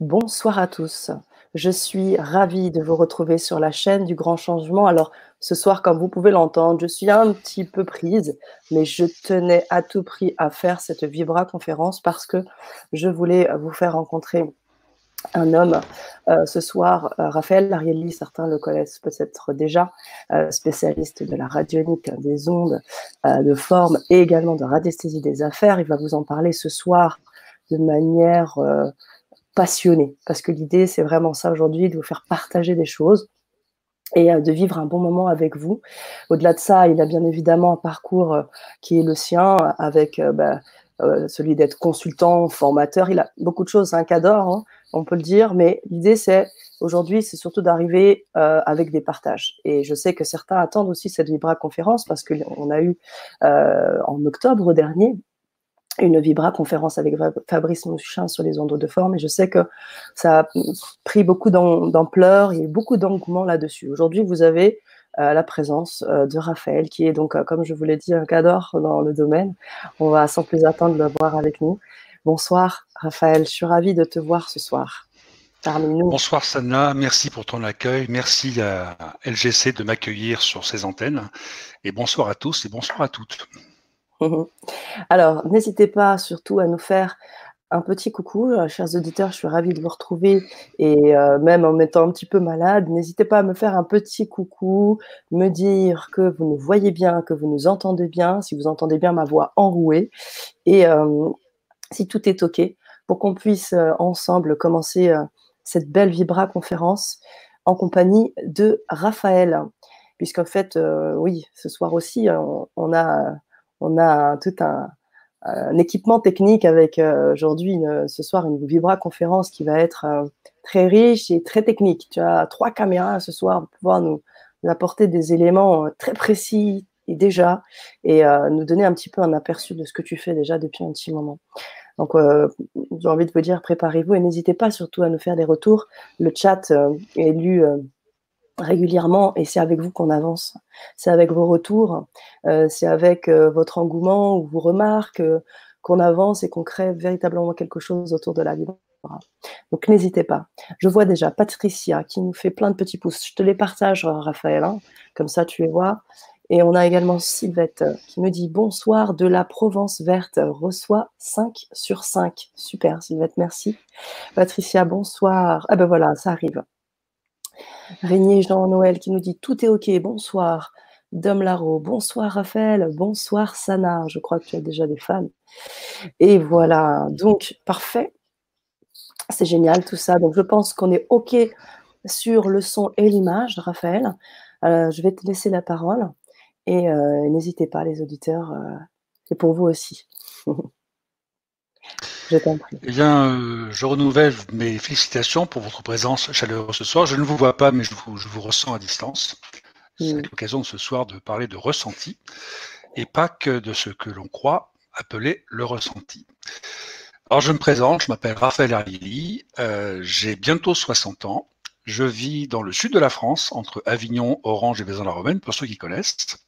Bonsoir à tous. Je suis ravie de vous retrouver sur la chaîne du Grand Changement. Alors, ce soir, comme vous pouvez l'entendre, je suis un petit peu prise, mais je tenais à tout prix à faire cette Vibra conférence parce que je voulais vous faire rencontrer un homme euh, ce soir, euh, Raphaël Larielli, certains le connaissent peut-être déjà, euh, spécialiste de la radionique, des ondes, de forme et également de radiesthésie des affaires. Il va vous en parler ce soir de manière parce que l'idée, c'est vraiment ça aujourd'hui, de vous faire partager des choses et de vivre un bon moment avec vous. Au-delà de ça, il a bien évidemment un parcours qui est le sien, avec bah, celui d'être consultant, formateur. Il a beaucoup de choses, un cadre, hein, on peut le dire, mais l'idée, c'est aujourd'hui, c'est surtout d'arriver euh, avec des partages. Et je sais que certains attendent aussi cette Vibra conférence parce qu'on a eu euh, en octobre dernier une Vibra conférence avec Fabrice Mouchin sur les ondes de forme et je sais que ça a pris beaucoup d'ampleur, il beaucoup d'engouement là-dessus. Aujourd'hui, vous avez euh, la présence de Raphaël qui est donc, comme je vous l'ai dit, un cadre dans le domaine. On va sans plus attendre le voir avec nous. Bonsoir Raphaël, je suis ravie de te voir ce soir parmi nous. Bonsoir Sana, merci pour ton accueil, merci à LGC de m'accueillir sur ces antennes et bonsoir à tous et bonsoir à toutes. Alors, n'hésitez pas surtout à nous faire un petit coucou, euh, chers auditeurs, je suis ravie de vous retrouver et euh, même en étant un petit peu malade, n'hésitez pas à me faire un petit coucou, me dire que vous nous voyez bien, que vous nous entendez bien, si vous entendez bien ma voix enrouée et euh, si tout est OK, pour qu'on puisse ensemble commencer cette belle Vibra conférence en compagnie de Raphaël. Puisqu'en fait, oui, ce soir aussi, on, a, on a tout un, équipement technique avec aujourd'hui, ce soir, une Vibra conférence qui va être très riche et très technique. Tu as trois caméras ce soir pour pouvoir nous apporter des éléments très précis, et déjà, et nous donner un petit peu un aperçu de ce que tu fais déjà depuis un petit moment. Donc, euh, j'ai envie de vous dire, préparez-vous et n'hésitez pas surtout à nous faire des retours. Le chat euh, est lu euh, régulièrement et c'est avec vous qu'on avance. C'est avec vos retours, c'est avec votre engouement ou vos remarques qu'on avance et qu'on crée véritablement quelque chose autour de la vie. Donc n'hésitez pas. Je vois déjà Patricia qui nous fait plein de petits pouces. Je te les partage, Raphaël, hein. comme ça tu les vois. Et on a également Sylvette qui me dit bonsoir de la Provence verte, reçoit 5 sur 5. Super Sylvette, merci. Patricia, bonsoir. Ah ben voilà, ça arrive. Régnier Jean-Noël qui nous dit tout est ok, bonsoir. Dom Laro, bonsoir Raphaël, bonsoir Sana, je crois que tu as déjà des fans. Et voilà, donc parfait. C'est génial tout ça. Donc je pense qu'on est ok sur le son et l'image, Raphaël. Euh, je vais te laisser la parole. Et euh, n'hésitez pas, les auditeurs, euh, c'est pour vous aussi. je t'en prie. Eh bien, euh, je renouvelle mes félicitations pour votre présence chaleureuse ce soir. Je ne vous vois pas, mais je vous, ressens à distance. C'est mm. l'occasion ce soir de parler de ressenti et pas que de ce que l'on croit appeler le ressenti. Alors, je me présente, je m'appelle Raphaël Arlili, j'ai bientôt 60 ans. Je vis dans le sud de la France, entre Avignon, Orange et Vaison-la-Romaine, pour ceux qui connaissent.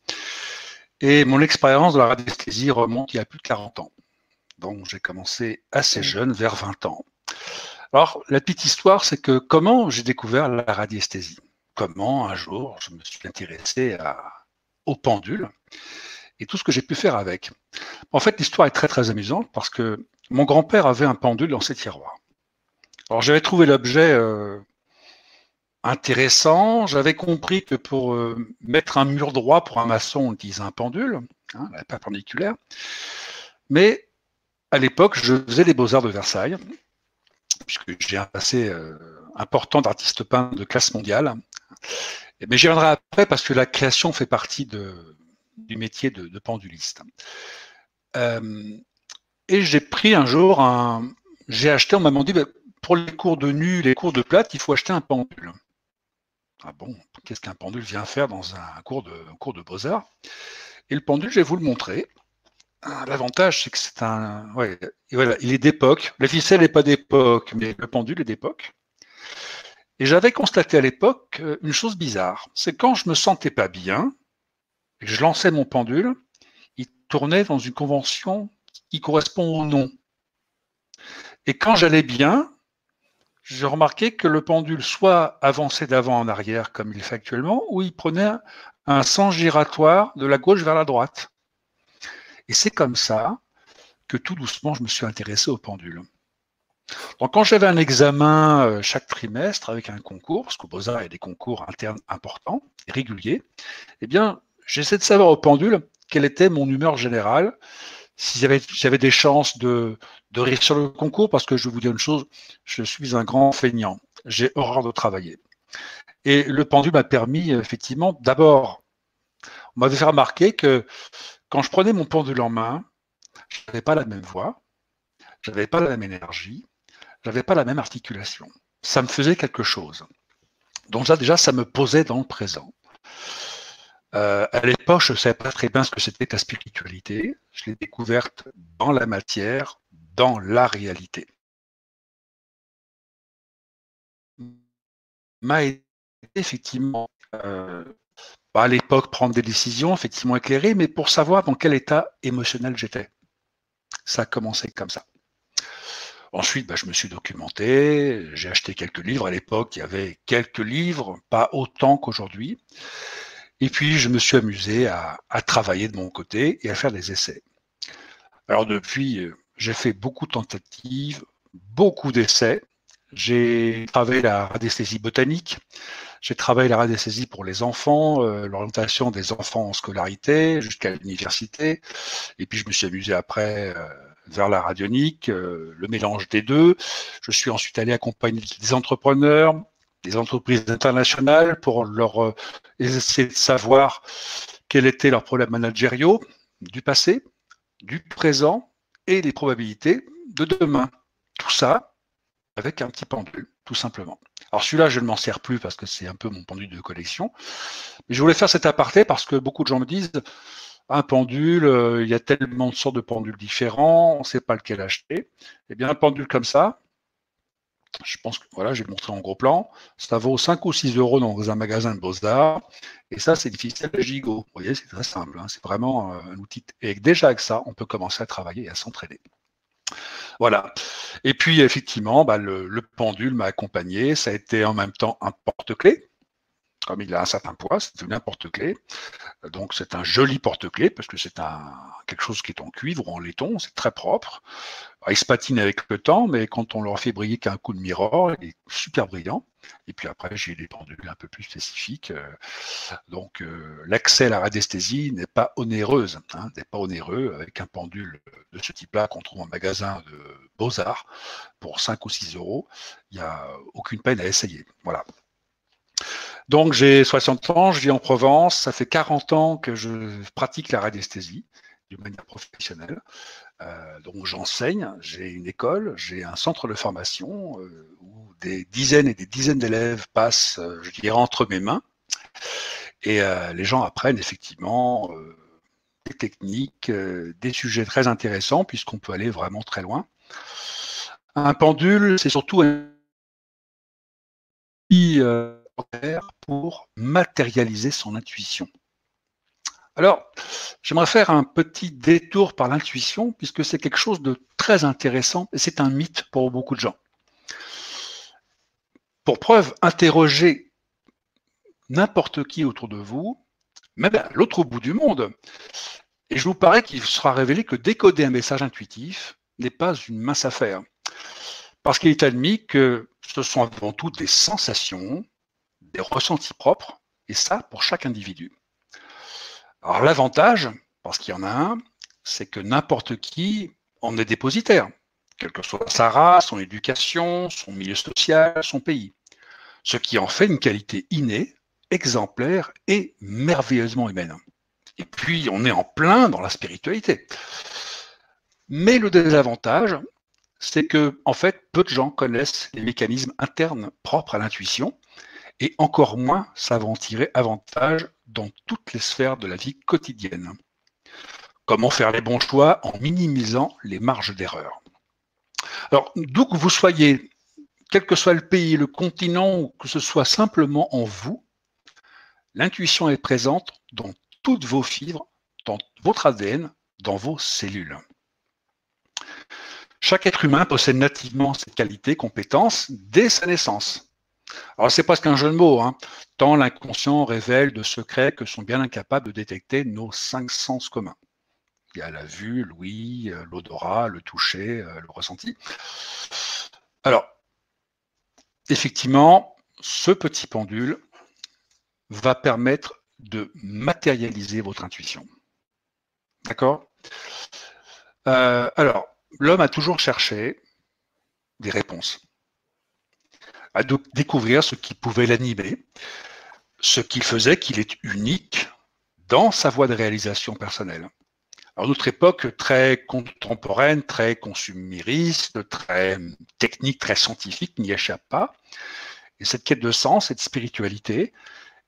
Et mon expérience de la radiesthésie remonte il y a plus de 40 ans. Donc j'ai commencé assez jeune, vers 20 ans. Alors, la petite histoire, c'est que comment j'ai découvert la radiesthésie? Comment un jour je me suis intéressé à, au pendule et tout ce que j'ai pu faire avec? En fait, l'histoire est très très amusante parce que mon grand-père avait un pendule dans ses tiroirs. Alors j'avais trouvé l'objet euh, intéressant. J'avais compris que pour euh, mettre un mur droit pour un maçon, on utilise un pendule, hein, la perpendiculaire. Mais à l'époque, je faisais les beaux-arts de Versailles, puisque j'ai un passé euh, important d'artiste peintre de classe mondiale. Mais j'y reviendrai après parce que la création fait partie du métier de, penduliste. Euh, et j'ai pris un jour un. J'ai acheté, on m'a dit, bah, pour les cours de nu, les cours de plate, il faut acheter un pendule. Ah bon, qu'est-ce qu'un pendule vient faire dans un cours de, cours de beaux-arts? Et le pendule, je vais vous le montrer. Ah, l'avantage, c'est que c'est un. Ouais, voilà, il est d'époque. La ficelle n'est pas d'époque, mais le pendule est d'époque. Et j'avais constaté à l'époque euh, une chose bizarre. C'est quand je me sentais pas bien, que je lançais mon pendule, il tournait dans une convention qui correspond au nom. Et quand j'allais bien, j'ai remarqué que le pendule soit avançait d'avant en arrière comme il fait actuellement, ou il prenait un sens giratoire de la gauche vers la droite. Et c'est comme ça que tout doucement, je me suis intéressé au pendule. Donc, quand j'avais un examen euh, chaque trimestre avec un concours, parce qu'au Beaux-Arts, il y a des concours internes importants réguliers, eh bien, j'essaie de savoir au pendule quelle était mon humeur générale, si j'avais des chances de, de rire sur le concours, parce que je vais vous dire une chose, je suis un grand feignant. J'ai horreur de travailler. Et le pendule m'a permis, effectivement, d'abord, on m'avait fait remarquer que quand je prenais mon pendule en main, je n'avais pas la même voix, je n'avais pas la même énergie, je n'avais pas la même articulation. Ça me faisait quelque chose. Donc ça, déjà, ça me posait dans le présent. Euh, à l'époque, je ne savais pas très bien ce que c'était que la spiritualité. Je l'ai découverte dans la matière, dans la réalité. M'a aidé effectivement euh, à l'époque prendre des décisions effectivement éclairées, mais pour savoir dans quel état émotionnel j'étais. Ça a commencé comme ça. Ensuite, bah, je me suis documenté, j'ai acheté quelques livres. À l'époque, il y avait quelques livres, pas autant qu'aujourd'hui. Et puis, je me suis amusé à, travailler de mon côté et à faire des essais. Alors depuis, euh, j'ai fait beaucoup de tentatives, beaucoup d'essais. J'ai travaillé la radiesthésie botanique, j'ai travaillé la radiesthésie pour les enfants, euh, l'orientation des enfants en scolarité jusqu'à l'université. Et puis je me suis amusé après euh, vers la radionique, le mélange des deux. Je suis ensuite allé accompagner des entrepreneurs, des entreprises internationales pour leur euh, essayer de savoir quels étaient leurs problèmes managériaux du passé, du présent et les probabilités de demain. Tout ça avec un petit pendule, tout simplement. Alors celui-là, je ne m'en sers plus parce que c'est un peu mon pendule de collection. Mais je voulais faire cet aparté parce que beaucoup de gens me disent un pendule, euh, il y a tellement de sortes de pendules différents, on ne sait pas lequel acheter. Eh bien, un pendule comme ça, je pense que voilà, j'ai montré en gros plan. Ça vaut 5 ou 6 euros dans un magasin de Beaux-Arts. Et ça, c'est difficile à gigot. Vous voyez, c'est très simple. Hein. C'est vraiment euh, un outil. Et déjà avec ça, on peut commencer à travailler et à s'entraider. Voilà. Et puis, effectivement, bah, le, le, pendule m'a accompagné. Ça a été en même temps un porte-clés comme il a un certain poids, c'est devenu un porte-clés. Donc c'est un joli porte-clés parce que c'est un, quelque chose qui est en cuivre ou en laiton, c'est très propre. il se patine avec le temps, mais quand on leur fait briller qu'un coup de miroir, il est super brillant. Et puis après, j'ai des pendules un peu plus spécifiques. Donc euh, l'accès à la radiesthésie n'est pas onéreuse, hein, n'est pas onéreux avec un pendule de ce type-là qu'on trouve en magasin de Beaux-Arts pour 5 ou 6 euros. Il n'y a aucune peine à essayer. Voilà. Donc j'ai 60 ans, je vis en Provence, ça fait 40 ans que je pratique la radiesthésie de manière professionnelle. Euh, donc j'enseigne, j'ai une école, j'ai un centre de formation euh, où des dizaines et des dizaines d'élèves passent, euh, je dirais, entre mes mains. Et les gens apprennent effectivement des techniques, des sujets très intéressants puisqu'on peut aller vraiment très loin. Un pendule, c'est surtout un pour matérialiser son intuition. Alors, j'aimerais faire un petit détour par l'intuition, puisque c'est quelque chose de très intéressant et c'est un mythe pour beaucoup de gens. Pour preuve, interrogez n'importe qui autour de vous, même à l'autre bout du monde, et je vous parais qu'il sera révélé que décoder un message intuitif n'est pas une mince affaire. Parce qu'il est admis que ce sont avant tout des sensations, des ressentis propres, et ça pour chaque individu. Alors l'avantage, parce qu'il y en a un, c'est que n'importe qui en est dépositaire, quelle que soit sa race, son éducation, son milieu social, son pays. Ce qui en fait une qualité innée, exemplaire et merveilleusement humaine. Et puis on est en plein dans la spiritualité. Mais le désavantage, c'est que en fait, peu de gens connaissent les mécanismes internes propres à l'intuition et encore moins savent tirer avantage dans toutes les sphères de la vie quotidienne. Comment faire les bons choix en minimisant les marges d'erreur? Alors, d'où que vous soyez, quel que soit le pays, le continent, ou que ce soit simplement en vous, l'intuition est présente dans toutes vos fibres, dans votre ADN, dans vos cellules. Chaque être humain possède nativement cette qualité, compétence, dès sa naissance. Alors c'est presque un jeu de mots, hein, tant l'inconscient révèle de secrets que sont bien incapables de détecter nos cinq sens communs. Il y a la vue, l'ouïe, euh, l'odorat, le toucher, euh, le ressenti. Alors, effectivement, ce petit pendule va permettre de matérialiser votre intuition. D'accord? Euh, Alors, l'homme a toujours cherché des réponses, à découvrir ce qui pouvait l'animer, ce qui faisait qu'il est unique dans sa voie de réalisation personnelle. Alors, notre époque très contemporaine, très consumériste, très technique, très scientifique n'y échappe pas. Et cette quête de sens, cette spiritualité,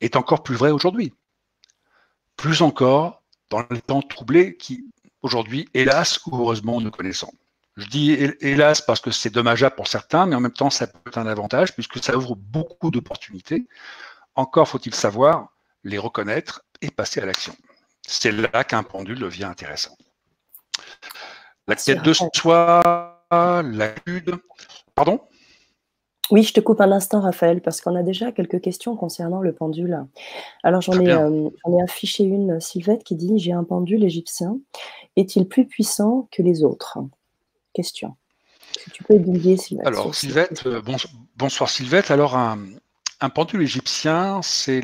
est encore plus vraie aujourd'hui. Plus encore dans les temps troublés qui, aujourd'hui, hélas ou heureusement, nous connaissons. Je dis hélas parce que c'est dommageable pour certains, mais en même temps, ça peut être un avantage puisque ça ouvre beaucoup d'opportunités. Encore faut-il savoir les reconnaître et passer à l'action. C'est là qu'un pendule devient intéressant. La quête de soi, la Pardon? Oui, je te coupe un instant, Raphaël, parce qu'on a déjà quelques questions concernant le pendule. Alors, j'en ai, euh, ai, affiché une, Sylvette, qui dit J'ai un pendule égyptien. Est-il plus puissant que les autres? Question. Si tu peux aiguiller, Sylvette. Alors, Sylvette, euh, bonsoir Sylvette. Alors, un, pendule égyptien, c'est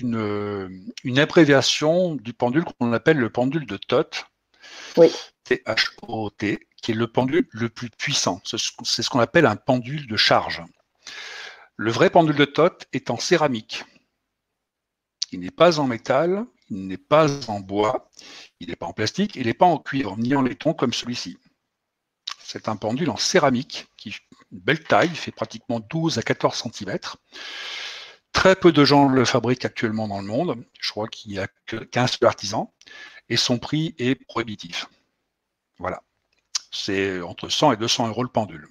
une, une abréviation du pendule qu'on appelle le pendule de Thoth. Oui. T-H-O-T qui est le pendule le plus puissant. C'est ce qu'on appelle un pendule de charge. Le vrai pendule de Thoth est en céramique. Il n'est pas en métal, il n'est pas en bois, il n'est pas en plastique, il n'est pas en cuivre, ni en laiton comme celui-ci. C'est un pendule en céramique qui une belle taille, fait pratiquement 12 à 14 cm. Très peu de gens le fabriquent actuellement dans le monde. Je crois qu'il n'y a que 15 artisans. Et son prix est prohibitif. Voilà c'est entre 100 et 200 euros le pendule.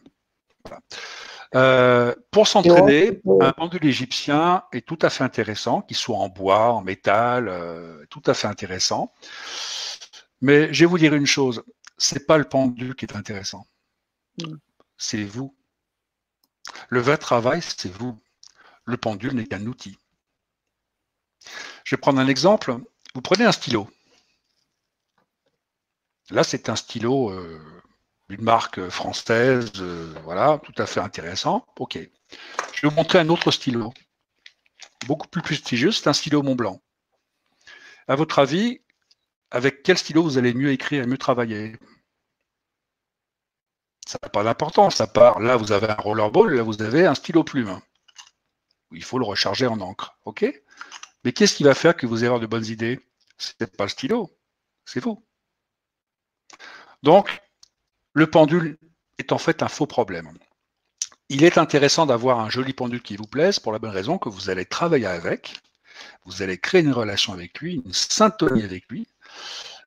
Euh, pour s'entraîner, un pendule égyptien est tout à fait intéressant, qu'il soit en bois, en métal, euh, tout à fait intéressant. Mais je vais vous dire une chose, c'est pas le pendule qui est intéressant, mm. c'est vous. Le vrai travail, c'est vous. Le pendule n'est qu'un outil. Je vais prendre un exemple. Vous prenez un stylo. Là, c'est un stylo euh, une marque française, euh, voilà, tout à fait intéressant. Ok. Je vais vous montrer un autre stylo, beaucoup plus prestigieux, c'est un stylo Mont Blanc. À votre avis, avec quel stylo vous allez mieux écrire et mieux travailler? Ça n'a pas d'importance, à part là vous avez un rollerball, là vous avez un stylo plume. Il faut le recharger en encre. Mais qu'est-ce qui va faire que vous ayez de bonnes idées? Ce n'est pas le stylo, c'est vous. Donc, le pendule est en fait un faux problème. Il est intéressant d'avoir un joli pendule qui vous plaise pour la bonne raison que vous allez travailler avec, vous allez créer une relation avec lui, une syntonie avec lui.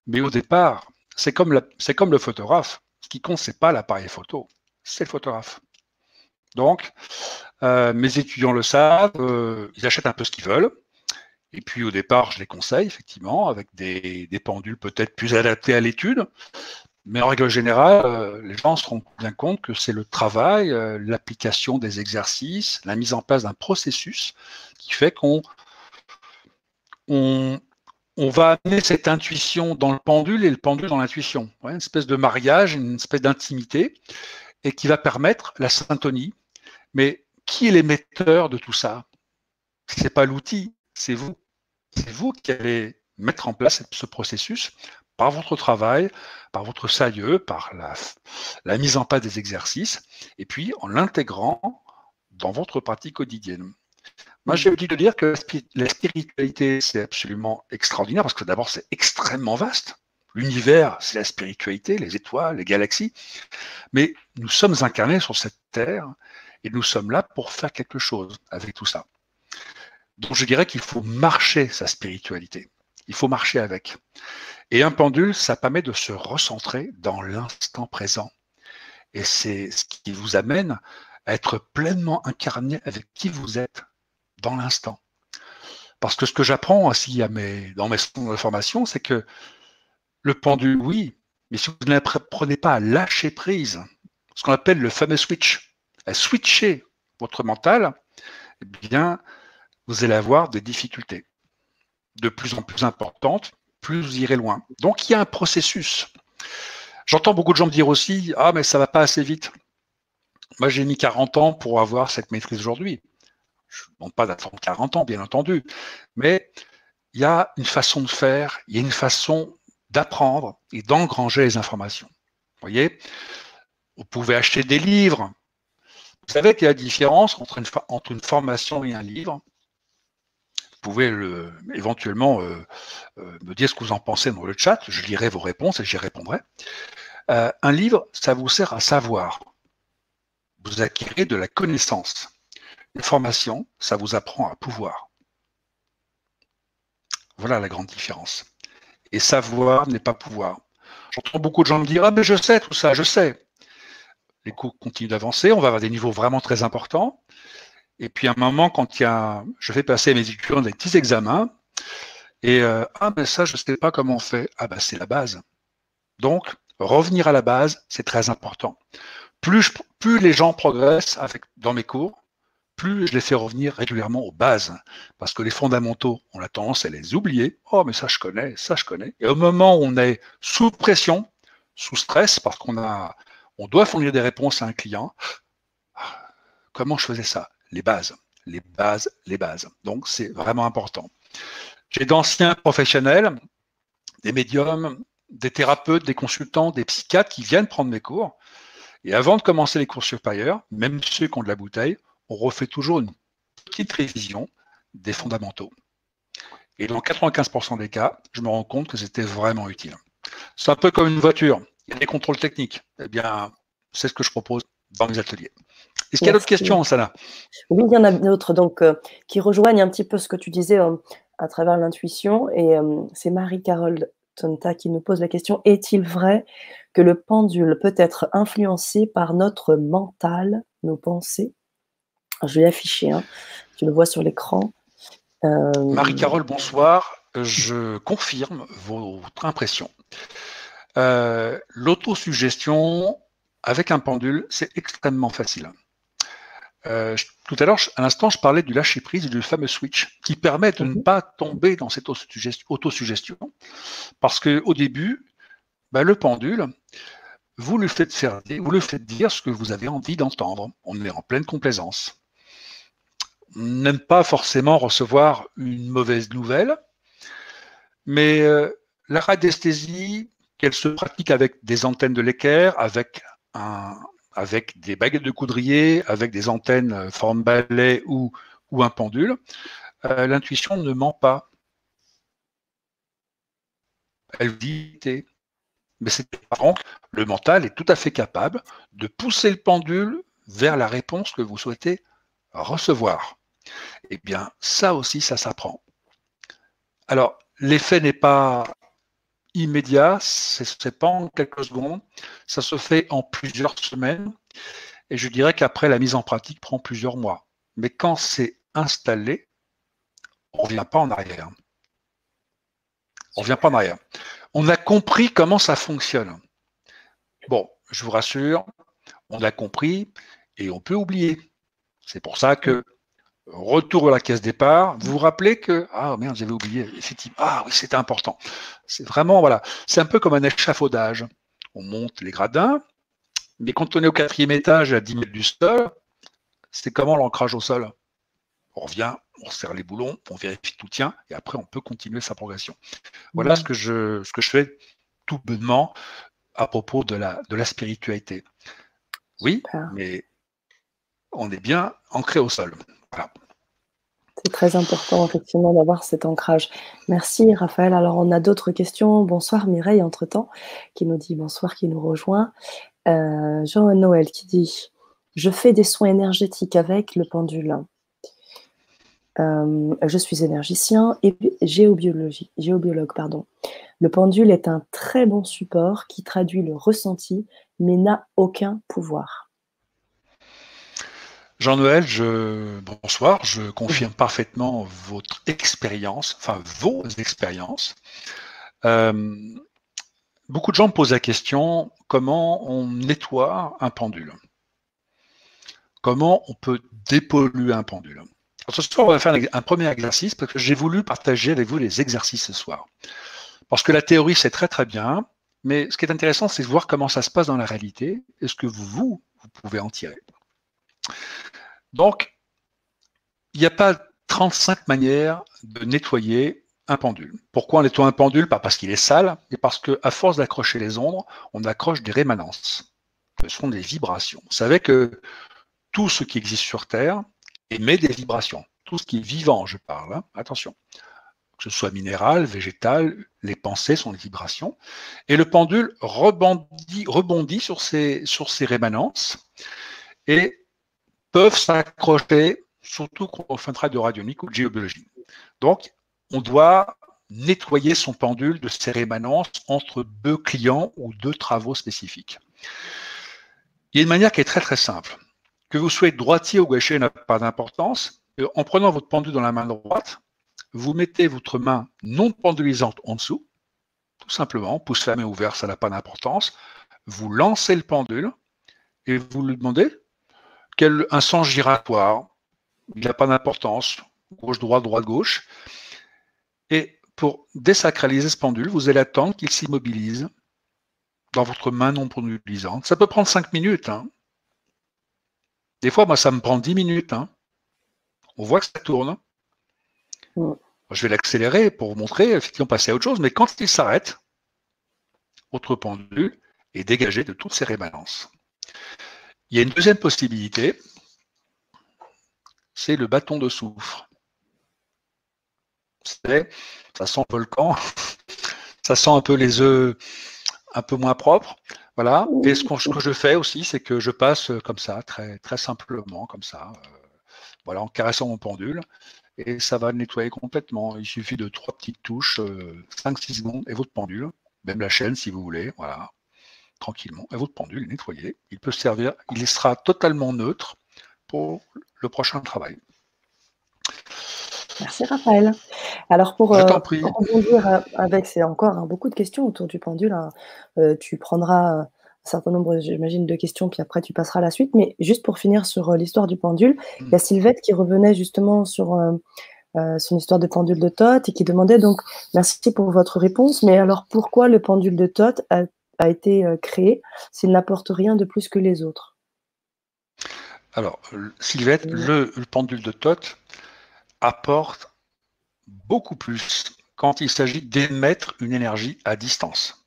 Mais au départ, c'est comme, le photographe. Ce qui compte, ce n'est pas l'appareil photo, c'est le photographe. Donc, euh, mes étudiants le savent, euh, ils achètent un peu ce qu'ils veulent. Et puis au départ, je les conseille, effectivement, avec des pendules peut-être plus adaptés à l'étude. Mais en règle générale, euh, les gens se rendent bien compte que c'est le travail, l'application des exercices, la mise en place d'un processus qui fait qu'on on, va amener cette intuition dans le pendule et le pendule dans l'intuition. une espèce de mariage, une espèce d'intimité, et qui va permettre la syntonie. Mais qui est l'émetteur de tout ça? Ce n'est pas l'outil, c'est vous. C'est vous qui allez mettre en place ce processus par votre travail, par votre sérieux, par la, mise en place des exercices, et puis en l'intégrant dans votre pratique quotidienne. Moi, j'ai envie de dire que la spiritualité, c'est absolument extraordinaire, parce que d'abord, c'est extrêmement vaste. L'univers, c'est la spiritualité, les étoiles, les galaxies. Mais nous sommes incarnés sur cette terre, et nous sommes là pour faire quelque chose avec tout ça. Donc je dirais qu'il faut marcher sa spiritualité. Il faut marcher avec. Et un pendule, ça permet de se recentrer dans l'instant présent. Et c'est ce qui vous amène à être pleinement incarné avec qui vous êtes dans l'instant. Parce que ce que j'apprends aussi à mes, dans mes formations, c'est que le pendule, oui, Mais si vous n'apprenez pas à lâcher prise, ce qu'on appelle le fameux switch, à switcher votre mental, eh bien, vous allez avoir des difficultés de plus en plus importantes, plus vous irez loin. Donc, il y a un processus. J'entends beaucoup de gens me dire aussi Ah, mais ça ne va pas assez vite. Moi, j'ai mis 40 ans pour avoir cette maîtrise aujourd'hui. Je ne demande pas d'attendre 40 ans, bien entendu. Mais il y a une façon de faire, il y a une façon d'apprendre et d'engranger les informations. Vous voyez Vous pouvez acheter des livres. Vous savez qu'il y a la différence entre une, formation et un livre. Vous pouvez le, éventuellement euh, euh, me dire ce que vous en pensez dans le chat. Je lirai vos réponses et j'y répondrai. Euh, un livre, ça vous sert à savoir. Vous acquérez de la connaissance. Une formation, ça vous apprend à pouvoir. Voilà la grande différence. Et savoir n'est pas pouvoir. J'entends beaucoup de gens me dire Ah, mais je sais tout ça, je sais. Les cours continuent d'avancer, on va avoir des niveaux vraiment très importants. Et puis à un moment, quand je fais passer mes étudiants des petits examens, et euh, ah ben ça, je ne sais pas comment on fait. Ah ben c'est la base. Donc, revenir à la base, c'est très important. Plus, les gens progressent dans mes cours, plus je les fais revenir régulièrement aux bases. Parce que les fondamentaux, on a tendance à les oublier. Oh, mais ça, je connais, ça, je connais. Et au moment où on est sous pression, sous stress, parce qu'on a, on doit fournir des réponses à un client, comment je faisais ça? Les bases, les bases, les bases. Donc, c'est vraiment important. J'ai d'anciens professionnels, des médiums, des thérapeutes, des consultants, des psychiatres qui viennent prendre mes cours. Et avant de commencer les cours supérieurs, même ceux qui ont de la bouteille, on refait toujours une petite révision des fondamentaux. Et dans 95% des cas, je me rends compte que c'était vraiment utile. C'est un peu comme une voiture. Il y a des contrôles techniques. Eh bien, c'est ce que je propose dans mes ateliers. Est-ce qu'il y a d'autres questions, Sana? Oui, il y en a d'autres donc, euh, qui rejoignent un petit peu ce que tu disais euh, à travers l'intuition. Et euh, c'est Marie-Carole Tonta qui nous pose la question est-il vrai que le pendule peut être influencé par notre mental, nos pensées? Je vais afficher, hein. tu le vois sur l'écran. Euh, Marie-Carole, bonsoir. Je confirme votre impression. Euh, l'autosuggestion avec un pendule, c'est extrêmement facile. Euh, tout à l'heure, à l'instant, je parlais du lâcher-prise et du fameux switch qui permet de ne mhm. pas tomber dans cette autosuggestion. Parce qu'au début, bah, le pendule, vous lui faites faire, vous lui faites dire ce que vous avez envie d'entendre. On est en pleine complaisance n'aime pas forcément recevoir une mauvaise nouvelle, mais euh, la radiesthésie, qu'elle se pratique avec des antennes de l'équerre, avec, des baguettes de coudrier, avec des antennes euh, forme balai ou, un pendule, euh, l'intuition ne ment pas. Elle dit, mais c'est le mental est tout à fait capable de pousser le pendule vers la réponse que vous souhaitez recevoir. Eh bien, ça aussi, ça s'apprend. Alors, l'effet n'est pas immédiat, ce n'est pas en quelques secondes, ça se fait en plusieurs semaines, et je dirais qu'après, la mise en pratique prend plusieurs mois. Mais quand c'est installé, on ne revient pas en arrière. On ne revient pas en arrière. On a compris comment ça fonctionne. Bon, je vous rassure, on a compris et on peut oublier. C'est pour ça que retour à la caisse départ, vous vous rappelez que ah merde j'avais oublié effectivement ah oui c'était important. C'est vraiment voilà c'est un peu comme un échafaudage. On monte les gradins, mais quand on est au quatrième étage à 10 mètres du sol, c'est comment l'ancrage au sol? On revient, on serre les boulons, on vérifie tout tient et après on peut continuer sa progression. Voilà ce que je ce que je fais tout bonnement à propos de la de la spiritualité. Oui, mais on est bien ancré au sol. C'est très important, effectivement, d'avoir cet ancrage. Merci, Raphaël. Alors, on a d'autres questions. Bonsoir, Mireille, entre-temps, qui nous dit bonsoir, qui nous rejoint. Euh, Jean-Noël qui dit Je fais des soins énergétiques avec le pendule. Euh, je suis énergicien et géobiologie, géobiologue. Pardon. Le pendule est un très bon support qui traduit le ressenti, mais n'a aucun pouvoir. Jean-Noël, je... bonsoir. Je confirme parfaitement votre expérience, enfin vos expériences. Euh, beaucoup de gens me posent la question comment on nettoie un pendule? Comment on peut dépolluer un pendule? Ce soir, on va faire un premier exercice parce que j'ai voulu partager avec vous les exercices ce soir. Parce que la théorie, c'est très très bien, mais ce qui est intéressant, c'est de voir comment ça se passe dans la réalité et ce que vous, vous pouvez en tirer. Donc, il n'y a pas 35 manières de nettoyer un pendule. Pourquoi on nettoie un pendule? Pas parce qu'il est sale, mais parce qu'à force d'accrocher les ombres, on accroche des rémanences. Ce sont des vibrations. Vous savez que tout ce qui existe sur Terre émet des vibrations. Tout ce qui est vivant, je parle. Hein. Attention. Que ce soit minéral, végétal, les pensées sont des vibrations. Et le pendule rebondit, sur, ces, sur ces rémanences et peuvent s'accrocher, surtout quand on fait un travail de radionique ou de géobiologie. Donc, on doit nettoyer son pendule de ces rémanences entre deux clients ou deux travaux spécifiques. Il y a une manière qui est très très simple. Que vous soyez droitier ou gaucher n'a pas d'importance. En prenant votre pendule dans la main droite, vous mettez votre main non pendulisante en dessous, tout simplement, pouce fermé ou ouvert, ça n'a pas d'importance. Vous lancez le pendule et vous lui demandez quel, un sens giratoire, il n'a pas d'importance, gauche-droite, droite-gauche. Et pour désacraliser ce pendule, vous allez attendre qu'il s'immobilise dans votre main non pendulisante. Ça peut prendre 5 minutes. Hein. Des fois, moi, ça me prend 10 minutes. Hein. On voit que ça tourne. Je vais l'accélérer pour vous montrer, effectivement, passer à autre chose, mais quand il s'arrête, votre pendule est dégagé de toutes ses rémanences. Il y a une deuxième possibilité, c'est le bâton de soufre. Ça sent le volcan, ça sent un peu les œufs un peu moins propres. Voilà. Et ce, que je fais aussi, c'est que je passe comme ça, très, simplement, comme ça, euh, voilà, en caressant mon pendule. Et ça va le nettoyer complètement. Il suffit de trois petites touches, 5-6 euh, secondes, et votre pendule, même la chaîne si vous voulez, voilà, tranquillement. Et votre pendule est nettoyé. Il peut servir, il sera totalement neutre pour le prochain travail. Merci Raphaël. Alors pour, euh, rebondir euh, avec, c'est encore hein, beaucoup de questions autour du pendule. Hein. Euh, tu prendras un certain nombre, j'imagine, de questions, puis après tu passeras à la suite. Mais juste pour finir sur l'histoire du pendule, il y a. Sylvette qui revenait justement sur son histoire de pendule de Thoth et qui demandait donc merci pour votre réponse. Mais alors pourquoi le pendule de Thoth a, été créé s'il n'apporte rien de plus que les autres Alors Sylvette, le, le pendule de Thoth apporte beaucoup plus quand il s'agit d'émettre une énergie à distance.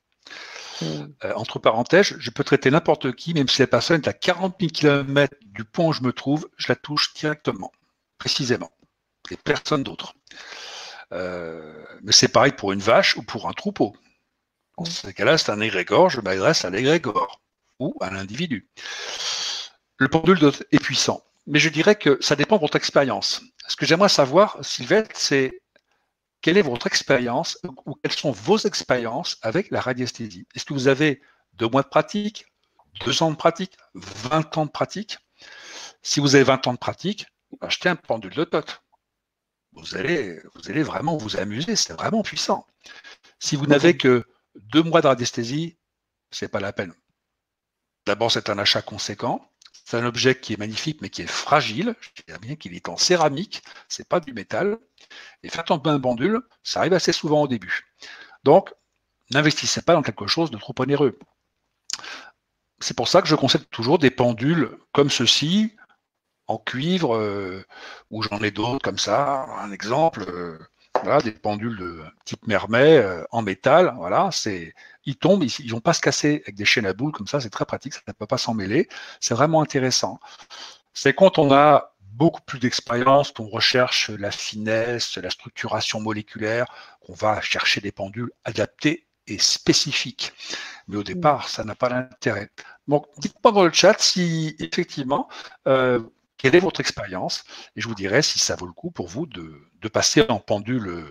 Euh, entre parenthèses, je peux traiter n'importe qui, même si la personne est à 40 000 km du point où je me trouve, je la touche directement, précisément, et personne d'autre. Euh, mais c'est pareil pour une vache ou pour un troupeau. Dans ce cas-là, c'est un égrégore, je m'adresse à l'égrégore ou à l'individu. Le pendule est puissant, mais je dirais que ça dépend de votre expérience ce que j'aimerais savoir, Sylvette, c'est quelle est votre expérience ou quelles sont vos expériences avec la radiesthésie? Est-ce que vous avez deux mois de pratique, deux ans de pratique, 20 ans de pratique? Si vous avez 20 ans de pratique, achetez un pendule de tot. Vous allez, vous allez vraiment vous amuser, c'est vraiment puissant. Si vous n'avez que deux mois de radiesthésie, ce n'est pas la peine. D'abord, c'est un achat conséquent. C'est un objet qui est magnifique, mais qui est fragile. Je bien qu'il est en céramique, c'est pas du métal. Et faire tomber un pendule, ça arrive assez souvent au début. Donc, n'investissez pas dans quelque chose de trop onéreux. C'est pour ça que je conseille toujours des pendules comme ceci, en cuivre, euh, ou j'en ai d'autres comme ça. Un exemple, euh, voilà, des pendules de type mermet euh, en métal. Voilà, c'est ils tombent, ils, ne vont pas se casser avec des chaînes à boules comme ça, c'est très pratique, ça ne peut pas s'en mêler. C'est vraiment intéressant. C'est quand on a beaucoup plus d'expérience, qu'on recherche la finesse, la structuration moléculaire, qu'on va chercher des pendules adaptés et spécifiques. Mais au départ, ça n'a pas d'intérêt. Donc, dites-moi dans le chat si effectivement euh, quelle est votre expérience Et je vous dirai si ça vaut le coup pour vous de, passer en pendule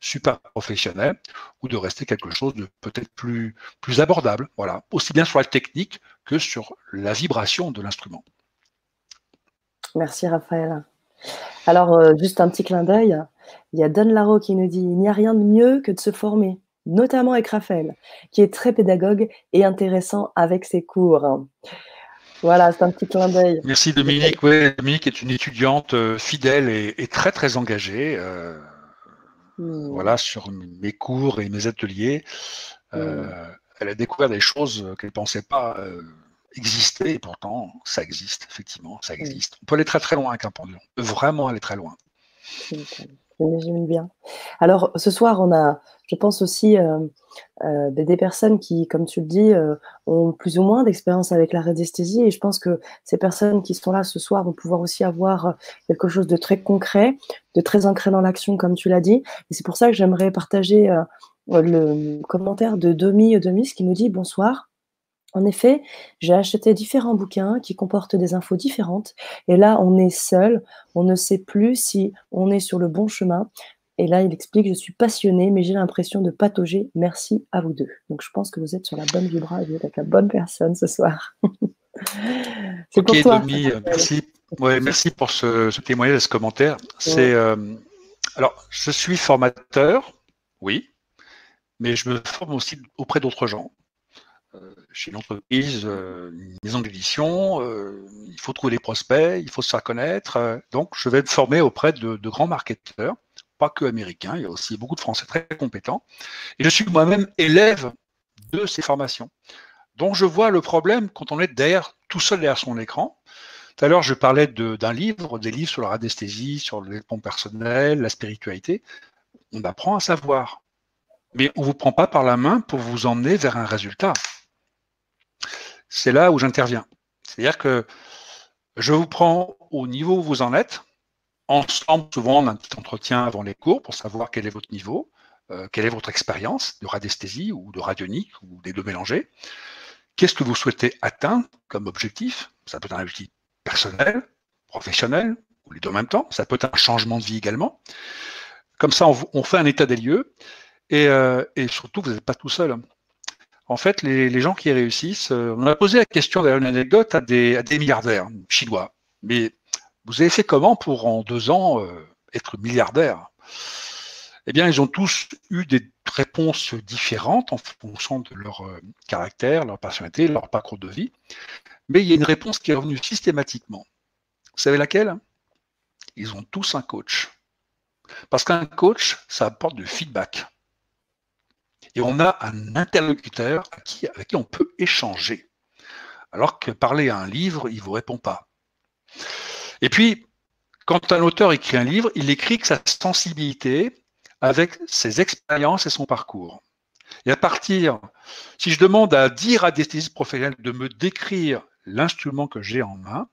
super professionnel ou de rester quelque chose de peut-être plus, plus abordable. Voilà, aussi bien sur la technique que sur la vibration de l'instrument. Merci Raphaël. Alors, euh, juste un petit clin d'œil. Il y a Don Laro qui nous dit Il n'y a rien de mieux que de se former. notamment avec Raphaël, qui est très pédagogue et intéressant avec ses cours. Voilà, c'est un petit clin d'œil. Merci Dominique. Oui, Dominique est une étudiante euh, fidèle et, très très engagée. Euh, hmm. Voilà, sur mes cours et mes ateliers. Euh, hmm. Elle a découvert des choses qu'elle ne pensait pas exister, et pourtant ça existe, effectivement, ça hmm. existe. On peut aller très très loin avec un pendule. On peut vraiment aller très loin. Bien. Alors, ce soir, on a, je pense aussi, euh, euh, des personnes qui, comme tu le dis, euh, ont plus ou moins d'expérience avec la radiesthésie. Et je pense que ces personnes qui sont là ce soir vont pouvoir aussi avoir quelque chose de très concret, de très ancré dans l'action, comme tu l'as dit. Et c'est pour ça que j'aimerais partager le commentaire de Domi Domis qui nous dit Bonsoir. En effet, j'ai acheté différents bouquins qui comportent des infos différentes. Et là, on est seul. On ne sait plus si on est sur le bon chemin. Et là, il explique, je suis passionné, mais j'ai l'impression de patauger. Merci à vous deux. Donc, je pense que vous êtes sur la bonne vibra vous êtes avec la bonne personne ce soir. C'est pour toi. merci. merci pour ce, témoignage et ce commentaire. C'est euh, alors, je suis formateur, oui, mais je me forme aussi auprès d'autres gens. Euh, chez une entreprise, euh, une maison d'édition, euh, il faut trouver des prospects, il faut se faire connaître. donc, je vais me former auprès de, grands marketeurs, pas que américains, il y a aussi beaucoup de Français très compétents. Et je suis moi-même élève de ces formations. Donc, je vois le problème quand on est derrière, tout seul derrière son écran. Tout à l'heure, je parlais d'un livre, des livres sur la radiesthésie, sur le développement personnel, la spiritualité. On apprend à savoir. Mais on ne vous prend pas par la main pour vous emmener vers un résultat c'est là où j'interviens. C'est-à-dire que je vous prends au niveau où vous en êtes. Ensemble, souvent, on a un petit entretien avant les cours pour savoir quel est votre niveau, euh, quelle est votre expérience de radiesthésie ou de radionique ou des deux mélangés. Qu'est-ce que vous souhaitez atteindre comme objectif? Ça peut être un objectif personnel, professionnel, ou les deux en même temps. Ça peut être un changement de vie également. Comme ça, on, fait un état des lieux. Euh, et surtout, vous n'êtes pas tout seul en fait, les, gens qui réussissent, euh, on a posé la question, d'ailleurs, une anecdote, à des, milliardaires chinois. Mais vous avez fait comment pour, en deux ans, euh, être milliardaire? Eh bien, ils ont tous eu des réponses différentes en fonction de leur euh, caractère, leur personnalité, leur parcours de vie. Mais il y a une réponse qui est revenue systématiquement. Vous savez laquelle? Ils ont tous un coach. Parce qu'un coach, ça apporte du feedback et on a un interlocuteur avec qui on peut échanger. Alors que parler à un livre, il ne vous répond pas. Et puis, quand un auteur écrit un livre, il écrit que sa sensibilité avec ses expériences et son parcours. Et à partir, si je demande à dire à des stylistes professionnels de me décrire l'instrument que j'ai en main,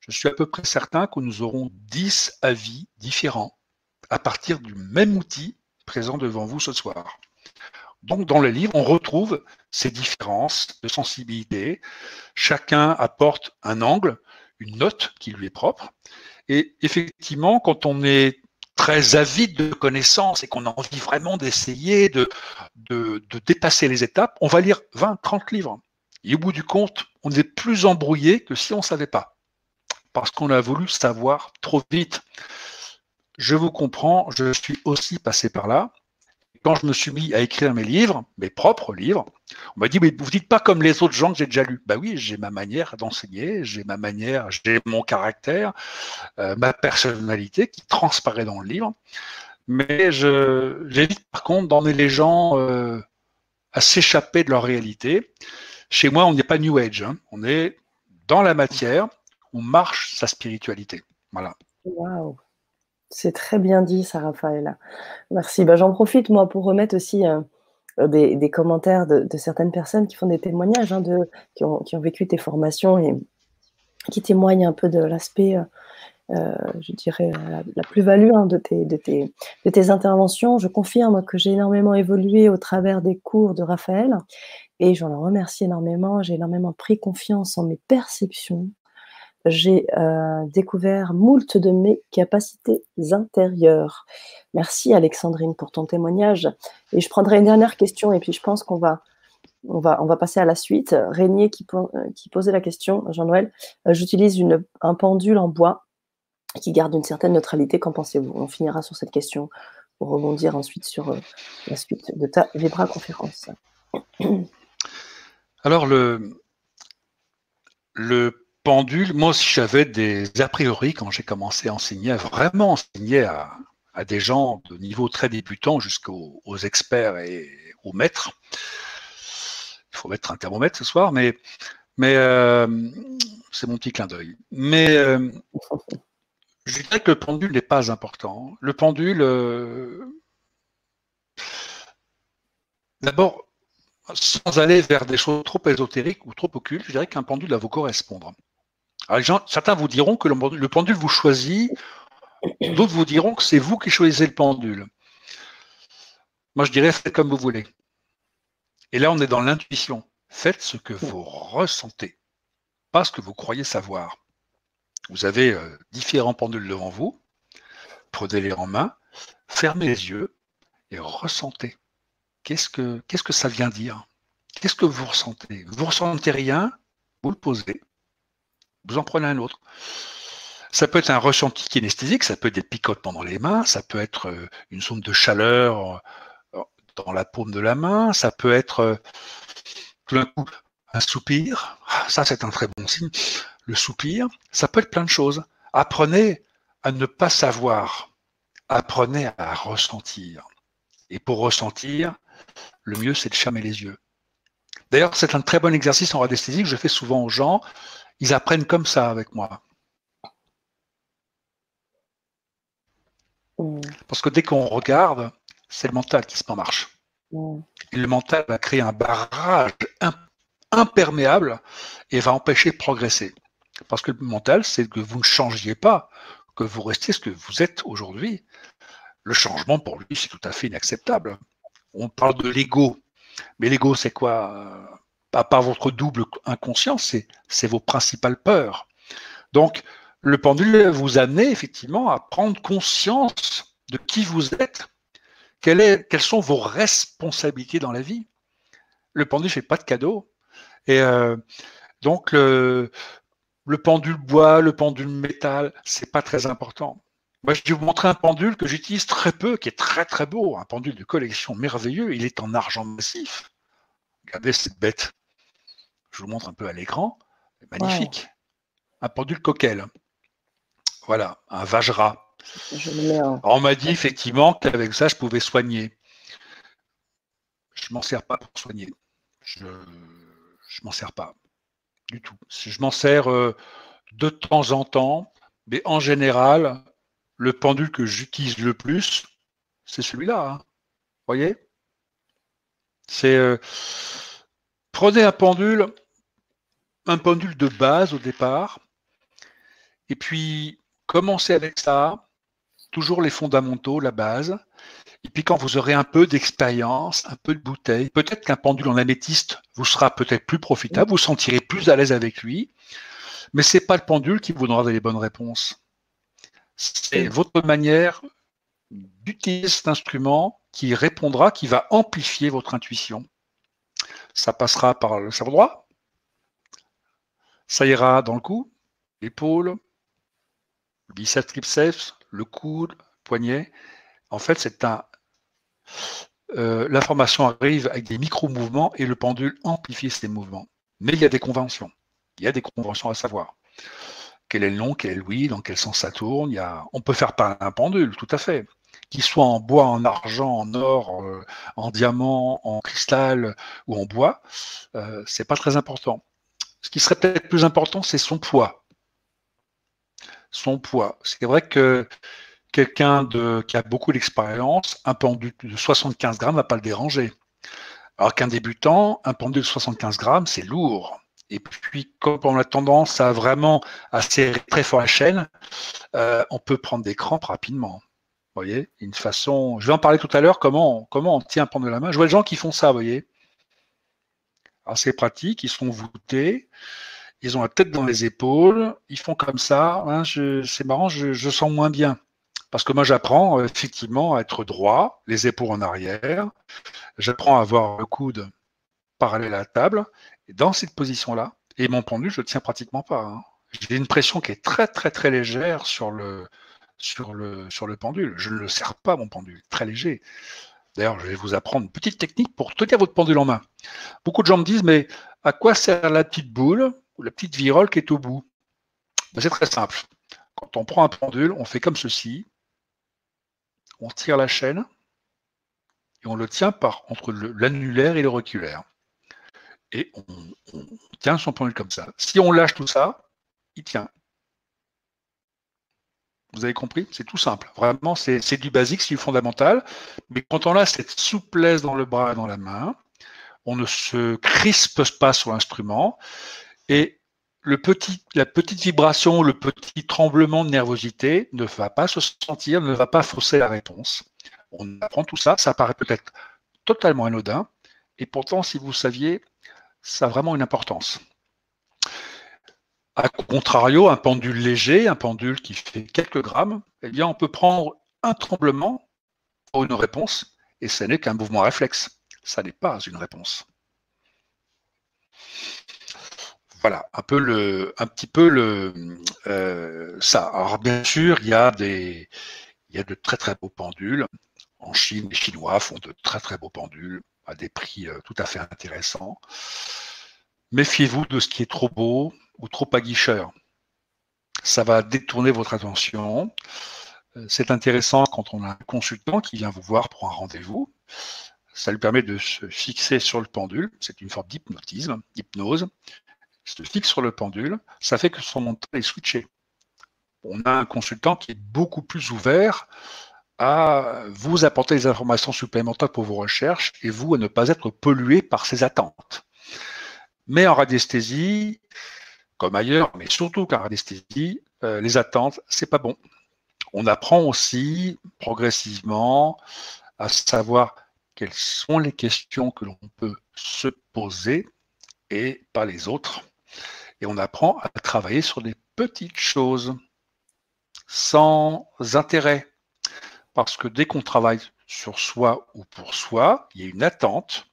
je suis à peu près certain que nous aurons 10 avis différents à partir du même outil présent devant vous ce soir. Donc, dans le livre, on retrouve ces différences de sensibilité. Chacun apporte un angle, une note qui lui est propre. Et effectivement, quand on est très avide de connaissances et qu'on a envie vraiment d'essayer de, de, dépasser les étapes, on va lire 20, 30 livres. Et au bout du compte, on est plus embrouillé que si on ne savait pas. Parce qu'on a voulu savoir trop vite. Je vous comprends, je suis aussi passé par là quand je me suis mis à écrire mes livres, mes propres livres, on m'a dit, mais vous dites pas comme les autres gens que j'ai déjà lus. Bah oui, j'ai ma manière d'enseigner, j'ai ma manière, j'ai mon caractère, euh, ma personnalité qui transparaît dans le livre. Mais j'évite par contre d'emmener les gens euh, à s'échapper de leur réalité. Chez moi, on n'est pas New Age, hein. on est dans la matière, on marche sa spiritualité. Voilà. Wow. C'est très bien dit, ça, Raphaël. Merci. Bah, j'en profite, moi, pour remettre aussi euh, euh, des, commentaires de, certaines personnes qui font des témoignages, hein, de, qui, ont, vécu tes formations et qui témoignent un peu de l'aspect, euh, je dirais, la, plus-value hein, de, tes, de, tes, de tes interventions. Je confirme que j'ai énormément évolué au travers des cours de Raphaël et j'en remercie énormément. J'ai énormément pris confiance en mes perceptions, j'ai euh, découvert moult de mes capacités intérieures. Merci Alexandrine pour ton témoignage. Et je prendrai une dernière question et puis je pense qu'on va, on va, on va passer à la suite. Régnier qui, euh, posait la question, Jean-Noël, euh, j'utilise un pendule en bois qui garde une certaine neutralité. Qu'en pensez-vous? On finira sur cette question pour rebondir ensuite sur la suite de ta Vibra conférence. Alors, le, le pendule, moi aussi j'avais des a priori quand j'ai commencé à enseigner, à vraiment enseigner à, des gens de niveau très débutant jusqu'aux experts et aux maîtres. Il faut mettre un thermomètre ce soir, mais, euh, c'est mon petit clin d'œil. Mais euh, je dirais que le pendule n'est pas important. Le pendule, euh, d'abord, sans aller vers des choses trop ésotériques ou trop occultes, je dirais qu'un pendule va vous correspondre. Certains vous diront que le pendule vous choisit, d'autres vous diront que c'est vous qui choisissez le pendule. Moi, je dirais faites comme vous voulez. Et là, on est dans l'intuition. Faites ce que vous ressentez, pas ce que vous croyez savoir. Vous avez euh, différents pendules devant vous, prenez-les en main, fermez les yeux et ressentez. Qu'est-ce que, que ça vient dire? Qu'est-ce que vous ressentez? Vous ne ressentez rien, vous le posez, vous en prenez un autre. Ça peut être un ressenti kinesthésique, ça peut être des picotements dans les mains, ça peut être euh, une zone de chaleur euh, dans la paume de la main, ça peut être euh, tout d'un coup un soupir. Ça, c'est un très bon signe. Le soupir, ça peut être plein de choses. Apprenez à ne pas savoir. Apprenez à ressentir. Et pour ressentir, le mieux, c'est de fermer les yeux. D'ailleurs, c'est un très bon exercice en radiesthésie que je fais souvent aux gens. Ils apprennent comme ça avec moi. Mm. Parce que dès qu'on regarde, c'est le mental qui se met en marche. Mm. Et le mental va créer un barrage imperméable et va empêcher de progresser. Parce que le mental, c'est que vous ne changiez pas, que vous restiez ce que vous êtes aujourd'hui. Le changement, pour lui, c'est tout à fait inacceptable on parle de l'ego. Mais l'ego, c'est quoi À part votre double inconscient, c'est vos principales peurs. Donc, le pendule vous amener effectivement à prendre conscience de qui vous êtes, quelles sont vos responsabilités dans la vie. Le pendule ne fait pas de cadeau. Et euh, donc, le, le pendule bois, le pendule métal, c'est pas très important. Moi, je vais vous montrer un pendule que j'utilise très peu, qui est très très beau, un pendule de collection merveilleux. Il est en argent massif. Regardez cette bête. Je vous montre un peu à l'écran. Magnifique. Un pendule coquel. Voilà, un Vajra. on m'a dit effectivement qu'avec ça, je pouvais soigner. Je m'en sers pas pour soigner. Je ne m'en sers pas du tout. Je m'en sers euh, de temps en temps, mais en général, le pendule que j'utilise le plus, c'est celui-là. Hein. Vous voyez? C'est euh, prenez un pendule, un pendule de base au départ, et puis commencez avec ça, toujours les fondamentaux, la base. Et puis quand vous aurez un peu d'expérience, un peu de bouteille, peut-être qu'un pendule en améthyste vous sera peut-être plus profitable, vous sentirez plus à l'aise avec lui, mais ce n'est pas le pendule qui vous donnera les bonnes réponses. C'est votre manière d'utiliser cet instrument qui répondra, qui va amplifier votre intuition. Ça passera par le cerveau droit, ça ira dans le cou, l'épaule, le biceps, triceps, le coude, le poignet. En fait, c'est un. Euh, l'information arrive avec des micro-mouvements et le pendule amplifie ces mouvements. Mais il y a des conventions. Il y a des conventions à savoir quel est le nom, quel est le oui, dans quel sens ça tourne. On peut faire pas un pendule, tout à fait. Qu'il soit en bois, en argent, en or, euh, en diamant, en cristal ou en bois, euh, c'est pas très important. Ce qui serait peut-être plus important, c'est son poids. Son poids. C'est vrai que quelqu'un qui a beaucoup d'expérience, un pendule de 75 grammes ne va pas le déranger. Alors qu'un débutant, un pendule de 75 grammes, c'est lourd. Et puis, quand on a tendance à vraiment à serrer très fort la chaîne, euh, on peut prendre des crampes rapidement. Vous voyez, une façon. Je vais en parler tout à l'heure. Comment, comment on tient à prendre la main. Je vois des gens qui font ça. Vous voyez. c'est pratique. Ils sont voûtés. Ils ont la tête dans les épaules. Ils font comme ça. Hein, c'est marrant. Je, je, sens moins bien. Parce que moi, j'apprends euh, effectivement à être droit, les épaules en arrière. J'apprends à avoir le coude parallèle à la table dans cette position-là, et mon pendule, je ne tiens pratiquement pas. Hein. J'ai une pression qui est très très très légère sur le, sur le, le pendule. Je ne le serre pas, mon pendule, très léger. D'ailleurs, je vais vous apprendre une petite technique pour tenir votre pendule en main. Beaucoup de gens me disent, mais à quoi sert la petite boule ou la petite virole qui est au bout? Ben, C'est très simple. Quand on prend un pendule, on fait comme ceci. On tire la chaîne et on le tient par entre l'annulaire et l'auriculaire. Et on, on tient son pendule comme ça. Si on lâche tout ça, il tient. Vous avez compris? C'est tout simple. Vraiment, c'est du basique, c'est du fondamental. Mais quand on a cette souplesse dans le bras et dans la main, on ne se crispe pas sur l'instrument. Et la petite vibration, le petit tremblement de nervosité ne va pas se sentir, ne va pas fausser la réponse. On apprend tout ça, ça paraît peut-être totalement anodin, et pourtant, si vous saviez, ça a vraiment une importance. A contrario, un pendule léger, un pendule qui fait quelques grammes, eh bien, on peut prendre un tremblement pour une réponse, et ce n'est qu'un mouvement réflexe. Ça n'est pas une réponse. Voilà, un, peu un petit peu le, euh, ça. Alors bien sûr, il y, a des, il y a de très très beaux pendules. En Chine, les Chinois font de très très beaux pendules à des prix euh, tout à fait intéressants. Méfiez-vous de ce qui est trop beau, ou trop aguicheur. Ça va détourner votre attention. Euh, c'est intéressant quand on a un consultant qui vient vous voir pour un rendez-vous. Ça lui permet de se fixer sur le pendule. C'est une forme d'hypnotisme, d'hypnose. Se fixe sur le pendule. Ça fait que son mental est switché. On a un consultant qui est beaucoup plus ouvert à vous apporter des informations supplémentaires pour vos recherches et vous à ne pas être pollué par ses attentes. Mais en radiesthésie, comme ailleurs, mais surtout qu'en anesthésie, euh, les attentes, c'est pas bon. On apprend aussi progressivement à savoir quelles sont les questions que l'on peut se poser et pas les autres. Et on apprend à travailler sur des petites choses sans intérêt. Parce que dès qu'on travaille sur soi ou pour soi, il y a une attente.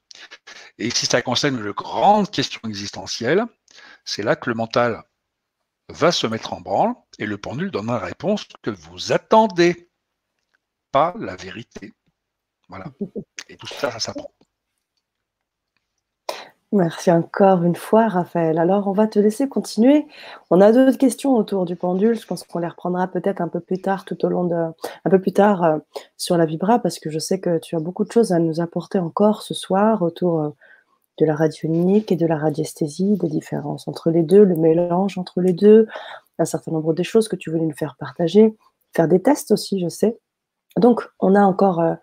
Et si ça concerne de grandes questions existentielles, c'est là que le mental va se mettre en branle et le pendule donne la réponse que vous attendez, pas la vérité. Voilà. Et tout ça, ça s'apprend. Merci encore une fois, Raphaël. Alors, on va te laisser continuer. On a d'autres questions autour du pendule. Je pense qu'on les reprendra peut-être un peu plus tard, tout au long de, un peu plus tard euh, sur la vibra, parce que je sais que tu as beaucoup de choses à nous apporter encore ce soir autour euh, de la radionique et de la radiesthésie, des différences entre les deux, le mélange entre les deux, un certain nombre de choses que tu voulais nous faire partager, faire des tests aussi, je sais. Donc, on a encore euh,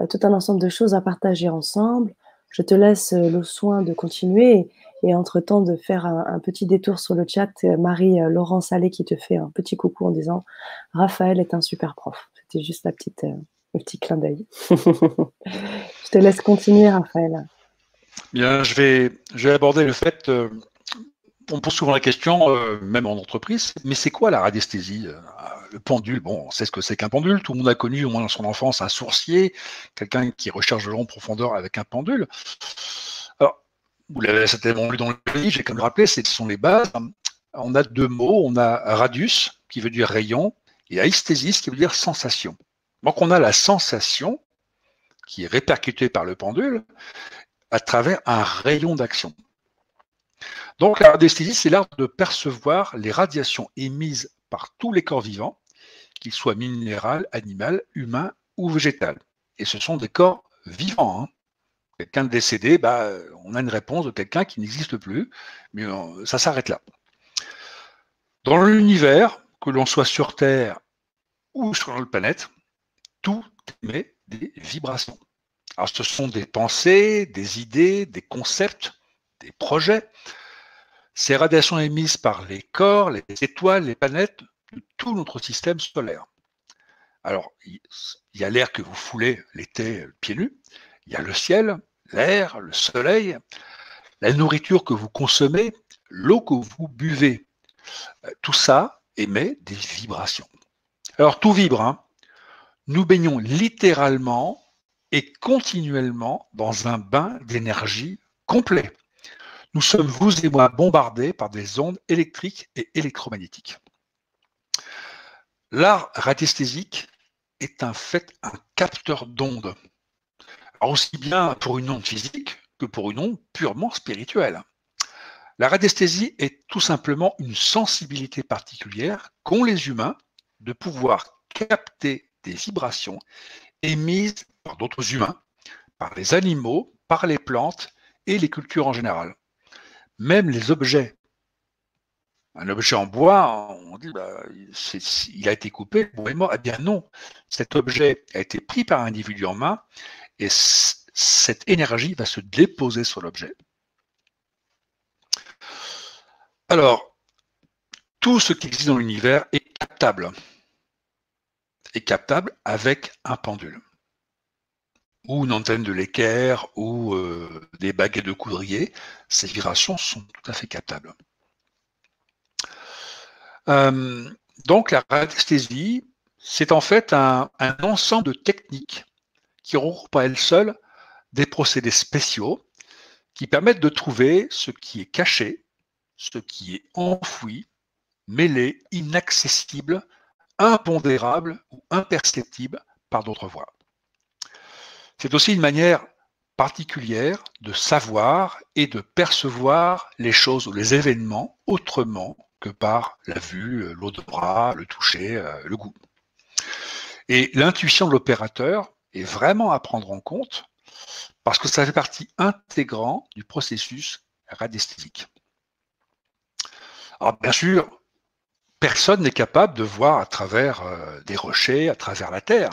euh, tout un ensemble de choses à partager ensemble. Je te laisse euh, le soin de continuer et, entre-temps de faire un, petit détour sur le chat. Marie-Laurence Allais qui te fait un petit coucou en disant Raphaël est un super prof. C'était juste la petite, le petit clin d'œil. je te laisse continuer, Raphaël. Bien, je vais, aborder le fait. Euh, on pose souvent la question, euh, même en entreprise, mais c'est quoi la radiesthésie euh, Le pendule, bon, on sait ce que c'est qu'un pendule. Tout le monde a connu, au moins dans son enfance, un sourcier, quelqu'un qui recherche de longue profondeur avec un pendule. Alors, vous l'avez certainement lu dans le livre, j'ai comme rappelé, ce sont les bases. On a deux mots, on a radius, qui veut dire rayon, et aesthésis, qui veut dire sensation. Donc on a la sensation qui est répercutée par le pendule, à travers un rayon d'action. Donc la radiesthésie, c'est l'art de percevoir les radiations émises par tous les corps vivants, qu'ils soient minéral, animal, humain ou végétal. Et ce sont des corps vivants. Hein. Quelqu'un décédé, bah, on a une réponse de quelqu'un qui n'existe plus, mais euh, ça s'arrête là. Dans l'univers, que l'on soit sur Terre ou sur la planète, tout émet des vibrations. Alors, ce sont des pensées, des idées, des concepts, des projets. Ces radiations émises par les corps, les étoiles, les planètes de tout notre système solaire. Alors, il y a l'air que vous foulez l'été pieds nus, il y a le ciel, l'air, le soleil, la nourriture que vous consommez, l'eau que vous buvez. Euh, tout ça émet des vibrations. Alors, tout vibre. Hein. Nous baignons littéralement et continuellement dans un bain d'énergie complet. Nous sommes, vous et moi, bombardés par des ondes électriques et électromagnétiques. l'art radiesthésique est un fait un capteur d'ondes. Aussi bien pour une onde physique que pour une onde purement spirituelle. La radiesthésie est tout simplement une sensibilité particulière qu'ont les humains de pouvoir capter des vibrations émises par d'autres humains, par les animaux, par les plantes et les cultures en général. Même les objets. Un objet en bois, on dit bah, il a été coupé, bon est mort. Eh bien non, cet objet a été pris par un individu en main et cette énergie va se déposer sur l'objet. Alors, tout ce qui existe dans l'univers est captable. Est captable avec un pendule. Ou une antenne de l'équerre, ou euh, des baguettes de coudrier. Ces vibrations sont tout à fait captables. Euh, donc la radiesthésie, c'est en fait un, un, ensemble de techniques qui regroupent à elles seules des procédés spéciaux qui permettent de trouver ce qui est caché, ce qui est enfoui, mêlé, inaccessible, impondérable ou imperceptible par d'autres voies. C'est aussi une manière particulière de savoir et de percevoir les choses ou les événements autrement que par la vue, l'odorat, le toucher, euh, le goût. Et l'intuition de l'opérateur est vraiment à prendre en compte parce que ça fait partie intégrante du processus radiesthésique. Alors bien sûr, personne n'est capable de voir à travers euh, des rochers, à travers la terre.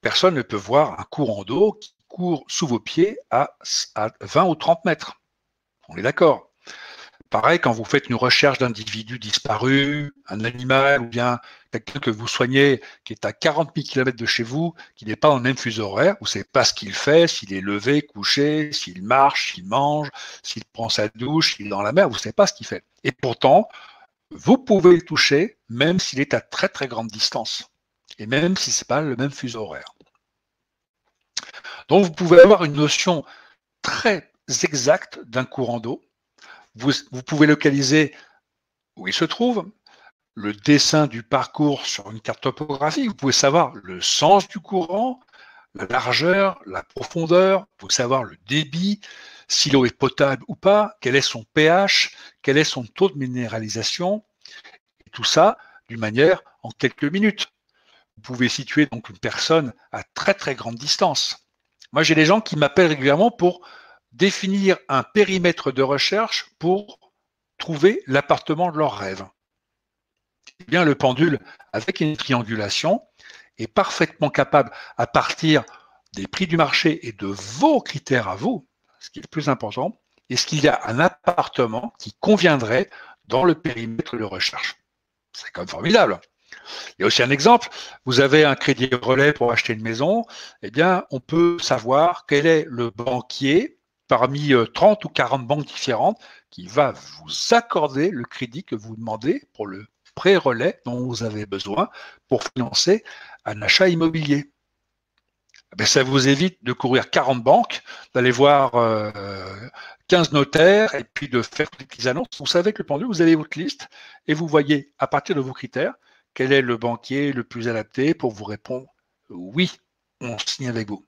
Personne ne peut voir un courant d'eau qui court sous vos pieds à, 20 ou 30 mètres. On est d'accord. Pareil, quand vous faites une recherche d'individus disparus, un animal ou bien quelqu'un que vous soignez qui est à 40 000 km de chez vous, qui n'est pas dans le même fuseau horaire, vous ne savez pas ce qu'il fait, s'il est levé, couché, s'il marche, s'il mange, s'il prend sa douche, s'il est dans la mer, vous ne savez pas ce qu'il fait. Et pourtant, vous pouvez le toucher même s'il est à très très grande distance. Et même si ce n'est pas le même fuseau horaire. Donc vous pouvez avoir une notion très exacte d'un courant d'eau. Vous, vous, pouvez localiser où il se trouve, le dessin du parcours sur une carte topographique, vous pouvez savoir le sens du courant, la largeur, la profondeur, vous pouvez savoir le débit, si l'eau est potable ou pas, quel est son pH, quel est son taux de minéralisation, et tout ça d'une manière en quelques minutes. Vous pouvez situer donc une personne à très très grande distance. Moi, j'ai des gens qui m'appellent régulièrement pour définir un périmètre de recherche pour trouver l'appartement de leur rêve. Eh bien, le pendule, avec une triangulation, est parfaitement capable, à partir des prix du marché et de vos critères à vous, ce qui est le plus important, est-ce qu'il y a un appartement qui conviendrait dans le périmètre de recherche? C'est quand même formidable. Il y a aussi un exemple, vous avez un crédit relais pour acheter une maison, eh bien, on peut savoir quel est le banquier parmi 30 euh, ou 40 banques différentes qui va vous accorder le crédit que vous demandez pour le pré-relais dont vous avez besoin pour financer un achat immobilier. Eh ça vous évite de courir 40 banques, d'aller voir 15 euh, notaires et puis de faire des petites annonces. Vous savez que le pendule, vous avez votre liste et vous voyez à partir de vos critères quel est le banquier le plus adapté pour vous répondre oui, on signe avec vous.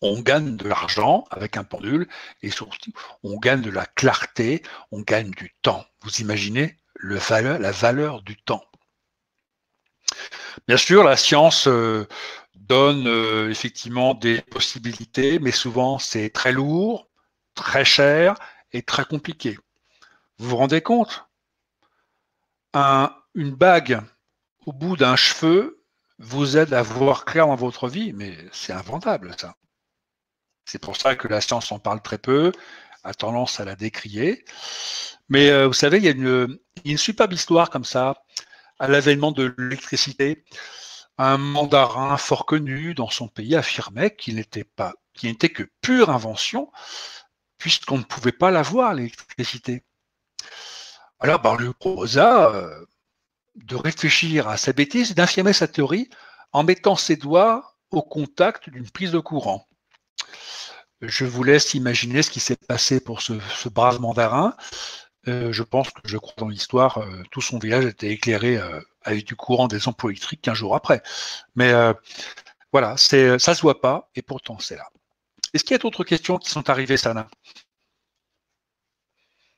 On gagne de l'argent avec un pendule et surtout on gagne de la clarté, on gagne du temps. Vous imaginez le valeur, la valeur du temps. Bien sûr, la science euh, donne euh, effectivement des possibilités, mais souvent c'est très lourd, très cher et très compliqué. Vous vous rendez compte? Une bague au bout d'un cheveu vous aide à voir clair dans votre vie, mais c'est inventable ça. C'est pour ça que la science en parle très peu, a tendance à la décrier. Mais euh, vous savez, il y, a une, une superbe histoire comme ça, à l'avènement de l'électricité. Un mandarin fort connu dans son pays affirmait qu'il n'était pas, qu'il n'était que pure invention, puisqu'on ne pouvait pas l'avoir, l'électricité. Alors, ben, on lui proposa euh, de réfléchir à sa bêtise et d'infirmer sa théorie en mettant ses doigts au contact d'une prise de courant. Je vous laisse imaginer ce qui s'est passé pour ce brave mandarin. Je pense que je crois dans l'histoire, tout son village était éclairé avec du courant des ampoules électriques qu'un jour après. Mais voilà, c'est, ça se voit pas, et pourtant c'est là. Est-ce qu'il y a d'autres questions qui sont arrivées, Sana?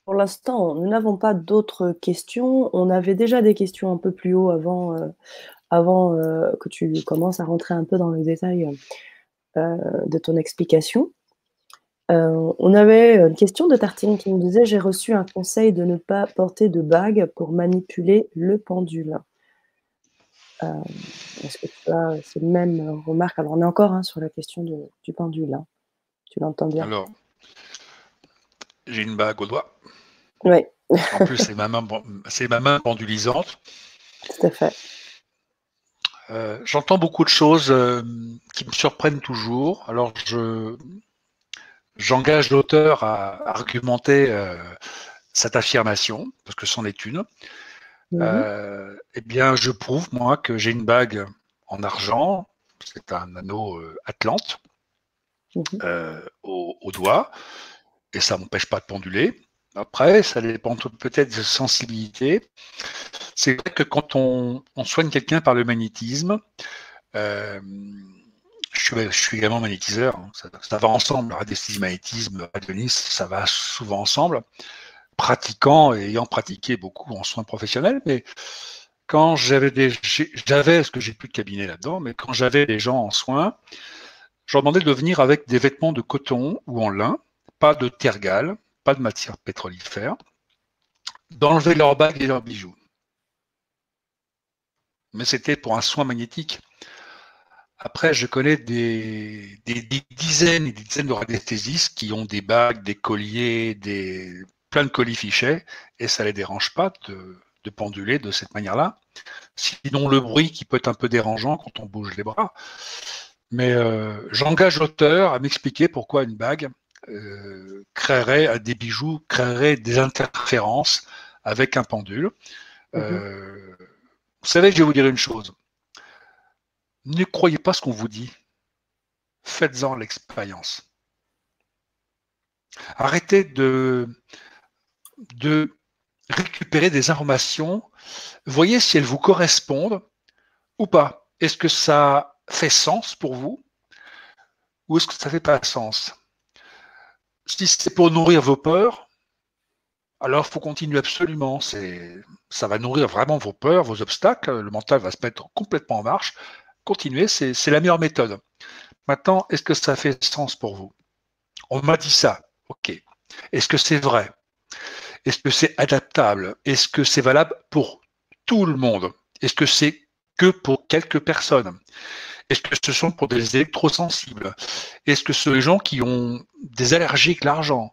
Pour l'instant, nous n'avons pas d'autres questions. On avait déjà des questions un peu plus haut avant, avant que tu commences à rentrer un peu dans le détail de ton explication. Euh, on avait une question de Tartine qui nous disait J'ai reçu un conseil de ne pas porter de bague pour manipuler le pendule. Euh, est-ce que tu as ces mêmes remarques? Alors, on est encore hein, sur la question du pendule. Hein. Tu l'entends bien? Alors, j'ai une bague au doigt. Oui. en plus, c'est ma, main, ma main pendulisante. Tout à fait. Euh, j'entends beaucoup de choses qui me surprennent toujours. Alors, je, j'engage l'auteur à argumenter euh, cette affirmation, parce que c'en est une. Mhm. Euh, eh bien, je prouve, moi, que j'ai une bague en argent, c'est un anneau euh, Atlante, mhm. au, doigt, et ça m'empêche pas de penduler. Après, ça dépend peut-être de sensibilité. C'est vrai que quand on, on soigne quelqu'un par le magnétisme, je suis, également magnétiseur. Hein. Ça, va ensemble. Radiesthésie, magnétisme, radionisme, ça va souvent ensemble. Pratiquant et ayant pratiqué beaucoup en soins professionnels, mais quand j'avais des, j'avais, ce que j'ai plus de cabinet là-dedans, mais quand j'avais des gens en soins, je leur demandais de venir avec des vêtements de coton ou en lin, pas de tergale, pas de matière pétrolifère, d'enlever leurs bagues et leurs bijoux. Mais c'était pour un soin magnétique. Après, je connais des, dizaines et des dizaines de radiesthésistes qui ont des bagues, des colliers, des, plein de colis fichets, et ça ne les dérange pas de, penduler de cette manière-là. Sinon, le bruit qui peut être un peu dérangeant quand on bouge les bras. Mais euh, j'engage l'auteur à m'expliquer pourquoi une bague euh, créerait des bijoux, créerait des interférences avec un pendule. Mm-hmm. Euh, vous savez, je vais vous dire une chose. Ne croyez pas ce qu'on vous dit. Faites-en l'expérience. Arrêtez de, récupérer des informations. Voyez si elles vous correspondent ou pas. Est-ce que ça fait sens pour vous ou est-ce que ça ne fait pas sens? Si c'est pour nourrir vos peurs, alors il faut continuer absolument. Ça va nourrir vraiment vos peurs, vos obstacles. Le mental va se mettre complètement en marche continuer, c'est la meilleure méthode. Maintenant, est-ce que ça fait sens pour vous? On m'a dit ça. OK. Est-ce que c'est vrai? Est-ce que c'est adaptable? Est-ce que c'est valable pour tout le monde? Est-ce que c'est que pour quelques personnes? Est-ce que ce sont pour des électrosensibles? Est-ce que ce sont les gens qui ont des allergies avec l'argent?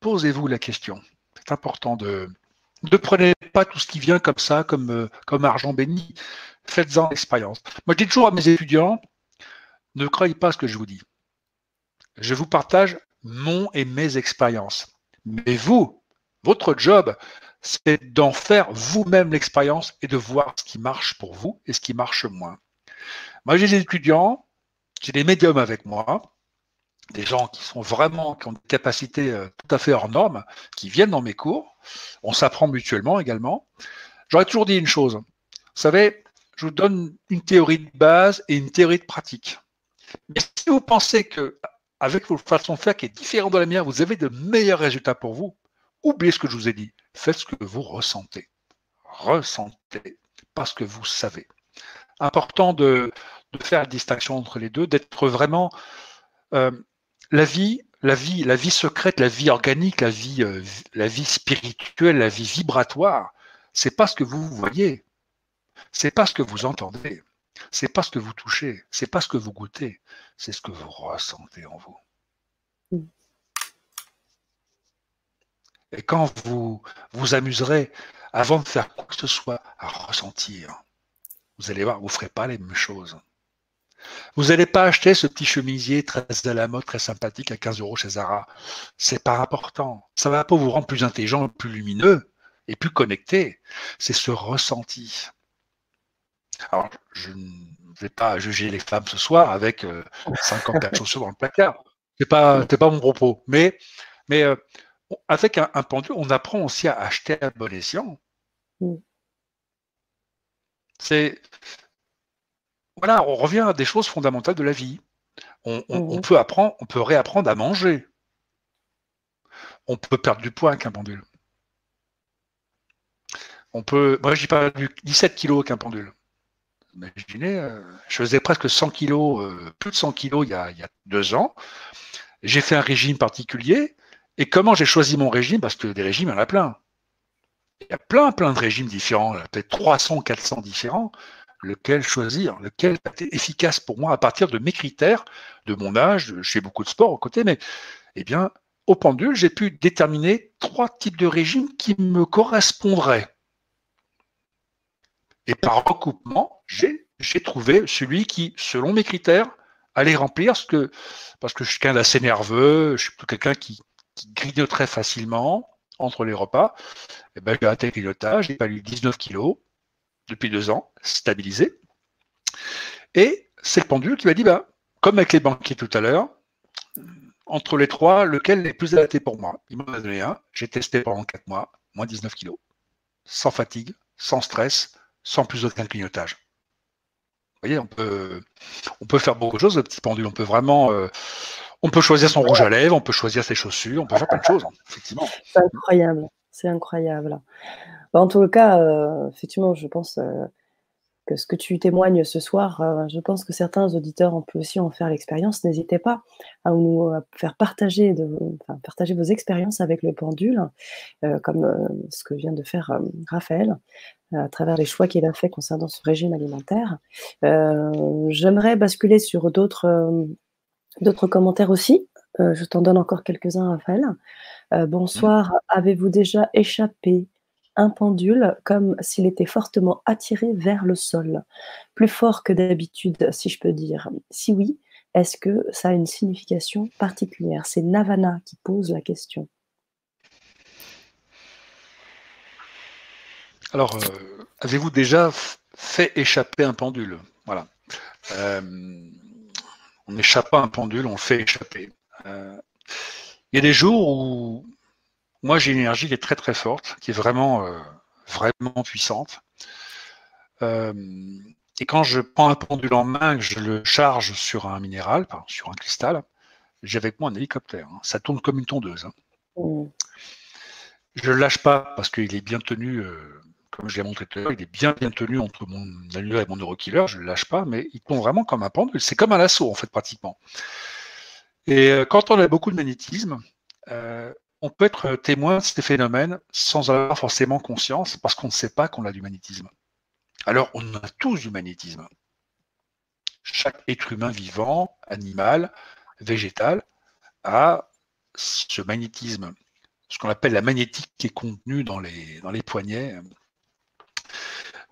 Posez-vous la question. C'est important de ne prenez pas tout ce qui vient comme ça, comme, euh, comme argent béni faites-en l'expérience. Moi, je dis toujours à mes étudiants, ne croyez pas ce que je vous dis. Je vous partage mon et mes expériences. Mais vous, votre job, c'est d'en faire vous-même l'expérience et de voir ce qui marche pour vous et ce qui marche moins. Moi, j'ai des étudiants, j'ai des médiums avec moi, des gens qui sont vraiment, qui ont des capacités euh, tout à fait hors normes, qui viennent dans mes cours. On s'apprend mutuellement également. J'aurais toujours dit une chose. Vous savez, je vous donne une théorie de base et une théorie de pratique. Mais si vous pensez que avec votre façon de faire qui est différente de la mienne, vous avez de meilleurs résultats pour vous, oubliez ce que je vous ai dit. Faites ce que vous ressentez. Ressentez, parce que vous savez. Important de, faire la distinction entre les deux, d'être vraiment euh, la vie, la vie, la vie secrète, la vie organique, la vie, euh, la vie spirituelle, la vie vibratoire. C'est pas ce que vous voyez, c'est pas ce que vous entendez, c'est pas ce que vous touchez, c'est pas ce que vous goûtez, c'est ce que vous ressentez en vous. Mm. Et quand vous vous amuserez, avant de faire quoi que ce soit, à ressentir, vous allez voir, vous ne ferez pas les mêmes choses. Vous n'allez pas acheter ce petit chemisier très à la mode, très sympathique à 15 euros chez Zara. C'est pas important. Ça ne va pas vous rendre plus intelligent, plus lumineux et plus connecté. C'est ce ressenti. Alors, je ne vais pas juger les femmes ce soir avec 54 euh, chaussures dans le placard. C'est pas, pas mon propos. Mais, mais euh, avec un, pendule, on apprend aussi à acheter à bon escient. C'est voilà, on revient à des choses fondamentales de la vie. On, mm-hmm. peut apprendre, on peut réapprendre à manger. On peut perdre du poids avec un pendule. On peut, moi j'ai perdu 17 kilos avec un pendule. Imaginez, euh, je faisais presque 100 kilos, euh, plus de 100 kilos il y a, deux ans. J'ai fait un régime particulier. Et comment j'ai choisi mon régime? Parce que des régimes, il y en a plein. Il y a plein, plein de régimes différents, peut-être 300, 400 différents. Lequel choisir? Lequel est efficace pour moi à partir de mes critères, de mon âge? Je fais beaucoup de sport au côté, mais eh bien, au pendule, j'ai pu déterminer trois types de régimes qui me correspondraient. Et par recoupement, j'ai trouvé celui qui, selon mes critères, allait remplir ce que, parce que je suis quelqu'un d'assez nerveux, je suis quelqu'un qui, qui grignote très facilement entre les repas. Et eh ben, j'ai arrêté le grignotage, j'ai eu 19 kilos depuis deux ans, stabilisé. Et c'est le pendule qui m'a dit, bah, comme avec les banquiers tout à l'heure, entre les trois, lequel est plus adapté pour moi? Il m'en a donné un, j'ai testé pendant quatre mois, moins 19 kilos, sans fatigue, sans stress, sans plus aucun clignotage. Vous voyez, on peut, on peut faire beaucoup de choses, le petit pendule. On peut vraiment. Euh, on peut choisir son rouge à lèvres, on peut choisir ses chaussures, on peut faire plein de choses, hein, effectivement. C'est incroyable, c'est incroyable. Bah, en tout cas, euh, effectivement, je pense euh, que ce que tu témoignes ce soir, je pense que certains auditeurs ont pu aussi en faire l'expérience. N'hésitez pas à nous faire partager, de, partager vos expériences avec le pendule, comme ce que vient de faire Raphaël à travers les choix qu'il a fait concernant son régime alimentaire. Euh, j'aimerais basculer sur d'autres euh, d'autres commentaires aussi. Euh, je t'en donne encore quelques-uns, Raphaël. bonsoir. Avez-vous déjà échappé un pendule comme s'il était fortement attiré vers le sol, plus fort que d'habitude, si je peux dire Si oui, est-ce que ça a une signification particulière? C'est Navana qui pose la question. Alors, euh, avez-vous déjà fait échapper un pendule? Voilà. Euh, on n'échappe pas un pendule, on le fait échapper. Euh, il y a des jours où moi j'ai une énergie qui est très très forte, qui est vraiment vraiment puissante. et quand je prends un pendule en main, que je le charge sur un minéral, sur un cristal, j'ai avec moi un hélicoptère. Hein. Ça tourne comme une tondeuse. Hein. Mmh. Je ne le lâche pas parce qu'il est bien tenu comme je l'ai montré tout à l'heure, il est bien bien tenu entre mon annulaire et mon neurokiller, je ne le lâche pas, mais il tombe vraiment comme un pendule. C'est comme un lasso, en fait, pratiquement. Et euh, quand on a beaucoup de magnétisme, euh, on peut être témoin de ces phénomènes sans avoir forcément conscience, parce qu'on ne sait pas qu'on a du magnétisme. Alors, on a tous du magnétisme. Chaque être humain vivant, animal, végétal, a ce magnétisme, ce qu'on appelle la magnétique qui est contenue dans les, dans les poignets,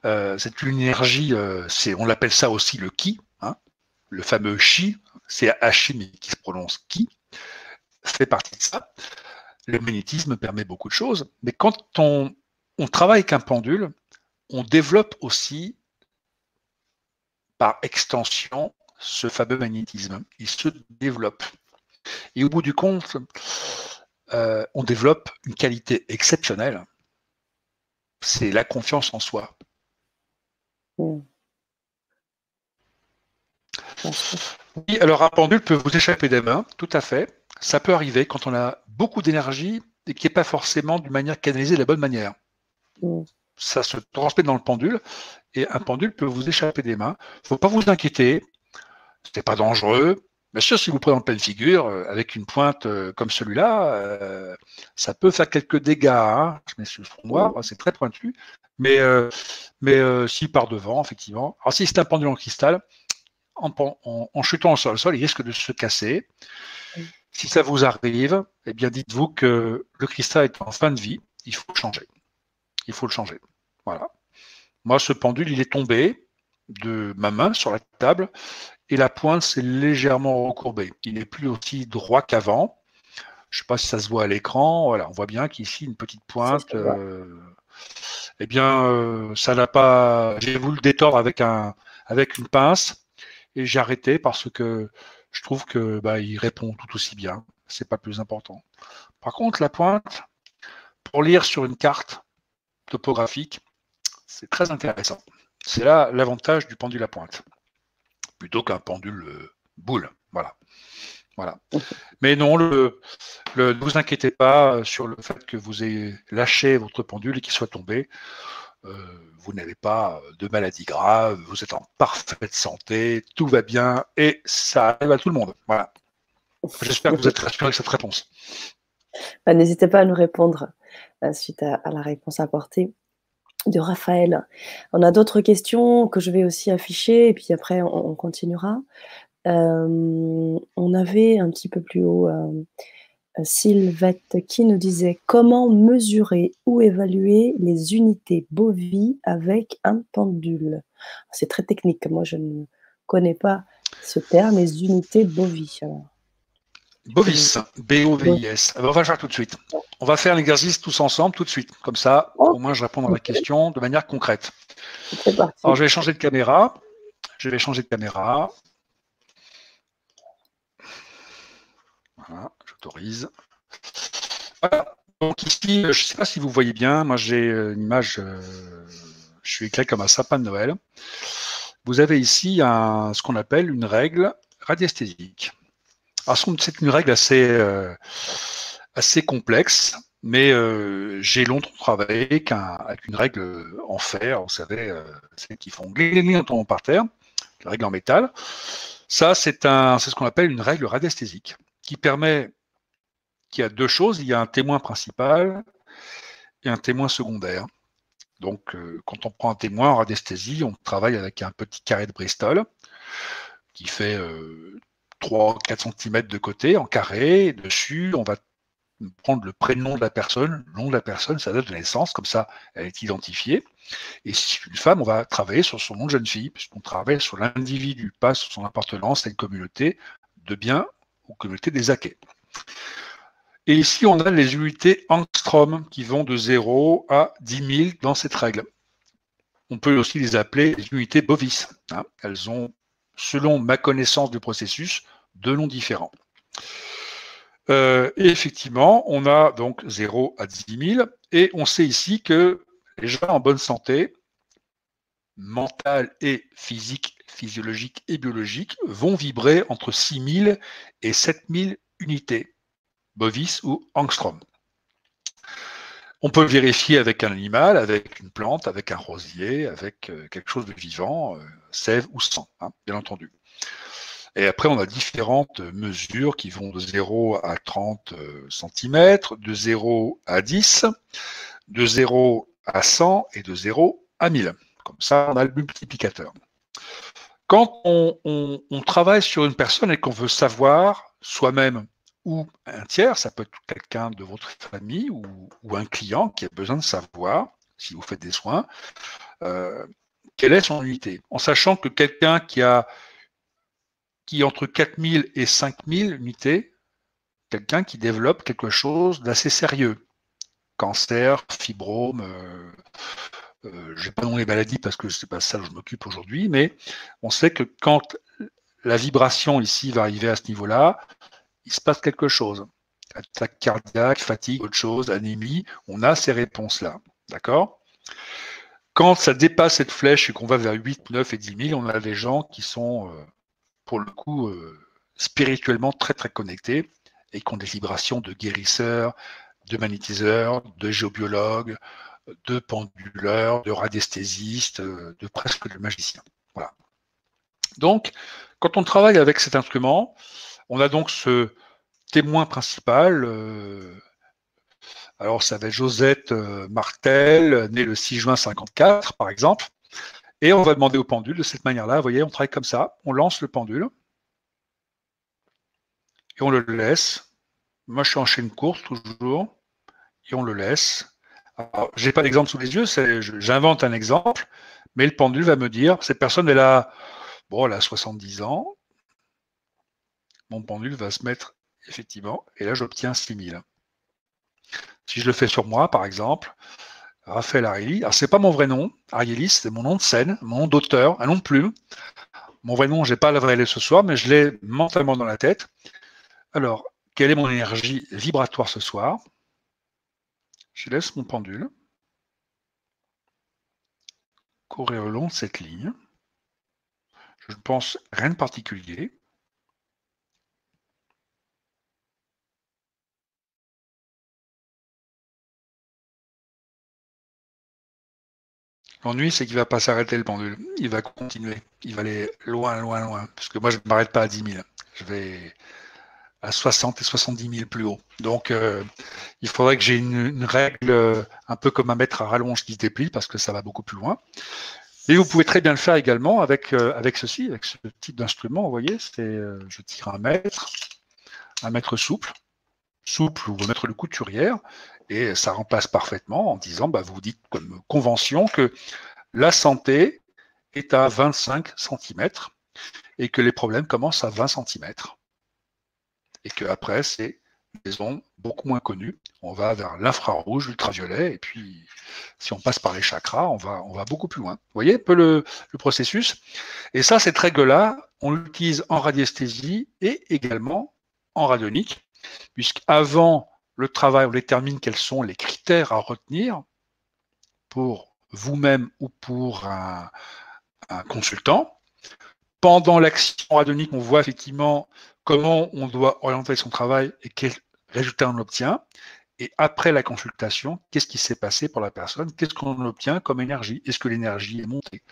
euh, c'est énergie, euh, on l'appelle ça aussi le ki, hein. le fameux chi, c'est H mais qui se prononce ki, fait partie de ça. Le magnétisme permet beaucoup de choses, mais quand on, travaille avec un pendule, on développe aussi par extension ce fameux magnétisme. Il se développe. Et au bout du compte, euh, on développe une qualité exceptionnelle. C'est la confiance en soi. Oui, alors un pendule peut vous échapper des mains, tout à fait. Ça peut arriver quand on a beaucoup d'énergie et qui n'est pas forcément d'une manière canalisée de la bonne manière. Ça se transmet dans le pendule et un pendule peut vous échapper des mains. Il ne faut pas vous inquiéter, ce n'est pas dangereux. Bien sûr, si vous prenez en pleine figure, euh, avec une pointe euh, comme celui-là, euh, ça peut faire quelques dégâts. Hein. Je mets sur le front noir, c'est très pointu. Mais, mais s'il part devant, effectivement. Alors, si c'est un pendule en cristal, en, chutant sur le sol, il risque de se casser. Si ça vous arrive, eh bien, dites-vous que le cristal est en fin de vie. Il faut le changer. Il faut le changer. Voilà. Moi, ce pendule, il est tombé de ma main sur la table et la pointe s'est légèrement recourbée. Il n'est plus aussi droit qu'avant. Je ne sais pas si ça se voit à l'écran. Voilà, on voit bien qu'ici, une petite pointe. Euh, eh bien, euh, ça n'a pas. J'ai voulu le détordre avec, un, avec une pince et j'ai arrêté parce que je trouve que bah, il répond tout aussi bien. C'est pas plus important. Par contre, la pointe, pour lire sur une carte topographique, c'est très intéressant. C'est là l'avantage du pendule à pointe, plutôt qu'un pendule euh, boule. Voilà. Voilà. Mais non, le, ne vous inquiétez pas sur le fait que vous ayez lâché votre pendule et qu'il soit tombé. Euh, vous n'avez pas de maladie grave, vous êtes en parfaite santé, tout va bien et ça arrive à tout le monde. J'espère que vous êtes rassuré avec cette réponse. Bah, n'hésitez pas à nous répondre euh, suite à, la réponse apportée de Raphaël. On a d'autres questions que je vais aussi afficher et puis après on, continuera. Euh, on avait un petit peu plus haut Sylvette qui nous disait comment mesurer ou évaluer les unités bovies avec un pendule. C'est très technique, moi je ne connais pas ce terme, les unités bovies. Bovis, B-O-V-I-S. On va faire tout de suite. On va faire l'exercice tous ensemble tout de suite. Comme ça, oh, au moins je réponds à la question de manière concrète. Alors je vais changer de caméra. Je vais changer de caméra. Voilà, Voilà. Donc ici, je ne sais pas si vous voyez bien, moi j'ai euh, une image, euh, je suis éclairé comme un sapin de Noël. Vous avez ici ce qu'on appelle une règle radiesthésique. Alors c'est une règle assez, euh, assez complexe, mais j'ai longtemps travaillé avec, une règle en fer, vous savez, celles qui font gling en par terre, la règle en métal. Ça, c'est ce qu'on appelle une règle radiesthésique qui permet qu'il y a deux choses. Il y a un témoin principal et un témoin secondaire. Donc, euh, quand on prend un témoin en radiesthésie, on travaille avec un petit carré de Bristol qui fait 3-4 euh, cm de côté en carré. dessus, on va prendre le prénom de la personne, le nom de la personne, sa date de naissance, comme ça, elle est identifiée. Et si c'est une femme, on va travailler sur son nom de jeune fille, puisqu'on travaille sur l'individu, pas sur son appartenance à une communauté de biens ou communauté des Aquets. Et ici, on a les unités angstrom qui vont de 0 à 10 000 dans cette règle. On peut aussi les appeler les unités bovis. Hein. Elles ont, selon ma connaissance du processus, deux noms différents. Euh, et effectivement, on a donc 0 à 10 000, et on sait ici que les gens en bonne santé, mentale et physique, physiologique et biologique, vont vibrer entre 6 000 et 7 000 unités. Bovis ou angstrom. On peut vérifier avec un animal, avec une plante, avec un rosier, avec euh, quelque chose de vivant, euh, sève ou sang, hein, bien entendu. Et après, on a différentes mesures qui vont de 0 à 30 euh, cm, de 0 à 10, de 0 à 100 et de 0 à 1000. Comme ça, on a le multiplicateur. Quand on travaille sur une personne et qu'on veut savoir soi-même ou un tiers, ça peut être quelqu'un de votre famille ou, un client qui a besoin de savoir, si vous faites des soins, euh, quelle est son unité. En sachant que quelqu'un qui a qui entre 4000 et 5000 unités, quelqu'un qui développe quelque chose d'assez sérieux. Cancer, fibrome, euh, euh, je n'ai pas nom les maladies parce que ce n'est pas ça que je m'occupe aujourd'hui, mais on sait que quand la vibration ici va arriver à ce niveau-là, il se passe quelque chose. Attaque cardiaque, fatigue, autre chose, anémie, on a ces réponses-là. D'accord? Quand ça dépasse cette flèche et qu'on va vers 8, 9 et 10 000, on a des gens qui sont, euh, pour le coup, euh, spirituellement très très connectés et qui ont des vibrations de guérisseurs, de magnétiseurs, de géobiologues, de penduleurs, de radiesthésistes, euh, de presque de magiciens. Voilà. Donc, quand on travaille avec cet instrument, on a donc ce témoin principal. Euh, alors, ça va être Josette euh, Martel, née le 6 juin 54, par exemple. Et on va demander au pendule de cette manière-là. Vous voyez, on travaille comme ça. On lance le pendule. Et on le laisse. Moi, je suis en chaîne courte toujours. Et on le laisse. Je n'ai pas d'exemple sous les yeux. J'invente un exemple. Mais le pendule va me dire, cette personne, elle a, bon, elle a 70 ans mon pendule va se mettre effectivement, et là j'obtiens 6000. Si je le fais sur moi, par exemple, Raphaël Ariely, alors c'est pas mon vrai nom, Arielis, c'est mon nom de scène, mon nom d'auteur, un nom de plume. Mon vrai nom, j'ai pas la vraie ce soir, mais je l'ai mentalement dans la tête. Alors, quelle est mon énergie vibratoire ce soir? Je laisse mon pendule courir le long de cette ligne. Je ne pense rien de particulier. L'ennui, c'est qu'il ne va pas s'arrêter le pendule. Il va continuer. Il va aller loin, loin, loin. Parce que moi, je ne m'arrête pas à 10 000. Je vais à 60 et 70 000 plus haut. Donc, euh, il faudrait que j'ai une, règle euh, un peu comme un mètre à rallonge qui se déplie parce que ça va beaucoup plus loin. Et vous pouvez très bien le faire également avec, euh, avec ceci, avec ce type d'instrument. Vous voyez, c'est je tire un mètre, un mètre souple, souple ou un mètre de couturière, et ça remplace parfaitement en disant, bah, vous dites comme convention que la santé est à 25 cm et que les problèmes commencent à 20 cm et qu'après, c'est des ondes beaucoup moins connues. On va vers l'infrarouge, l'ultraviolet, et puis si on passe par les chakras, on va, beaucoup plus loin. Vous voyez un peu le, processus? Et ça, cette règle-là, on l'utilise en radiesthésie et également en radionique, puisqu'avant le travail, on détermine quels sont les critères à retenir pour vous-même ou pour un, consultant. Pendant l'action radionique, on voit effectivement comment on doit orienter son travail et quels résultats on obtient. Et après la consultation, qu'est-ce qui s'est passé pour la personne? Qu'est-ce qu'on obtient comme énergie? Est-ce que l'énergie est montée?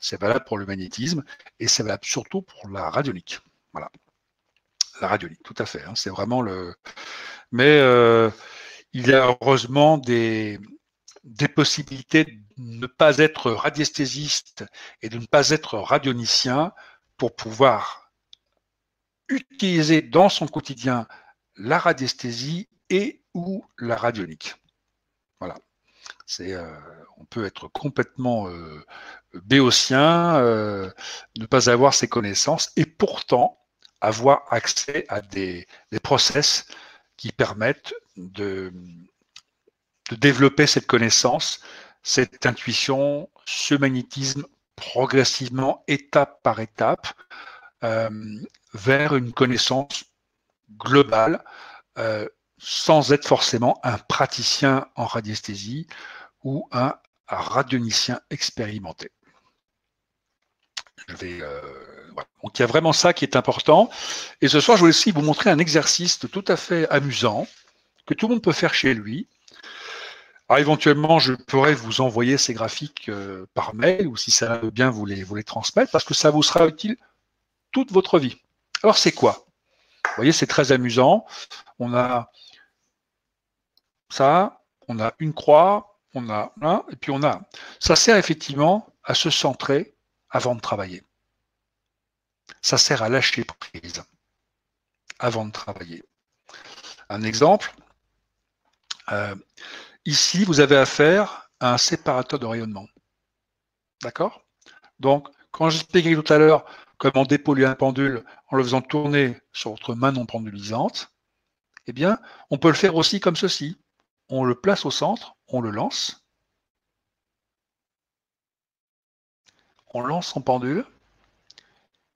C'est valable pour le magnétisme et c'est valable surtout pour la radionique. Voilà. La radionique, tout à fait. Hein. c'est vraiment le. Mais euh, il y a heureusement des, des possibilités de ne pas être radiesthésiste et de ne pas être radionicien pour pouvoir utiliser dans son quotidien la radiesthésie et ou la radionique. Voilà. Euh, on peut être complètement euh, béotien, ne pas avoir ces connaissances et pourtant avoir accès à des, des process qui permettent de, développer cette connaissance, cette intuition, ce magnétisme progressivement, étape par étape, euh, vers une connaissance globale euh, sans être forcément un praticien en radiesthésie ou un radionicien expérimenté. Je vais, euh, Donc il y a vraiment ça qui est important. Et ce soir, je voulais aussi vous montrer un exercice tout à fait amusant que tout le monde peut faire chez lui. Éventuellement, je pourrais vous envoyer ces graphiques par mail ou si ça veut bien vous vous les transmettre parce que ça vous sera utile toute votre vie. Alors c'est quoi? Vous voyez, c'est très amusant. On a ça, on a une croix, on a un, et puis on a. Ça sert effectivement à se centrer avant de travailler. Ça sert à lâcher prise avant de travailler. Un exemple, euh, ici, vous avez affaire à un séparateur de rayonnement. D'accord? Donc, quand j'expliquais tout à l'heure comment dépolluer un pendule en le faisant tourner sur votre main non pendulisante, eh bien, on peut le faire aussi comme ceci. On le place au centre, on le lance. On lance son pendule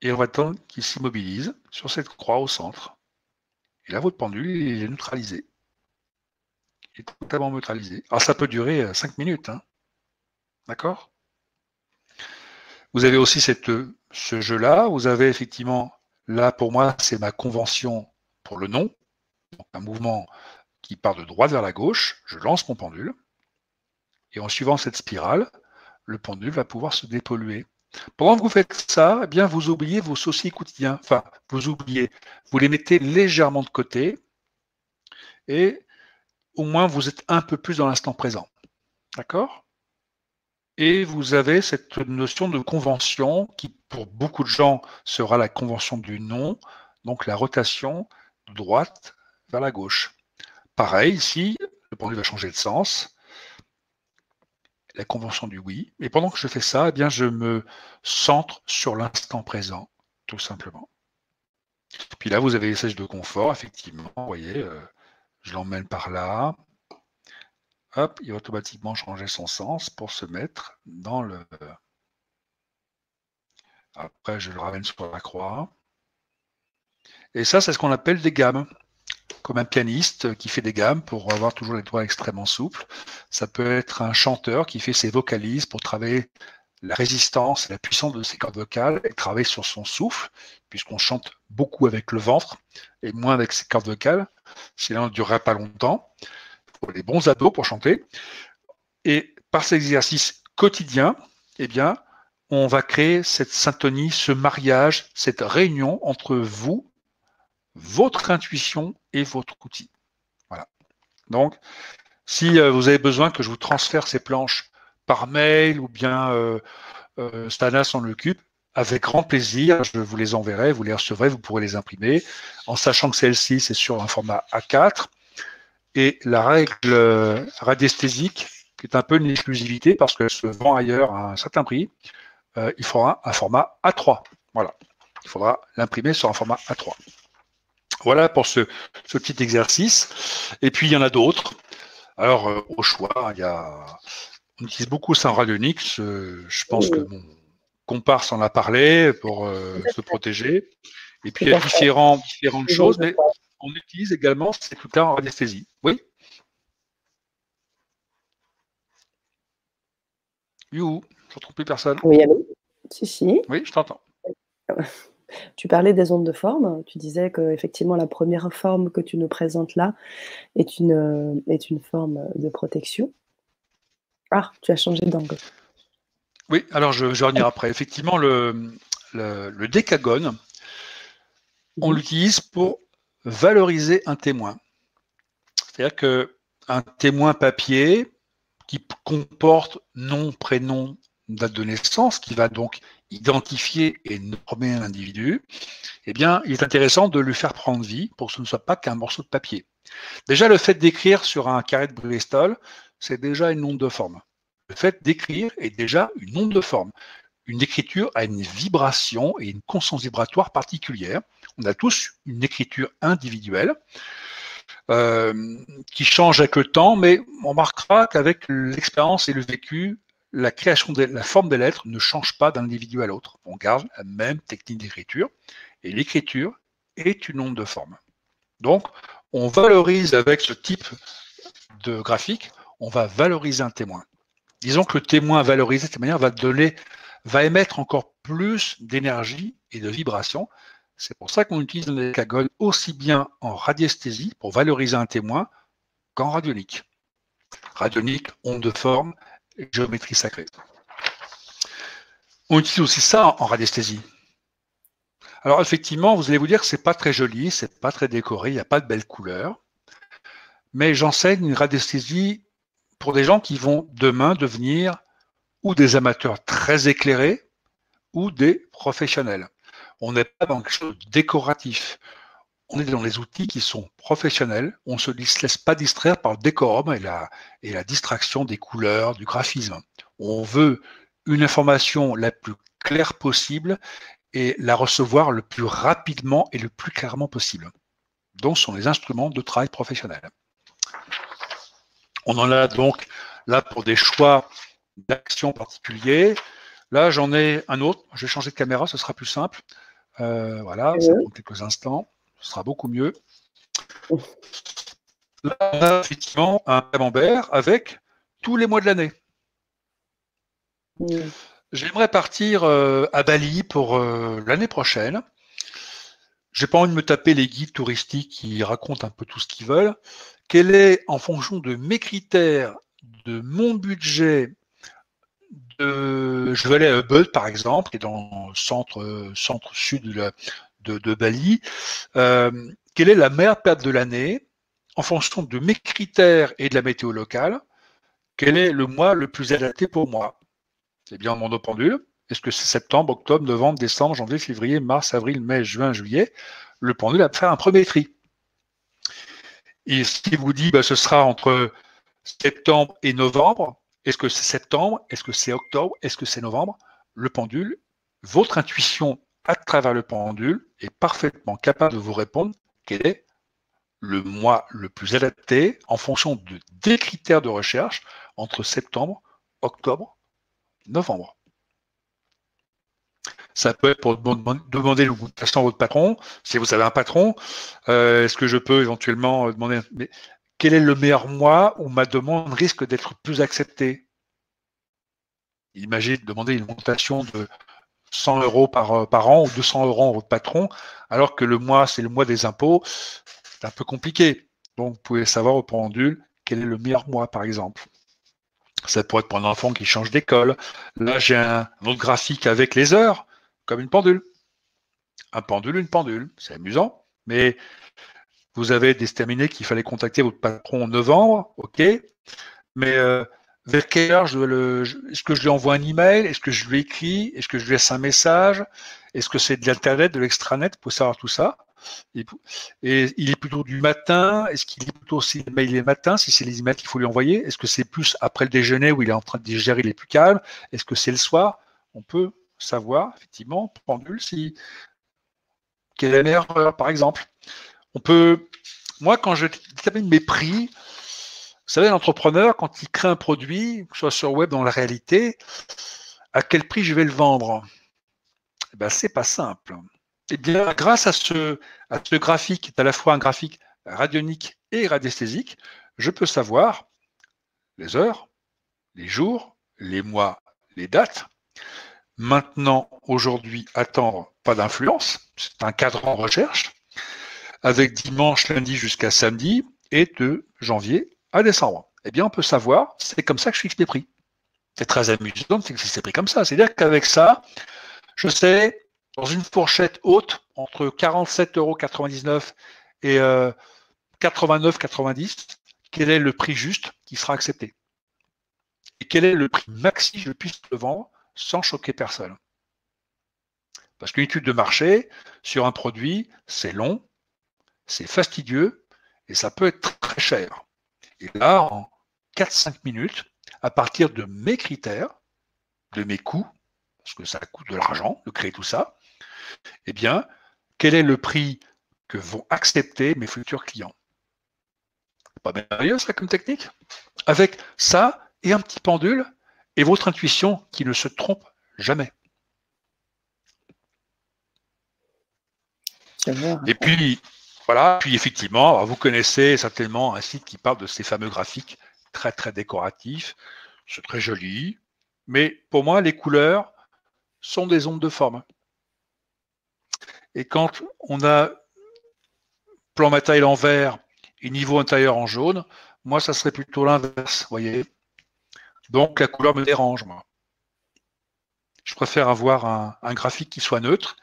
et on va attendre qu'il s'immobilise sur cette croix au centre. Et là, votre pendule est neutralisé. Il est totalement neutralisé. Alors, ça peut durer 5 minutes. Hein. D'accord? Vous avez aussi cette, ce jeu-là. Vous avez effectivement, là pour moi, c'est ma convention pour le nom. Donc un mouvement qui part de droite vers la gauche. Je lance mon pendule. Et en suivant cette spirale, le pendule va pouvoir se dépolluer. Pendant que vous faites ça, eh bien, vous oubliez vos soucis quotidiens. Enfin, vous oubliez. Vous les mettez légèrement de côté. Et au moins, vous êtes un peu plus dans l'instant présent. D'accord? Et vous avez cette notion de convention qui, pour beaucoup de gens, sera la convention du non, donc la rotation de droite vers la gauche. Pareil, ici, le pendule va changer de sens. La convention du oui. Et pendant que je fais ça, eh bien, je me centre sur l'instant présent, tout simplement. Puis là, vous avez les sièges de confort, effectivement. Vous voyez, euh, je l'emmène par là hop, il va automatiquement changer son sens pour se mettre dans le... Après, je le ramène sur la croix. Et ça, c'est ce qu'on appelle des gammes. Comme un pianiste qui fait des gammes pour avoir toujours les doigts extrêmement souples. Ça peut être un chanteur qui fait ses vocalises pour travailler la résistance la puissance de ses cordes vocales et travailler sur son souffle, puisqu'on chante beaucoup avec le ventre et moins avec ses cordes vocales. Sinon, on ne durerait pas longtemps. Il faut les bons ados pour chanter. Et par ces exercices quotidiens, eh bien, on va créer cette syntonie, ce mariage, cette réunion entre vous, votre intuition et votre outil. Voilà. Donc, si euh, vous avez besoin que je vous transfère ces planches par mail ou bien euh, euh, Stana s'en occupe, avec grand plaisir, je vous les enverrai, vous les recevrez, vous pourrez les imprimer, en sachant que celle-ci, c'est sur un format A4. Et la règle radiesthésique, qui est un peu une exclusivité parce qu'elle se vend ailleurs à un certain prix, il faudra un format A3. Voilà. Il faudra l'imprimer sur un format A3. Voilà pour ce, petit exercice. Et puis, il y en a d'autres. Alors, au choix, il y a on utilise beaucoup ça en Radionix. je pense que mon comparse en a parlé pour euh, se protéger. Et puis, il y a différents, différentes choses, mais on utilise également ces trucs-là en radiesthésie. Oui You, je ne retrouve plus personne. Oui, allô? Si, si. Oui, je t'entends. Tu parlais des ondes de forme. Tu disais que effectivement la première forme que tu nous présentes là est une, est une forme de protection. Ah, tu as changé d'angle. Oui, alors je, vais revenir après. Effectivement, le, le, décagone, on mhm. l'utilise pour valoriser un témoin. C'est-à-dire qu'un témoin papier qui comporte nom, prénom, date de naissance, qui va donc identifier et normer un individu, eh bien, il est intéressant de lui faire prendre vie pour que ce ne soit pas qu'un morceau de papier. Déjà, le fait d'écrire sur un carré de Bristol, c'est déjà une onde de forme. Le fait d'écrire est déjà une onde de forme. Une écriture a une vibration et une conscience vibratoire particulière. On a tous une écriture individuelle euh, qui change avec le temps, mais on remarquera qu'avec l'expérience et le vécu, la création de la forme des lettres ne change pas d'un individu à l'autre. On garde la même technique d'écriture et l'écriture est une onde de forme. Donc, on valorise avec ce type de graphique, on va valoriser un témoin. Disons que le témoin valorisé de cette manière va émettre encore plus d'énergie et de vibration. C'est pour ça qu'on utilise le décagone aussi bien en radiesthésie pour valoriser un témoin qu'en radionique. Radionique, onde de forme, géométrie sacrée. On utilise aussi ça en radiesthésie. Alors effectivement, vous allez vous dire que c'est pas très joli, c'est pas très décoré, il n'y a pas de belles couleurs. Mais j'enseigne une radiesthésie pour des gens qui vont demain devenir ou des amateurs très éclairés ou des professionnels. On n'est pas dans quelque chose de décoratif. On est dans les outils qui sont professionnels. On ne se laisse pas distraire par le décorum et la, et la distraction des couleurs, du graphisme. On veut une information la plus claire possible et la recevoir le plus rapidement et le plus clairement possible. Donc, ce sont les instruments de travail professionnel. On en a donc là pour des choix d'action particuliers. Là, j'en ai un autre. Je vais changer de caméra, ce sera plus simple. Euh, voilà, ça prend quelques instants. Ce sera beaucoup mieux. Là, on a effectivement un camembert avec tous les mois de l'année. J'aimerais partir euh, à Bali pour euh, l'année prochaine. J'ai pas envie de me taper les guides touristiques qui racontent un peu tout ce qu'ils veulent quel est, en fonction de mes critères, de mon budget, de, je vais aller à Ubud, par exemple, qui est dans le centre, centre sud de, Bali, euh, quelle est la meilleure perte de l'année en fonction de mes critères et de la météo locale, quel est le mois le plus adapté pour moi? C'est bien mon pendule. Est-ce que c'est septembre, octobre, novembre, décembre, janvier, février, mars, avril, mai, juin, juillet? Le pendule va faire un premier tri. Et qui vous dit, bah, ce sera entre septembre et novembre. Est-ce que c'est septembre? Est-ce que c'est octobre? Est-ce que c'est novembre? Le pendule, votre intuition à travers le pendule est parfaitement capable de vous répondre quel est le mois le plus adapté en fonction de des critères de recherche entre septembre, octobre, novembre. Ça peut être pour demander l'augmentation à votre patron. Si vous avez un patron, euh, est-ce que je peux éventuellement euh, demander mais quel est le meilleur mois où ma demande risque d'être plus acceptée? Imaginez demander une augmentation de 100 euros par, par an ou 200 euros à votre patron, alors que le mois, c'est le mois des impôts. C'est un peu compliqué. Donc, vous pouvez savoir au pendule quel est le meilleur mois, par exemple. Ça pourrait être pour un enfant qui change d'école. Là, j'ai un, autre graphique avec les heures, comme une pendule. Un pendule, une pendule. C'est amusant. Mais vous avez déterminé qu'il fallait contacter votre patron en novembre, ok. Mais euh, vers quelle heure je le, est-ce que je lui envoie un email? Est-ce que je lui écris? Est-ce que je lui laisse un message? Est-ce que c'est de l'internet, de l'extranet pour savoir tout ça? Et, il est plutôt du matin? Est-ce qu'il est plutôt si les mails matin, si c'est les emails qu'il faut lui envoyer? Est-ce que c'est plus après le déjeuner où il est en train de digérer, il est plus calme Est-ce que c'est le soir? On peut savoir, effectivement, pendule, si quelle est la meilleure heure, par exemple. On peut, moi, quand je détermine mes prix, savez, l'entrepreneur, quand il crée un produit, que ce soit sur web, dans la réalité, à quel prix je vais le vendre? Eh ben, c'est pas simple. Eh bien, grâce à ce, graphique, qui est à la fois un graphique radionique et radiesthésique, je peux savoir les heures, les jours, les mois, les dates. Maintenant, aujourd'hui, attendre, pas d'influence. C'est un cadre en recherche avec dimanche, lundi jusqu'à samedi et de janvier à décembre. Eh bien, on peut savoir, c'est comme ça que je fixe mes prix. C'est très amusant de fixer ses prix comme ça. C'est-à-dire qu'avec ça, je sais dans une fourchette haute entre 47,99 euros et 89,90, euh, quel est le prix juste qui sera accepté? Et quel est le prix maxi que je puisse le vendre sans choquer personne? Parce qu'une étude de marché sur un produit, c'est long, c'est fastidieux et ça peut être très cher. Et là, en 4-5 minutes, à partir de mes critères, de mes coûts, parce que ça coûte de l'argent de créer tout ça, eh bien, quel est le prix que vont accepter mes futurs clients? Pas merveilleux ça comme technique? Avec ça et un petit pendule et votre intuition qui ne se trompe jamais. Et puis, voilà, puis effectivement, vous connaissez certainement un site qui parle de ces fameux graphiques très très décoratifs. C'est très joli, mais pour moi, les couleurs sont des ondes de forme. Et quand on a plan matériel en vert et niveau intérieur en jaune, moi, ça serait plutôt l'inverse, voyez. Donc, la couleur me dérange, moi. Je préfère avoir un, graphique qui soit neutre,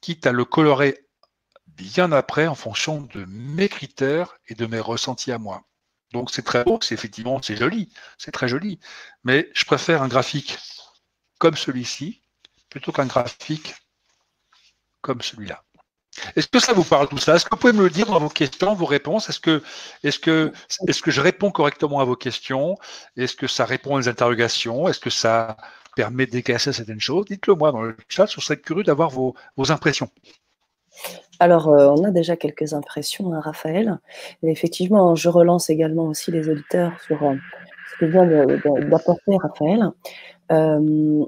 quitte à le colorer bien après en fonction de mes critères et de mes ressentis à moi. Donc, c'est très beau, c'est effectivement, c'est joli, c'est très joli. Mais je préfère un graphique comme celui-ci plutôt qu'un graphique comme celui-là. Est-ce que ça vous parle tout ça? Est-ce que vous pouvez me le dire dans vos questions, vos réponses? Est-ce que, est que, est que je réponds correctement à vos questions? Est-ce que ça répond aux interrogations? Est-ce que ça permet d'éclaircir certaines choses? Dites-le moi dans le chat, je serais curieux d'avoir vos, impressions. Alors, euh, on a déjà quelques impressions, hein, Raphaël. Effectivement, je relance également aussi les auditeurs sur euh, ce que vient d'apporter Raphaël. Euh,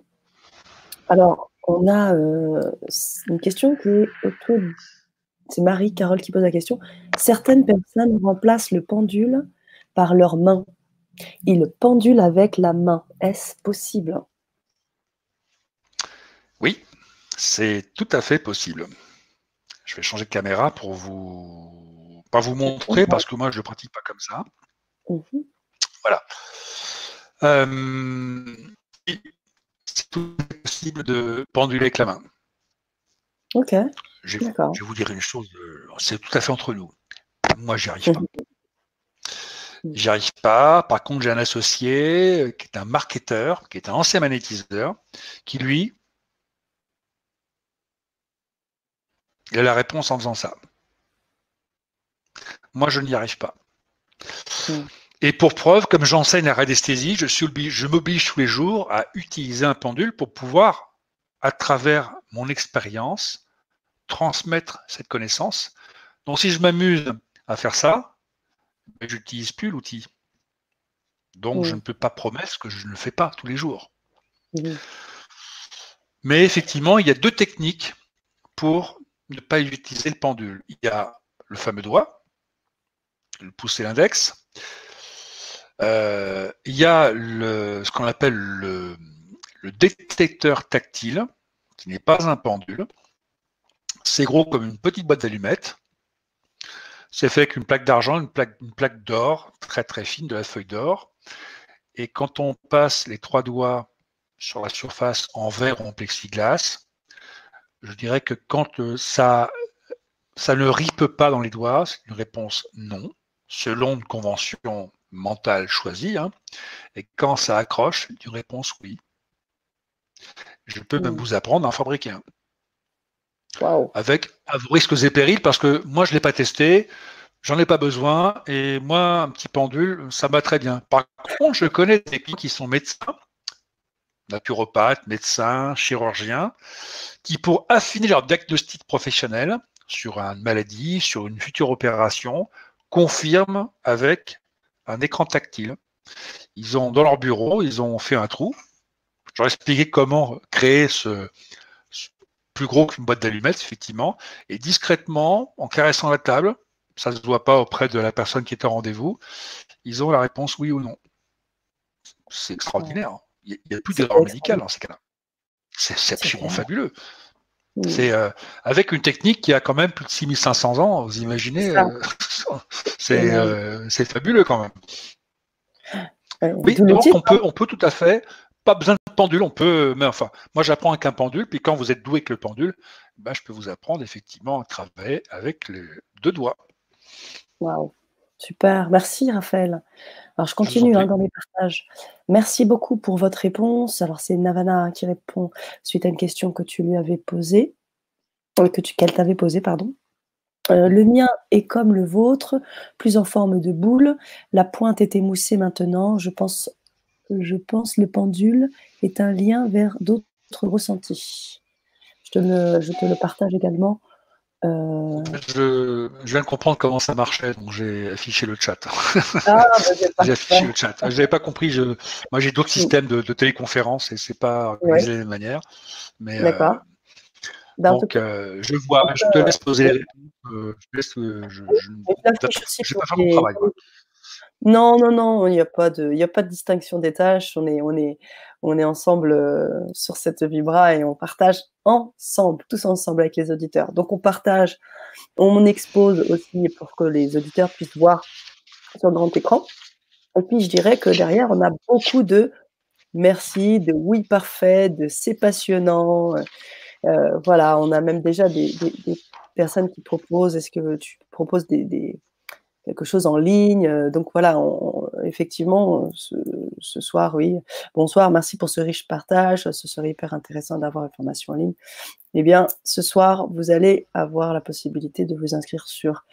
alors, on a une question qui est autour. C'est Marie-Carole qui pose la question. Certaines personnes remplacent le pendule par leurs mains. Ils pendulent avec la main. Est-ce possible? Oui, c'est tout à fait possible. Je vais changer de caméra pour vous pas vous montrer parce que moi je ne pratique pas comme ça. Mhm. Voilà. Euh, c'est tout possible de penduler avec la main. Ok. Je vais, vous dire une chose, euh, c'est tout à fait entre nous. Moi, j'y arrive pas. Mhm. J'y arrive pas. Par contre, j'ai un associé euh, qui est un marketeur, qui est un ancien magnétiseur, qui lui, il a la réponse en faisant ça. Moi, je n'y arrive pas. Mhm. Et pour preuve, comme j'enseigne la radiesthésie, je, je m'oblige tous les jours à utiliser un pendule pour pouvoir, à travers mon expérience, transmettre cette connaissance. Donc si je m'amuse à faire ça, ben, je n'utilise plus l'outil. Donc je ne peux pas promettre que je ne le fais pas tous les jours. Mais effectivement, il y a deux techniques pour ne pas utiliser le pendule. Il y a le fameux doigt, le pouce et l'index. Euh, il y a ce qu'on appelle le, détecteur tactile, qui n'est pas un pendule. C'est gros comme une petite boîte d'allumettes. C'est fait avec une plaque d'argent, une plaque, une plaque d'or, très très fine, de la feuille d'or. Et quand on passe les trois doigts sur la surface en verre ou en plexiglas, je dirais que quand euh, ça, ça ne ripe pas dans les doigts, c'est une réponse non, selon une convention mentale choisie. Hein. Et quand ça accroche, c'est une réponse oui. Je peux même hmm. vous apprendre à en fabriquer un. Avec à vos risques et périls, parce que moi, je ne l'ai pas testé, j'en ai pas besoin, et moi, un petit pendule, ça va très bien. Par contre, je connais des qui sont médecins, naturopathes, médecins, chirurgiens, qui, pour affiner leur diagnostic professionnel sur une maladie, sur une future opération, confirment avec un écran tactile. Ils ont dans leur bureau, ils ont fait un trou. Je leur ai expliqué comment créer ce, plus gros qu'une boîte d'allumettes, effectivement, et discrètement, en caressant la table, ça ne se voit pas auprès de la personne qui est en rendez-vous, ils ont la réponse oui ou non. C'est extraordinaire. Il n'y a plus d'erreur médicale dans ces cas-là. C'est absolument fabuleux. C'est euh, avec une technique qui a quand même plus de 6500 ans, vous imaginez, euh, euh, c'est fabuleux quand même. oui, donc on peut, on peut tout à fait, pas besoin de pendule, on peut, mais enfin, moi j'apprends avec un pendule, puis quand vous êtes doué avec le pendule, ben, je peux vous apprendre effectivement à travailler avec les deux doigts. Waouh, super, merci Raphaël. Alors je continue hein, dans mes partages. Merci beaucoup pour votre réponse. Alors c'est Navana qui répond suite à une question que tu lui avais posée, euh, que tu, qu'elle t'avait posée, pardon. Euh, le mien est comme le vôtre, plus en forme de boule. La pointe est émoussée maintenant. Je pense, je pense le pendule est un lien vers d'autres ressentis. Je te je te le partage également. Euh, je, viens de comprendre comment ça marchait, donc j'ai affiché le chat. Ah, bah, j'ai affiché le chat. Je n'avais pas compris. Je... Moi, j'ai d'autres mm. systèmes de, téléconférence et c'est pas organisé de la même manière. Mais, euh, D'accord. Bah, donc, euh, je vois. Je te laisse poser les réponses. je je, je, pas faire mon travail. Non, non, non, il n'y a pas de, il y a pas de distinction des tâches. On est, on est, on est ensemble euh, sur cette vibra et on partage ensemble, tous ensemble avec les auditeurs. Donc on partage, on expose aussi pour que les auditeurs puissent voir sur grand écran. Et puis je dirais que derrière, on a beaucoup de merci, de oui parfait, de c'est passionnant. Euh, voilà, on a même déjà des, personnes qui proposent, est-ce que tu proposes des quelque chose en ligne. Euh, donc voilà, effectivement, ce, soir, oui. Bonsoir, merci pour ce riche partage. Ce serait hyper intéressant d'avoir l'information en ligne. Eh bien, ce soir, vous allez avoir la possibilité de vous inscrire sur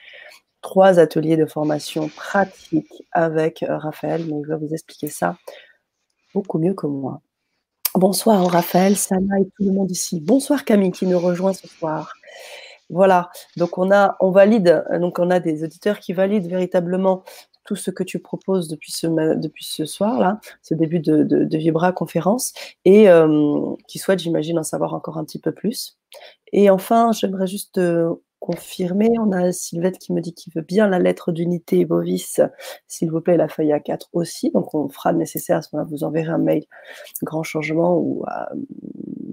trois ateliers de formation pratique avec euh, Raphaël, mais je vais vous expliquer ça beaucoup mieux que moi. Bonsoir Raphaël, Sana et tout le monde ici. Bonsoir Camille qui nous rejoint ce soir. Voilà, donc on a, on valide, donc on a des auditeurs qui valident véritablement tout ce que tu proposes depuis ce, depuis ce soir-là, ce début de, de, Vibra conférence, et euh, qui souhaitent, j'imagine, en savoir encore un petit peu plus. Et enfin, j'aimerais juste euh, confirmer, on a Sylvette qui me dit qu'il veut bien la lettre d'unité Bovis, s'il vous plaît, la feuille A4 aussi, donc on fera le nécessaire, à ce moment-là, vous enverrez un mail, grand changement, ou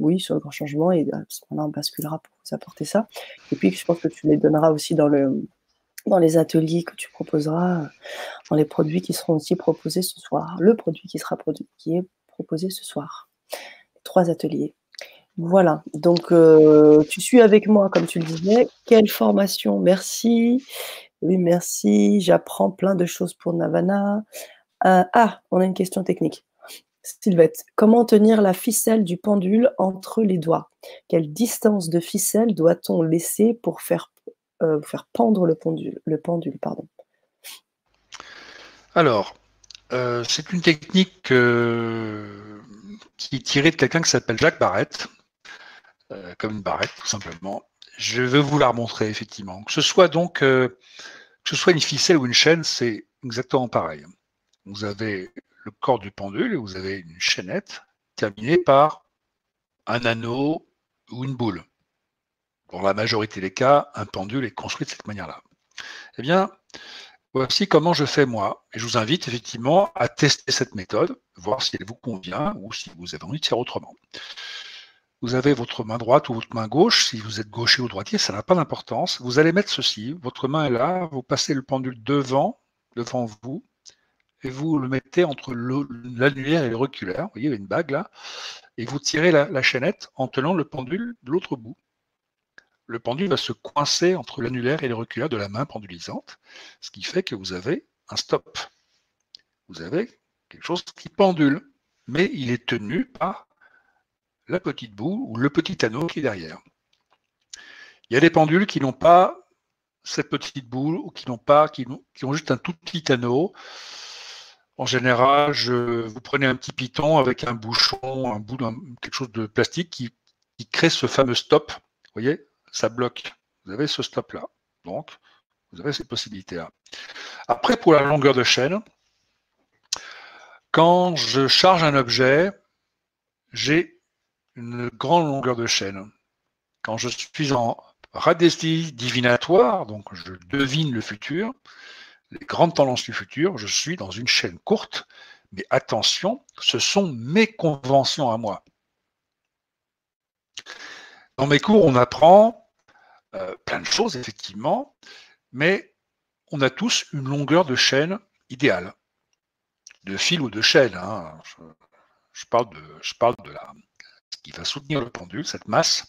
oui, sur le grand changement, et à ce moment-là, on basculera pour vous apporter ça. Et puis, je pense que tu les donneras aussi dans le dans les ateliers que tu proposeras, dans les produits qui seront aussi proposés ce soir. Le produit qui sera produit, qui est proposé ce soir. Trois ateliers. Voilà, donc euh, tu suis avec moi, comme tu le disais. Quelle formation Merci. Oui, merci. J'apprends plein de choses pour Navana. Euh, ah, on a une question technique. Sylvette, comment tenir la ficelle du pendule entre les doigts? Quelle distance de ficelle doit-on laisser pour faire, euh, pendre le pendule, le pendule pardon? Alors, c'est une technique qui est tirée de quelqu'un qui s'appelle Jacques Barrette, euh, comme une barrette, tout simplement. Je vais vous la remontrer, effectivement. Que ce soit donc, euh, que ce soit une ficelle ou une chaîne, c'est exactement pareil. Vous avez le corps du pendule et vous avez une chaînette terminée par un anneau ou une boule. Dans la majorité des cas, un pendule est construit de cette manière-là. Eh bien, voici comment je fais moi. Et je vous invite effectivement à tester cette méthode, voir si elle vous convient ou si vous avez envie de faire autrement. Vous avez votre main droite ou votre main gauche. Si vous êtes gaucher ou droitier, ça n'a pas d'importance. Vous allez mettre ceci. Votre main est là. Vous passez le pendule devant, devant vous, et vous le mettez entre l'annulaire et l'auriculaire. Vous voyez, une bague là. Et vous tirez la, chaînette en tenant le pendule de l'autre bout. Le pendule va se coincer entre l'annulaire et l'auriculaire de la main pendulisante, ce qui fait que vous avez un stop. Vous avez quelque chose qui pendule, mais il est tenu par la petite boule ou le petit anneau qui est derrière. Il y a des pendules qui n'ont pas cette petite boule ou qui n'ont pas, qui ont, juste un tout petit anneau. En général, vous prenez un petit piton avec un bouchon, un bout quelque chose de plastique qui, crée ce fameux stop. Vous voyez, ça bloque. Vous avez ce stop-là. Donc, vous avez cette possibilité-là. Après, pour la longueur de chaîne, quand je charge un objet, j'ai une grande longueur de chaîne. Quand je suis en radiesthèse divinatoire, donc je devine le futur, les grandes tendances du futur, je suis dans une chaîne courte, mais attention, ce sont mes conventions à moi. Dans mes cours, on apprend euh, plein de choses, effectivement, mais on a tous une longueur de chaîne idéale, de fil ou de chaîne. Hein. Je, parle de, je la, ce qui va soutenir le pendule, cette masse.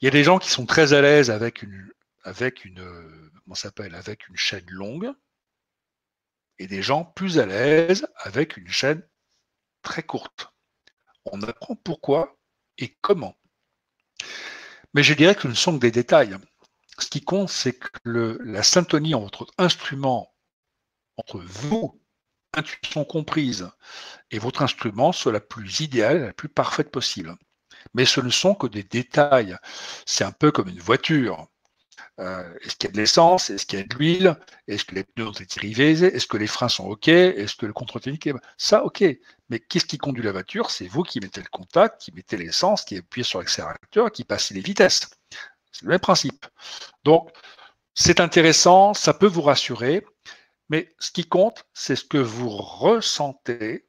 Il y a des gens qui sont très à l'aise avec une, avec une, comment s'appelle, avec une chaîne longue, et des gens plus à l'aise avec une chaîne très courte. On apprend pourquoi et comment. Mais je dirais que ce ne sont que des détails. Ce qui compte, c'est que la syntonie entre votre instrument, entre vous, intuition comprise, et votre instrument soit la plus idéale, la plus parfaite possible. Mais ce ne sont que des détails. C'est un peu comme une voiture. Euh, est-ce qu'il y a de l'essence? Est-ce qu'il y a de l'huile? Est-ce que les pneus ont été rivés? Est-ce que les freins sont OK? Est-ce que le contrôle technique est... Ça, OK. Mais qu'est-ce qui conduit la voiture? C'est vous qui mettez le contact, qui mettez l'essence, qui appuyez sur l'accélérateur, qui passez les vitesses. C'est le même principe. Donc, c'est intéressant, ça peut vous rassurer, mais ce qui compte, c'est ce que vous ressentez,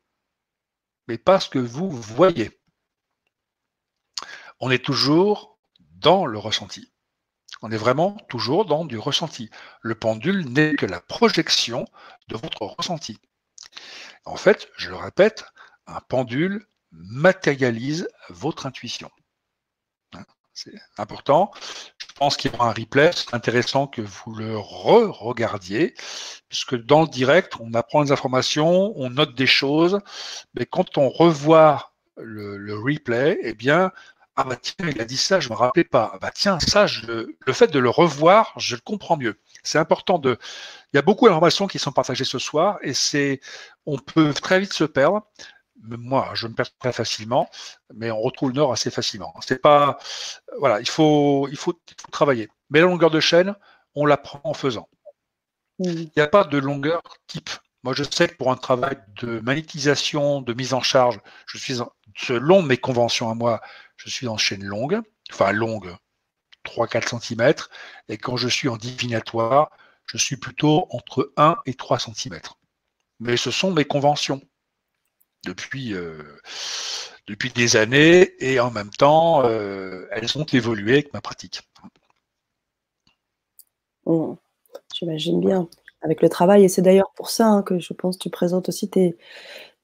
mais pas ce que vous voyez. On est toujours dans le ressenti. On est vraiment toujours dans du ressenti. Le pendule n'est que la projection de votre ressenti. En fait, je le répète, un pendule matérialise votre intuition. Hein, c'est important. Je pense qu'il y aura un replay. C'est intéressant que vous le re-regardiez, puisque dans le direct, on apprend des informations, on note des choses, mais quand on revoit le replay, eh bien, ah bah tiens, il a dit ça, je me rappelais pas. Ah bah tiens, ça, le fait de le revoir, je le comprends mieux. C'est important de. Il y a beaucoup d'informations qui sont partagées ce soir et c'est, on peut très vite se perdre. Moi, je me perds très facilement, mais on retrouve le nord assez facilement. C'est pas, voilà, il faut, il faut, travailler. Mais la longueur de chaîne, on l'apprend en faisant. Il n'y a pas de longueur type. Moi, je sais que pour un travail de magnétisation, de mise en charge, je suis selon mes conventions à moi, je suis en chaîne longue, enfin longue, 3-4 cm, et quand je suis en divinatoire, je suis plutôt entre 1 et 3 cm. Mais ce sont mes conventions depuis, euh, depuis des années, et en même temps, euh, elles ont évolué avec ma pratique. J'imagine bien. Avec le travail, et c'est d'ailleurs pour ça hein, que je pense que tu présentes aussi tes,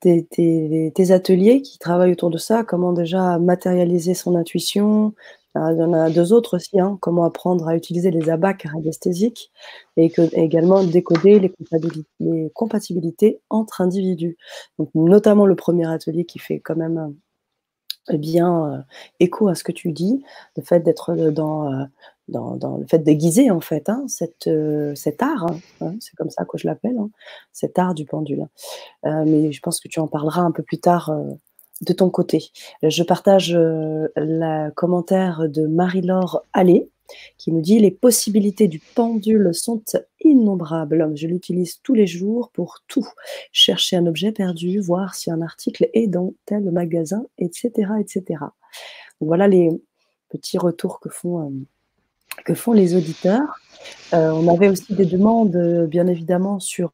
tes, ateliers qui travaillent autour de ça, comment déjà matérialiser son intuition. Euh, il y en a deux autres aussi, hein, comment apprendre à utiliser les abacs radiesthésiques et que, également décoder les compatibilités, entre individus. Donc, notamment le premier atelier qui fait quand même eh bien, euh, écho à ce que tu dis, le fait d'être dans, euh, dans, le fait d'aiguiser en fait hein, euh, cet art, hein, hein, c'est comme ça que je l'appelle, cet art du pendule. Euh, mais je pense que tu en parleras un peu plus tard euh, de ton côté. Je partage le commentaire de Marie-Laure Allais qui nous dit les possibilités du pendule sont innombrables. Je l'utilise tous les jours pour tout. Chercher un objet perdu, voir si un article est dans tel magasin, etc., etc. voilà les petits retours que font, que font les auditeurs. on avait aussi des demandes, bien évidemment, sur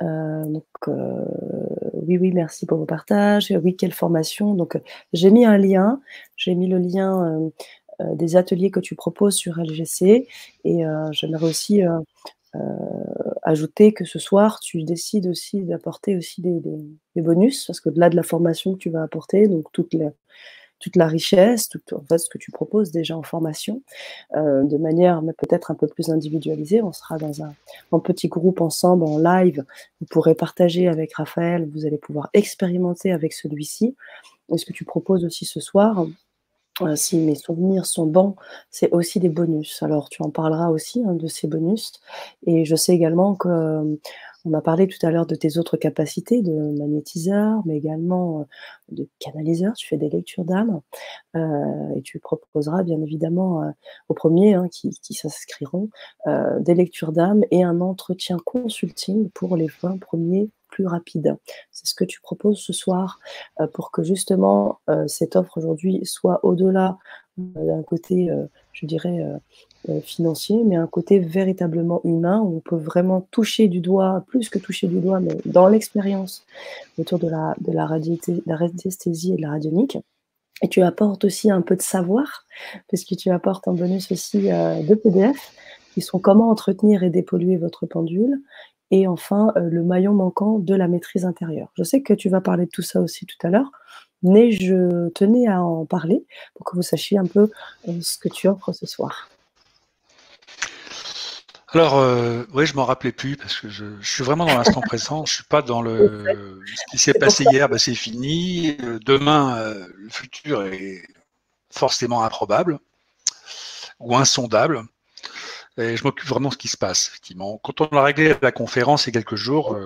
donc, oui, oui, merci pour vos partages. Oui, quelle formation Donc, j'ai mis un lien. J'ai mis le lien des ateliers que tu proposes sur LGC. Et j'aimerais aussi ajouter que ce soir, tu décides aussi d'apporter aussi des, bonus, parce que delà de la formation que tu vas apporter, donc toute la, toute la richesse, tout ce que tu proposes déjà en formation, euh, de manière peut-être un peu plus individualisée. On sera dans un, petit groupe ensemble, en live. Vous pourrez partager avec Raphaël, vous allez pouvoir expérimenter avec celui-ci. Ce que tu proposes aussi ce soir, euh, si mes souvenirs sont bons, c'est aussi des bonus. Alors, tu en parleras aussi hein, de ces bonus. Et je sais également que on a parlé tout à l'heure de tes autres capacités de magnétiseur, mais également euh, de canaliseur. Tu fais des lectures d'âme euh, et tu proposeras bien évidemment euh, aux premiers hein, qui, s'inscriront des lectures d'âme et un entretien consulting pour les 20 premiers plus rapides. C'est ce que tu proposes ce soir pour que justement cette offre aujourd'hui soit au-delà d'un côté, je dirais, euh, financier, mais un côté véritablement humain où on peut vraiment toucher du doigt, plus que toucher du doigt, mais dans l'expérience autour de la, de la, radiesthésie et de la radionique. Et tu apportes aussi un peu de savoir, parce que tu apportes un bonus aussi euh, de PDF, qui sont comment entretenir et dépolluer votre pendule, et enfin euh, le maillon manquant de la maîtrise intérieure. Je sais que tu vas parler de tout ça aussi tout à l'heure, mais je tenais à en parler pour que vous sachiez un peu ce que tu offres ce soir. Alors, euh, oui, je m'en rappelais plus parce que je, suis vraiment dans l'instant présent. Je suis pas dans le ce qui s'est passé hier, bah, c'est fini. Euh, demain, euh, le futur est forcément improbable ou insondable. Et je m'occupe vraiment de ce qui se passe, effectivement. Quand on a réglé la conférence il y a quelques jours,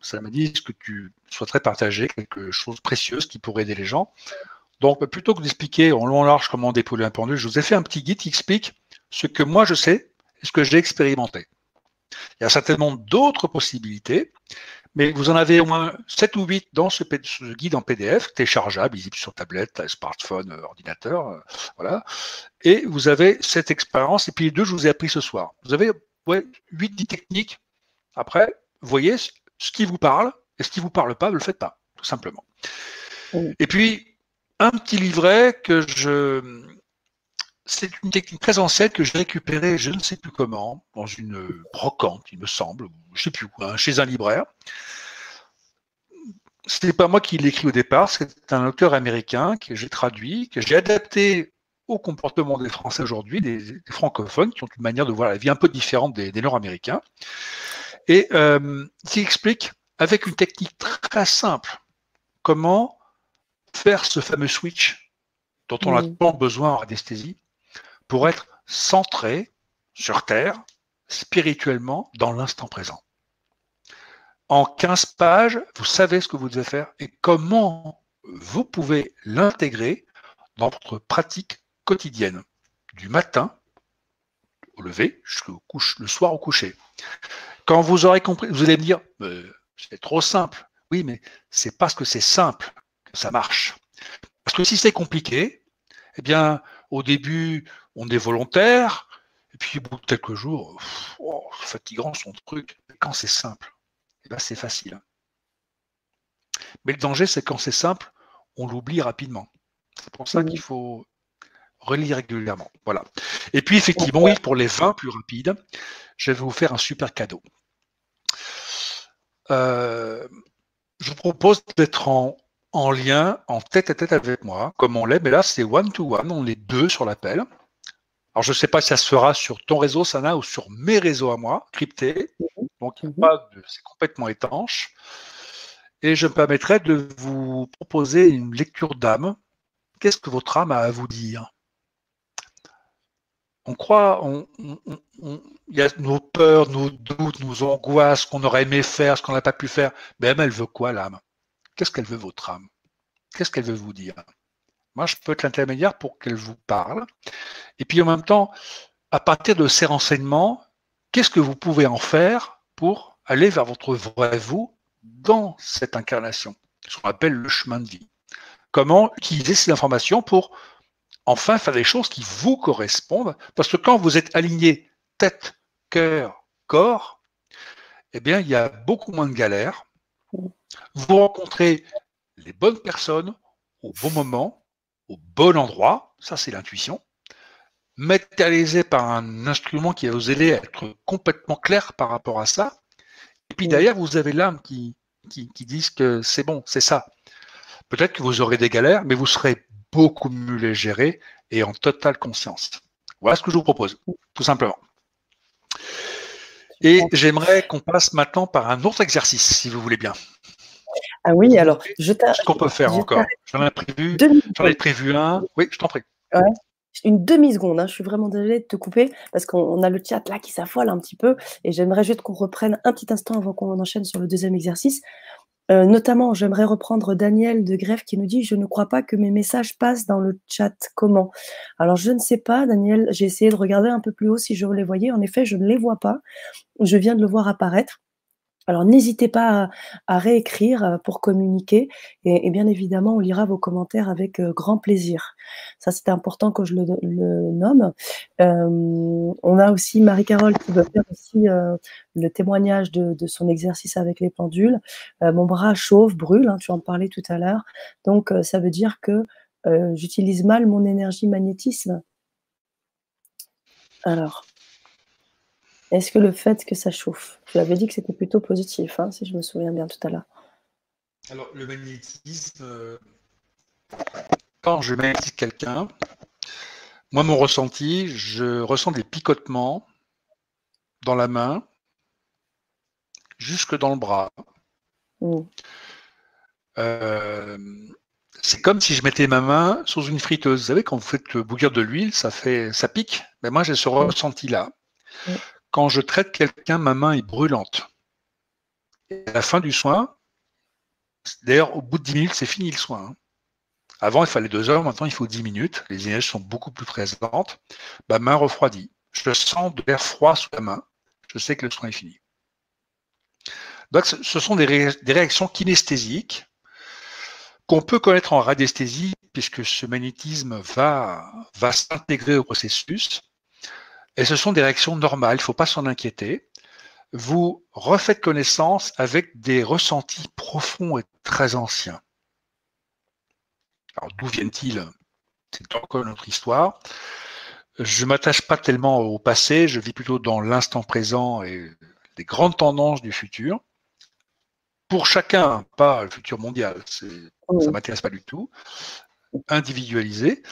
ça m'a dit que tu souhaiterais partager quelque chose de précieux qui pourrait aider les gens? Donc, plutôt que d'expliquer en long en large comment dépolluer un pendule, je vous ai fait un petit guide qui explique ce que moi je sais ce que j'ai expérimenté. Il y a certainement d'autres possibilités, mais vous en avez au moins 7 ou 8 dans ce, guide en PDF, téléchargeable, visible sur tablette, smartphone, euh, ordinateur, euh, voilà. Et vous avez cette expérience, et puis les deux, je vous ai appris ce soir. Vous avez ouais, 8-10 techniques. Après, voyez ce qui vous parle, et ce qui ne vous parle pas, ne le faites pas, tout simplement. Et puis, un petit livret que je, c'est une technique très ancienne que j'ai récupérée, je ne sais plus comment, dans une brocante, il me semble, je ne sais plus où, chez un libraire. Ce n'est pas moi qui l'ai écrit au départ, c'est un auteur américain que j'ai traduit, que j'ai adapté au comportement des Français aujourd'hui, des, francophones, qui ont une manière de voir la vie un peu différente des, Nord-Américains, et euh, qui explique avec une technique très simple comment faire ce fameux switch dont on a tant besoin en anesthésie pour être centré sur Terre, spirituellement, dans l'instant présent. En 15 pages, vous savez ce que vous devez faire et comment vous pouvez l'intégrer dans votre pratique quotidienne, du matin au lever jusqu'au couche, le soir au coucher. Quand vous aurez compris, vous allez me dire, c'est trop simple. Oui, mais c'est parce que c'est simple que ça marche. Parce que si c'est compliqué, eh bien, au début, on est volontaire, et puis au bout de quelques jours, oh, fatigant son truc. Quand c'est simple, eh ben, c'est facile. Mais le danger, c'est quand c'est simple, on l'oublie rapidement. C'est pour ça qu'il faut relire régulièrement. Voilà. Et puis, effectivement, oui, pour les 20 plus rapides, je vais vous faire un super cadeau. Euh, je vous propose d'être en, en lien, en tête à tête avec moi, comme on l'est, mais là, c'est one-to-one, on est deux sur l'appel. Alors, je ne sais pas si ça se fera sur ton réseau, Sana, ou sur mes réseaux à moi, cryptés. Donc, mhm. c'est complètement étanche. Et je me permettrai de vous proposer une lecture d'âme. Qu'est-ce que votre âme a à vous dire? On croit, il y a nos peurs, nos doutes, nos angoisses, qu'on aurait aimé faire, ce qu'on n'a pas pu faire. Mais elle veut quoi, l'âme? Qu'est-ce qu'elle veut, votre âme? Qu'est-ce qu'elle veut vous dire? Moi, je peux être l'intermédiaire pour qu'elle vous parle. Et puis en même temps, à partir de ces renseignements, qu'est-ce que vous pouvez en faire pour aller vers votre vrai vous dans cette incarnation, ce qu'on appelle le chemin de vie. comment utiliser ces informations pour enfin faire des choses qui vous correspondent. Parce que quand vous êtes aligné tête, cœur, corps, eh bien, il y a beaucoup moins de galères. Vous rencontrez les bonnes personnes au bon moment, au bon endroit, ça c'est l'intuition, matérialisé par un instrument qui va vous aider à être complètement clair par rapport à ça. Et puis derrière, vous avez l'âme qui, qui, qui que c'est bon, c'est ça. Peut-être que vous aurez des galères, mais vous serez beaucoup mieux les gérer et en totale conscience. Voilà ce que je vous propose, tout simplement. Et j'aimerais qu'on passe maintenant par un autre exercice, si vous voulez bien. Ah oui, alors je Ce qu'on peut faire encore? J'en ai prévu, j'en ai prévu un. Oui, je t'en prie. Une demi-seconde, hein. je suis vraiment désolée de te couper parce qu'on a le chat là qui s'affole un petit peu et j'aimerais juste qu'on reprenne un petit instant avant qu'on enchaîne sur le deuxième exercice. Euh, notamment, j'aimerais reprendre Daniel de Grève qui nous dit Je ne crois pas que mes messages passent dans le chat. Comment? Alors, je ne sais pas, Daniel. J'ai essayé de regarder un peu plus haut si je les voyais. En effet, je ne les vois pas. Je viens de le voir apparaître. Alors n'hésitez pas à, réécrire euh, pour communiquer et, bien évidemment on lira vos commentaires avec euh, grand plaisir. Ça c'était important que je le, nomme. Euh, on a aussi Marie-Carole qui veut faire aussi le témoignage de, son exercice avec les pendules. mon bras chauffe, brûle, hein, tu en parlais tout à l'heure. Donc ça veut dire que j'utilise mal mon énergie magnétisme. Alors, est-ce que le fait que ça chauffe Tu avais dit que c'était plutôt positif, hein, si je me souviens bien tout à l'heure. Alors, le magnétisme, euh, quand je magnétise quelqu'un, moi, mon ressenti, je ressens des picotements dans la main, jusque dans le bras. Mmh. Euh, c'est comme si je mettais ma main sous une friteuse. Vous savez, quand vous faites bouillir de l'huile, ça fait, ça pique. Mais moi, j'ai ce ressenti-là. Mmh. Quand je traite quelqu'un, ma main est brûlante. à la fin du soin, d'ailleurs, au bout de 10 minutes, c'est fini le soin. Hein. Avant, il fallait deux heures, maintenant, il faut 10 minutes. Les énergies sont beaucoup plus présentes. Ma main refroidit. Je sens de l'air froid sous la main. Je sais que le soin est fini. Donc, ce sont des, réactions kinesthésiques qu'on peut connaître en radiesthésie, puisque ce magnétisme va s'intégrer au processus. Et ce sont des réactions normales, il ne faut pas s'en inquiéter. Vous refaites connaissance avec des ressentis profonds et très anciens. Alors d'où viennent-ils? C'est encore notre histoire. Je ne m'attache pas tellement au passé, je vis plutôt dans l'instant présent et les grandes tendances du futur. Pour chacun, pas le futur mondial, ça ne m'intéresse pas du tout individualisé,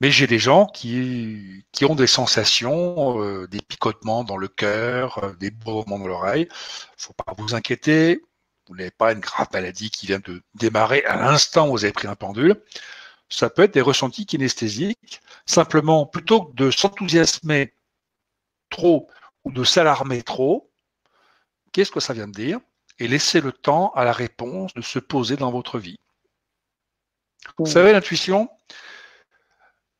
mais j'ai des gens qui, ont des sensations, euh, des picotements dans le cœur, euh, des mouvements dans l'oreille. Il ne faut pas vous inquiéter, vous n'avez pas une grave maladie qui vient de démarrer à l'instant où vous avez pris un pendule. Ça peut être des ressentis kinesthésiques. Simplement, plutôt que de s'enthousiasmer trop ou de s'alarmer trop, qu'est-ce que ça vient de dire? Et laisser le temps à la réponse de se poser dans votre vie. Vous savez, l'intuition,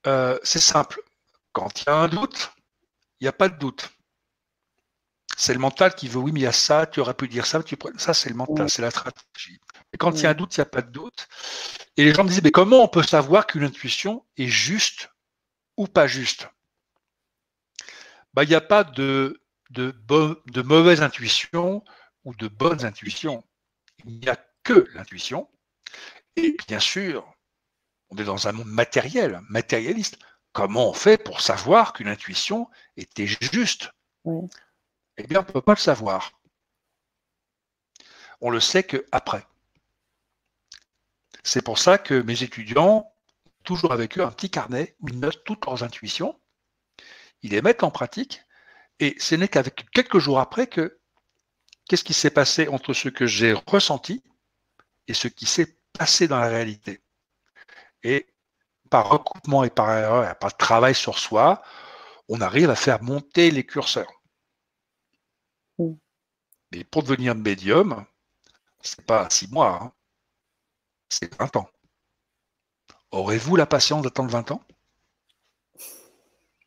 euh, c'est simple. Quand il y a un doute, il n'y a pas de doute. C'est le mental qui veut, oui, mais il y a ça, tu aurais pu dire ça, tu... ça c'est le mental, c'est la stratégie. Et quand il y a un doute, il n'y a pas de doute. Et les gens me disent, mais comment on peut savoir qu'une intuition est juste ou pas juste? Bah, Il n'y a pas de, de, de mauvaise intuition ou de bonnes intuitions. Il n'y a que l'intuition. Et bien sûr, on est dans un monde matériel, matérialiste. Comment on fait pour savoir qu'une intuition était juste? Eh bien, on ne peut pas le savoir. On le sait qu'après. C'est pour ça que mes étudiants toujours avec eux un petit carnet où ils notent toutes leurs intuitions, ils les mettent en pratique, et ce n'est qu'avec quelques jours après que qu'est-ce qui s'est passé entre ce que j'ai ressenti et ce qui s'est passé dans la réalité? Et par recoupement et par erreur, par travail sur soi, on arrive à faire monter les curseurs. Mais pour devenir médium, c'est pas six mois, hein. c'est 20 ans. Aurez-vous la patience d'attendre 20 ans?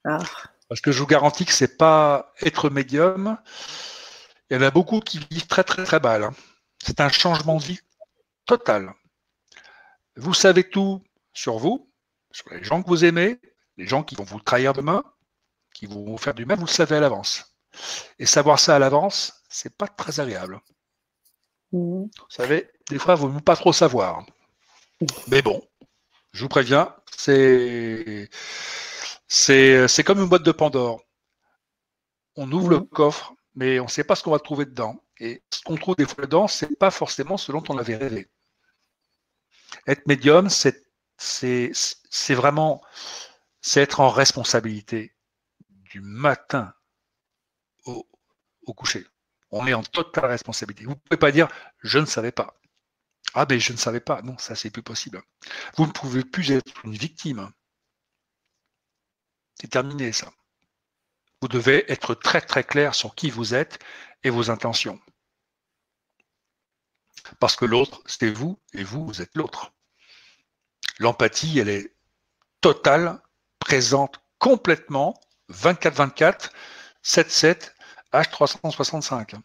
Ah. Parce que je vous garantis que c'est pas être médium. Il y en a beaucoup qui vivent très très très mal. Hein. C'est un changement de vie total Vous savez tout sur vous, sur les gens que vous aimez, les gens qui vont vous trahir demain, qui vont vous faire du mal, vous le savez à l'avance. Et savoir ça à l'avance, c'est pas très agréable. Mmh. Vous savez, des fois, vous ne pas trop savoir. Mais bon, je vous préviens, c'est c'est comme une boîte de Pandore. On ouvre le mmh. coffre, mais on ne sait pas ce qu'on va trouver dedans. Et ce qu'on trouve des fois dedans, ce n'est pas forcément ce dont on avait rêvé. Être médium, c'est vraiment c'est être en responsabilité du matin au, au, coucher. On est en totale responsabilité. Vous ne pouvez pas dire je ne savais pas. Ah ben je ne savais pas. Non, ça c'est plus possible. Vous ne pouvez plus être une victime. C'est terminé ça. Vous devez être très très clair sur qui vous êtes et vos intentions. Parce que l'autre, c'est vous et vous, vous êtes l'autre. L'empathie, elle est totale, présente complètement, 24-24, 7-7, H365.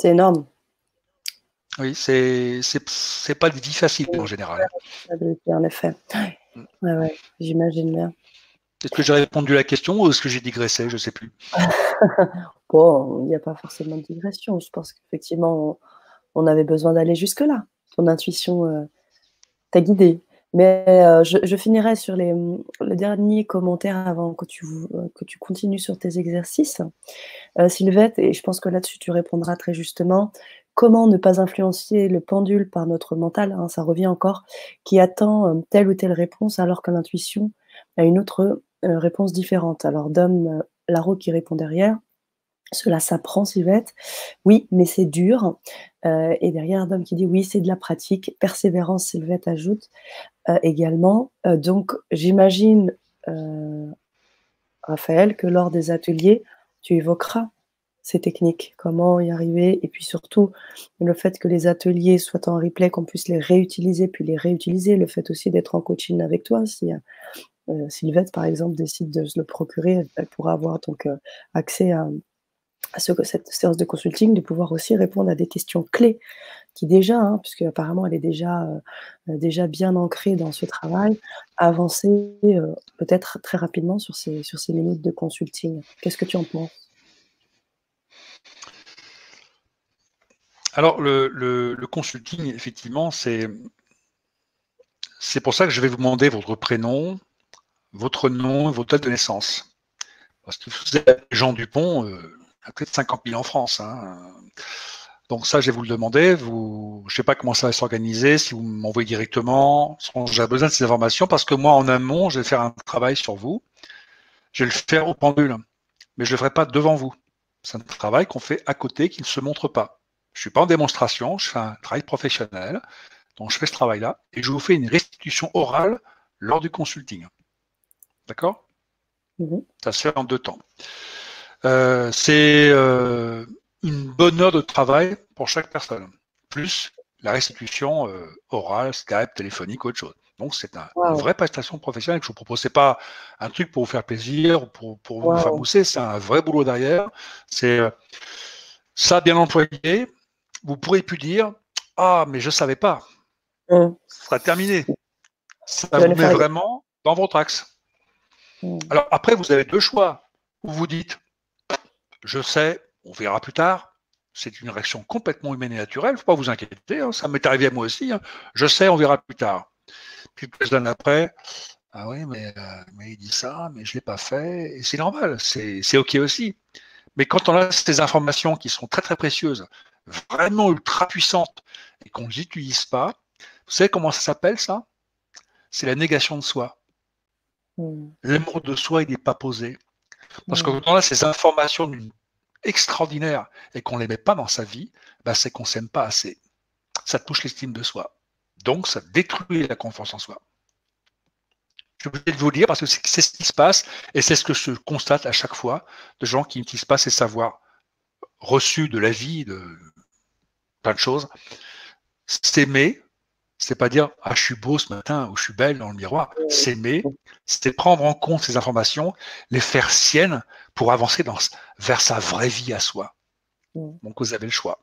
C'est énorme. Oui, c'est c'est pas une vie facile en général. En effet. Ouais, j'imagine bien. Est-ce que j'ai répondu à la question ou est-ce que j'ai digressé? Je ne sais plus. bon, il n'y a pas forcément de digression. Je pense qu'effectivement, on, avait besoin d'aller jusque-là. Ton intuition euh, t'a guidé. Mais euh, je, finirai sur les, le dernier commentaire avant que tu, euh, continues sur tes exercices. Sylvette, et je pense que là-dessus tu répondras très justement, comment ne pas influencer le pendule par notre mental, hein, ça revient encore, qui attend telle ou telle réponse alors que l'intuition a une autre réponse différente. Alors Dom euh, Laro qui répond derrière, cela s'apprend, Sylvette. Oui, mais c'est dur. et derrière, Dom qui dit oui, c'est de la pratique. Persévérance, Sylvette ajoute également. donc, j'imagine, Raphaël, que lors des ateliers, tu évoqueras ces techniques, comment y arriver, et puis surtout le fait que les ateliers soient en replay, qu'on puisse les réutiliser, puis les réutiliser, le fait aussi d'être en coaching avec toi, si euh, Sylvette par exemple décide de se le procurer, elle pourra avoir donc euh, accès à, ce, cette séance de consulting, de pouvoir aussi répondre à des questions clés qui déjà, hein, puisque apparemment elle est déjà, euh, déjà bien ancrée dans ce travail, avancer peut-être très rapidement sur ces, sur ces de consulting. Qu'est-ce que tu en penses? Alors, le, consulting, effectivement, c'est c'est pour ça que je vais vous demander votre prénom, votre nom, votre date de naissance. Parce que vous êtes Jean Dupont, euh, y a peut-être 50 000 en France. Hein. Donc ça, je vais vous le demander. Vous, je ne sais pas comment ça va s'organiser, si vous m'envoyez directement. J'ai besoin de ces informations parce que moi, en amont, je vais faire un travail sur vous. Je vais le faire au pendule, mais je ne le ferai pas devant vous. C'est un travail qu'on fait à côté, qui ne se montre pas. Je ne suis pas en démonstration, je fais un travail professionnel. Donc, je fais ce travail-là et je vous fais une restitution orale lors du consulting. D'accord? Mhm. Ça se fait en deux temps. Euh, c'est euh, une bonne heure de travail pour chaque personne, plus la restitution euh, orale, Skype, téléphonique, autre chose. Donc, c'est une vraie prestation professionnelle que je vous propose. pas un truc pour vous faire plaisir ou pour, vous faire mousser, c'est un vrai boulot derrière. C'est ça bien employé, vous pourrez plus dire Ah, mais je ne savais pas. Mmh. Ce sera terminé. Ça vous met vraiment dans votre axe. Mmh. Alors après, vous avez deux choix. Vous vous dites Je sais, on verra plus tard. C'est une réaction complètement humaine et naturelle, il ne faut pas vous inquiéter, hein. ça m'est arrivé à moi aussi. Hein. Je sais, on verra plus tard. Puis quelques années après, ah oui, mais, euh, mais il dit ça, mais je ne l'ai pas fait. Et c'est normal, c'est OK aussi. Mais quand on a ces informations qui sont très très précieuses, vraiment ultra puissante et qu'on n'utilise pas, vous savez comment ça s'appelle ça? C'est la négation de soi. Hmm. L'amour de soi, il n'est pas posé. Parce que quand on a ces informations extraordinaires et qu'on ne les met pas dans sa vie, bah, c'est qu'on ne s'aime pas assez. Ça touche l'estime de soi. Donc, ça détruit la confiance en soi. Je suis obligé de vous le dire parce que c'est ce qui se passe et c'est ce que je constate à chaque fois de gens qui n'utilisent pas ces savoirs reçus de la vie, de, plein de choses. S'aimer, c'est pas dire ah je suis beau ce matin ou je suis belle dans le miroir. S'aimer, c'est prendre en compte ces informations, les faire siennes pour avancer dans, vers sa vraie vie à soi. Donc vous avez le choix.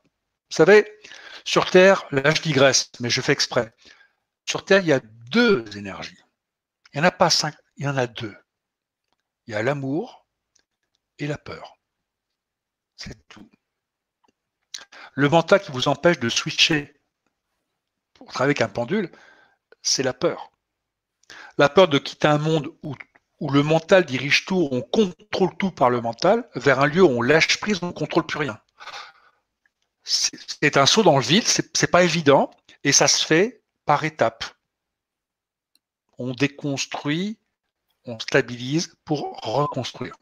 Vous savez, Sur Terre, là je digresse, mais je fais exprès. Sur Terre, il y a deux énergies. Il n'y en a pas cinq, il y en a deux. Il y a l'amour et la peur. C'est tout. Le mental qui vous empêche de switcher pour travailler avec un pendule, c'est la peur. La peur de quitter un monde où, le mental dirige tout, on contrôle tout par le mental, vers un lieu où on lâche prise, on ne contrôle plus rien. C'est un saut dans le vide, c'est pas évident, et ça se fait par étapes. On déconstruit, on stabilise pour reconstruire.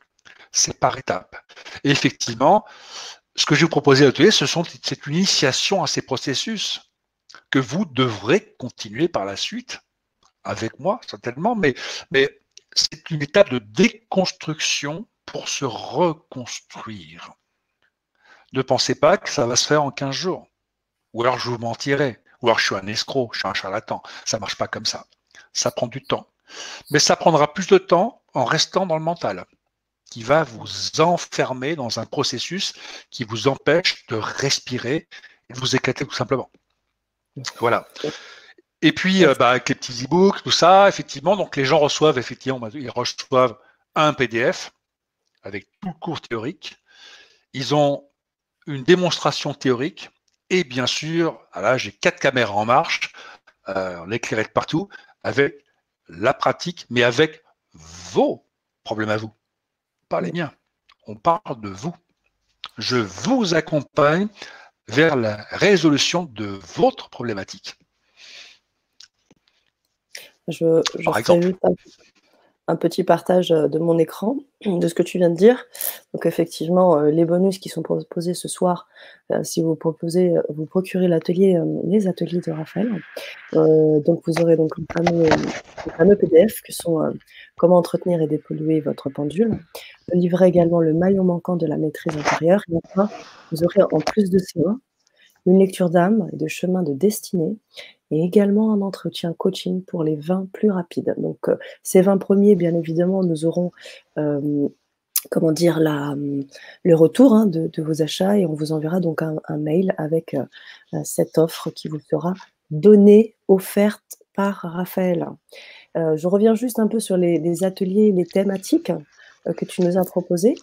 C'est par étapes. Et effectivement, ce que je vais vous proposer à l'atelier, c'est une initiation à ces processus que vous devrez continuer par la suite avec moi, certainement, mais, c'est une étape de déconstruction pour se reconstruire. Ne pensez pas que ça va se faire en 15 jours. Ou alors je vous mentirai. Ou alors je suis un escroc, je suis un charlatan. Ça ne marche pas comme ça. Ça prend du temps. Mais ça prendra plus de temps en restant dans le mental, qui va vous enfermer dans un processus qui vous empêche de respirer et de vous éclater tout simplement. Voilà. Et puis, euh, bah, avec les petits e-books, tout ça, effectivement, donc les gens reçoivent, effectivement, ils reçoivent un PDF avec tout le cours théorique. Ils ont une démonstration théorique et bien sûr, là, j'ai quatre caméras en marche, euh, on éclairé de partout, avec la pratique, mais avec vos problèmes à vous, pas les miens. On parle de vous. Je vous accompagne vers la résolution de votre problématique. Je, je Par exemple un petit partage euh, de mon écran, de ce que tu viens de dire. Donc effectivement, euh, les bonus qui sont proposés ce soir, euh, si vous proposez, vous procurez l'atelier, les ateliers de Raphaël. donc vous aurez donc le fameux, PDF que sont comment entretenir et dépolluer votre pendule. Le livret également le maillon manquant de la maîtrise intérieure. Et enfin, vous aurez en plus de cela une lecture d'âme et de chemin de destinée et également un entretien coaching pour les 20 plus rapides. Donc, euh, ces 20 premiers, bien évidemment, nous aurons, euh, comment dire, la, le retour hein, de, vos achats et on vous enverra donc un, mail avec euh, cette offre qui vous sera donnée, offerte par Raphaël. je reviens juste un peu sur les, les ateliers, les thématiques que tu nous as proposées.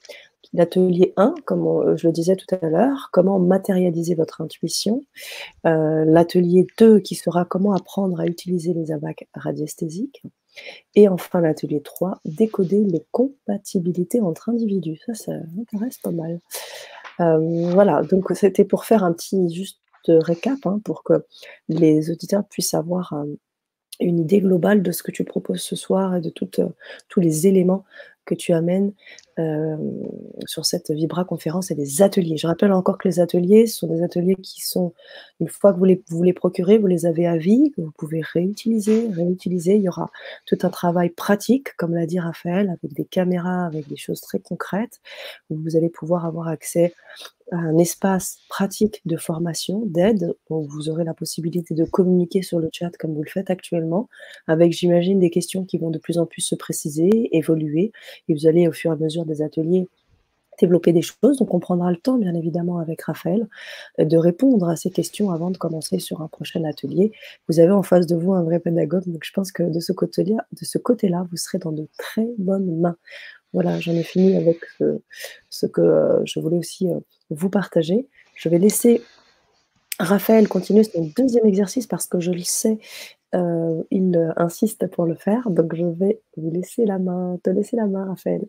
L'atelier 1, comme euh, je le disais tout à l'heure, comment matérialiser votre intuition. Euh, l'atelier 2, qui sera comment apprendre à utiliser les abacs radiesthésiques. Et enfin, l'atelier 3, décoder les compatibilités entre individus. Ça, ça m'intéresse pas mal. Euh, voilà, donc c'était pour faire un petit juste récap, hein, pour que les auditeurs puissent avoir une idée globale de ce que tu proposes ce soir et de tous les éléments que tu amènes euh, sur cette Vibra conférence et les ateliers. Je rappelle encore que les ateliers sont des ateliers qui sont, une fois que vous les, vous les procurez, vous les avez à vie, vous pouvez réutiliser, réutiliser. Il y aura tout un travail pratique, comme l'a dit Raphaël, avec des caméras, avec des choses très concrètes, où vous allez pouvoir avoir accès un espace pratique de formation, d'aide, où vous aurez la possibilité de communiquer sur le chat comme vous le faites actuellement, avec, j'imagine, des questions qui vont de plus en plus se préciser, évoluer, et vous allez, au fur et à mesure des ateliers, développer des choses. Donc, on prendra le temps, bien évidemment, avec Raphaël, de répondre à ces questions avant de commencer sur un prochain atelier. Vous avez en face de vous un vrai pédagogue, donc je pense que de ce côté-là, de ce côté-là vous serez dans de très bonnes mains. Voilà, j'en ai fini avec euh, ce que euh, je voulais aussi euh, vous partager. Je vais laisser Raphaël continuer son deuxième exercice parce que je le sais, il insiste pour le faire. Donc je vais vous laisser la main, te laisser la main, Raphaël.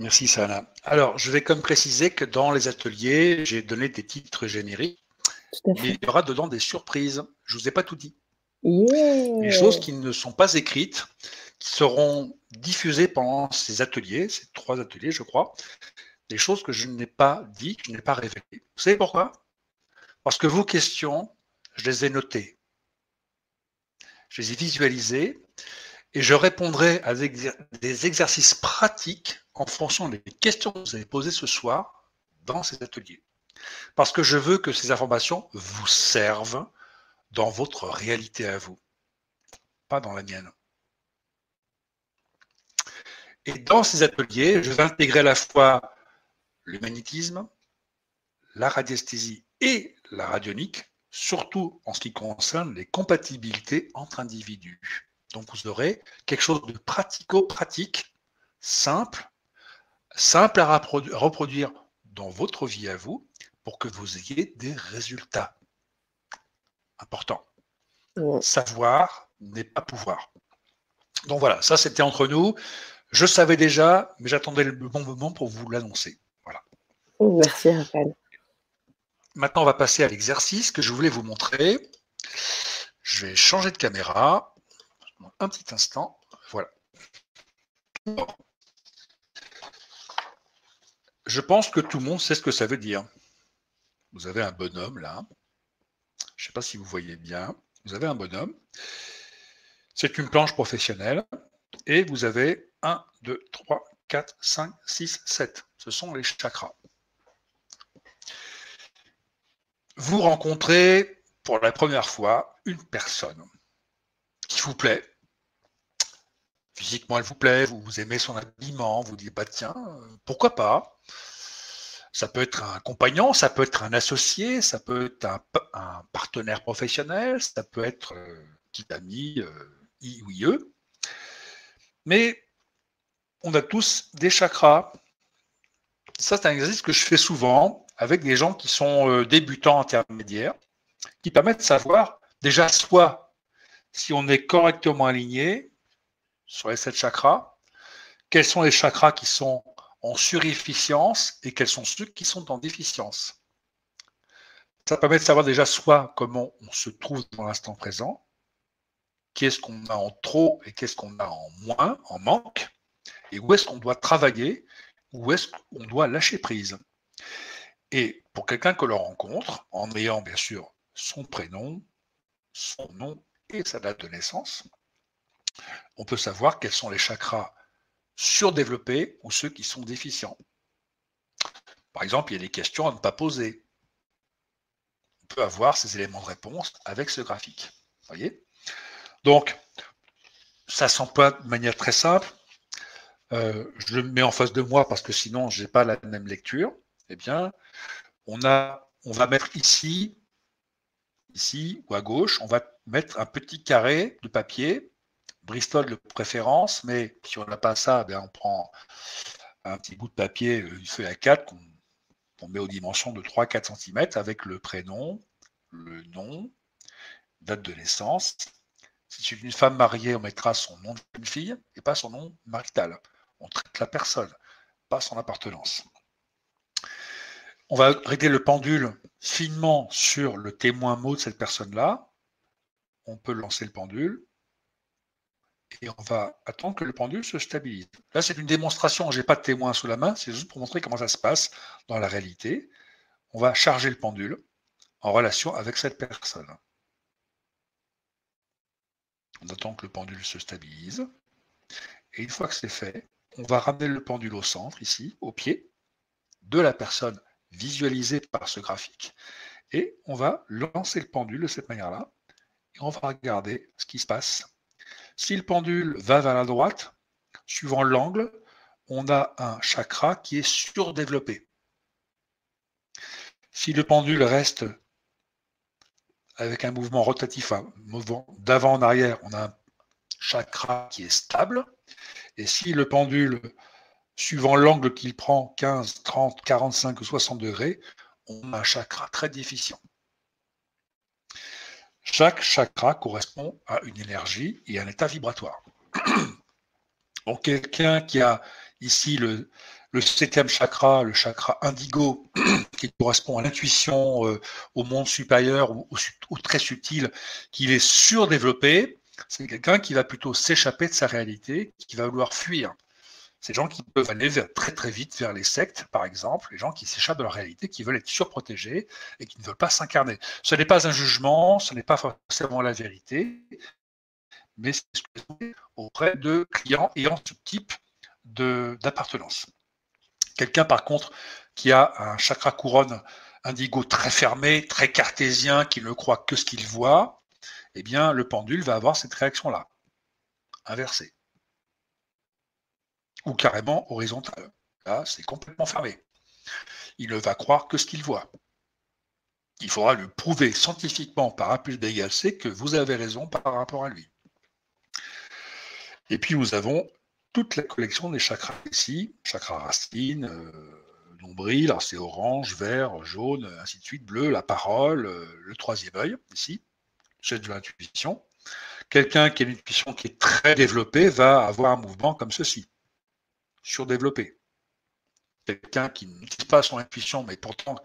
Merci, Sana. Alors, je vais comme préciser que dans les ateliers, j'ai donné des titres génériques, mais il y aura dedans des surprises. Je ne vous ai pas tout dit. Des choses qui ne sont pas écrites, qui seront diffusées pendant ces ateliers, ces trois ateliers, je crois, des choses que je n'ai pas dit, que je n'ai pas révélées. Vous savez pourquoi? Parce que vos questions, je les ai notées. Je les ai visualisées et je répondrai à des exercices pratiques en fonction des questions que vous avez posées ce soir dans ces ateliers. Parce que je veux que ces informations vous servent dans votre réalité à vous, pas dans la mienne. Et dans ces ateliers, je vais intégrer à la fois le magnétisme, la radiesthésie et la radionique, surtout en ce qui concerne les compatibilités entre individus. Donc vous aurez quelque chose de pratico-pratique, simple, simple à reproduire dans votre vie à vous pour que vous ayez des résultats. Important. Savoir n'est pas pouvoir. Donc voilà, ça c'était entre nous. Je savais déjà, mais j'attendais le bon moment pour vous l'annoncer. Voilà. Merci Raphaël. Maintenant, on va passer à l'exercice que je voulais vous montrer. Je vais changer de caméra. Un petit instant. Voilà. Je pense que tout le monde sait ce que ça veut dire. Vous avez un bonhomme là. Je ne sais pas si vous voyez bien. Vous avez un bonhomme. C'est une planche professionnelle. Et vous avez 1, 2, 3, 4, 5, 6, 7. Ce sont les chakras. Vous rencontrez pour la première fois une personne qui vous plaît. Physiquement, elle vous plaît, vous, aimez son habillement, vous dites, bah tiens, pourquoi pas? Ça peut être un compagnon, ça peut être un associé, ça peut être un, partenaire professionnel, ça peut être euh, qui ami, euh, I ou IE. Mais on a tous des chakras. Ça, c'est un exercice que je fais souvent avec des gens qui sont euh, débutants intermédiaires, qui permettent de savoir déjà soit si on est correctement aligné sur les sept chakras, quels sont les chakras qui sont en surefficience et quels sont ceux qui sont en déficience. Ça permet de savoir déjà soit comment on se trouve dans l'instant présent, qu'est-ce qu'on a en trop et qu'est-ce qu'on a en moins, en manque, et où est-ce qu'on doit travailler, où est-ce qu'on doit lâcher prise. Et pour quelqu'un que l'on rencontre, en ayant bien sûr son prénom, son nom et sa date de naissance, on peut savoir quels sont les chakras surdéveloppés ou ceux qui sont déficients. Par exemple, il y a des questions à ne pas poser. On peut avoir ces éléments de réponse avec ce graphique. Voyez? Donc, ça s'emploie de manière très simple. Euh, je le mets en face de moi parce que sinon, je n'ai pas la même lecture. Eh bien, on, va mettre ici, ici ou à gauche, on va mettre un petit carré de papier Bristol de préférence, mais si on n'a pas ça, ben, on prend un petit bout de papier, euh, une feuille à 4 qu'on met aux dimensions de 3-4 cm avec le prénom, le nom, date de naissance. Si c'est une femme mariée, on mettra son nom de fille et pas son nom marital. On traite la personne, pas son appartenance. On va régler le pendule finement sur le témoin mot de cette personne-là. On peut lancer le pendule et on va attendre que le pendule se stabilise. Là, c'est une démonstration, je n'ai pas de témoin sous la main, c'est juste pour montrer comment ça se passe dans la réalité. On va charger le pendule en relation avec cette personne. On attend que le pendule se stabilise. Et une fois que c'est fait, on va ramener le pendule au centre, ici, au pied de la personne visualisée par ce graphique. Et on va lancer le pendule de cette manière-là. Et on va regarder ce qui se passe si le pendule va vers la droite, suivant l'angle, on a un chakra qui est surdéveloppé. Si le pendule reste avec un mouvement rotatif, d'avant en arrière, on a un chakra qui est stable. Et si le pendule, suivant l'angle qu'il prend, 15, 30, 45 ou 60 degrés, on a un chakra très déficient. Chaque chakra correspond à une énergie et un état vibratoire. Donc quelqu'un qui a ici le, septième chakra, le chakra indigo, qui correspond à l'intuition, euh, au monde supérieur ou, ou très subtil, qu'il est surdéveloppé, c'est quelqu'un qui va plutôt s'échapper de sa réalité, qui va vouloir fuir. Ces gens qui peuvent aller très très vite vers les sectes, par exemple, les gens qui s'échappent de leur réalité, qui veulent être surprotégés et qui ne veulent pas s'incarner. Ce n'est pas un jugement, ce n'est pas forcément la vérité, mais c'est auprès de clients ayant ce type d'appartenance. Quelqu'un, par contre, qui a un chakra couronne indigo très fermé, très cartésien, qui ne croit que ce qu'il voit, eh bien, le pendule va avoir cette réaction-là, inversée ou carrément horizontal. Là, c'est complètement fermé. Il ne va croire que ce qu'il voit. il faudra lui prouver scientifiquement par A plus B C que vous avez raison par rapport à lui. Et puis nous avons toute la collection des chakras ici, chakras racines, euh, alors c'est orange, vert, jaune, ainsi de suite, bleu, la parole, euh, le troisième œil, ici, c'est de l'intuition. Quelqu'un qui a une intuition qui est très développée va avoir un mouvement comme ceci, surdéveloppé. Quelqu'un qui n'utilise pas son intuition, mais pourtant.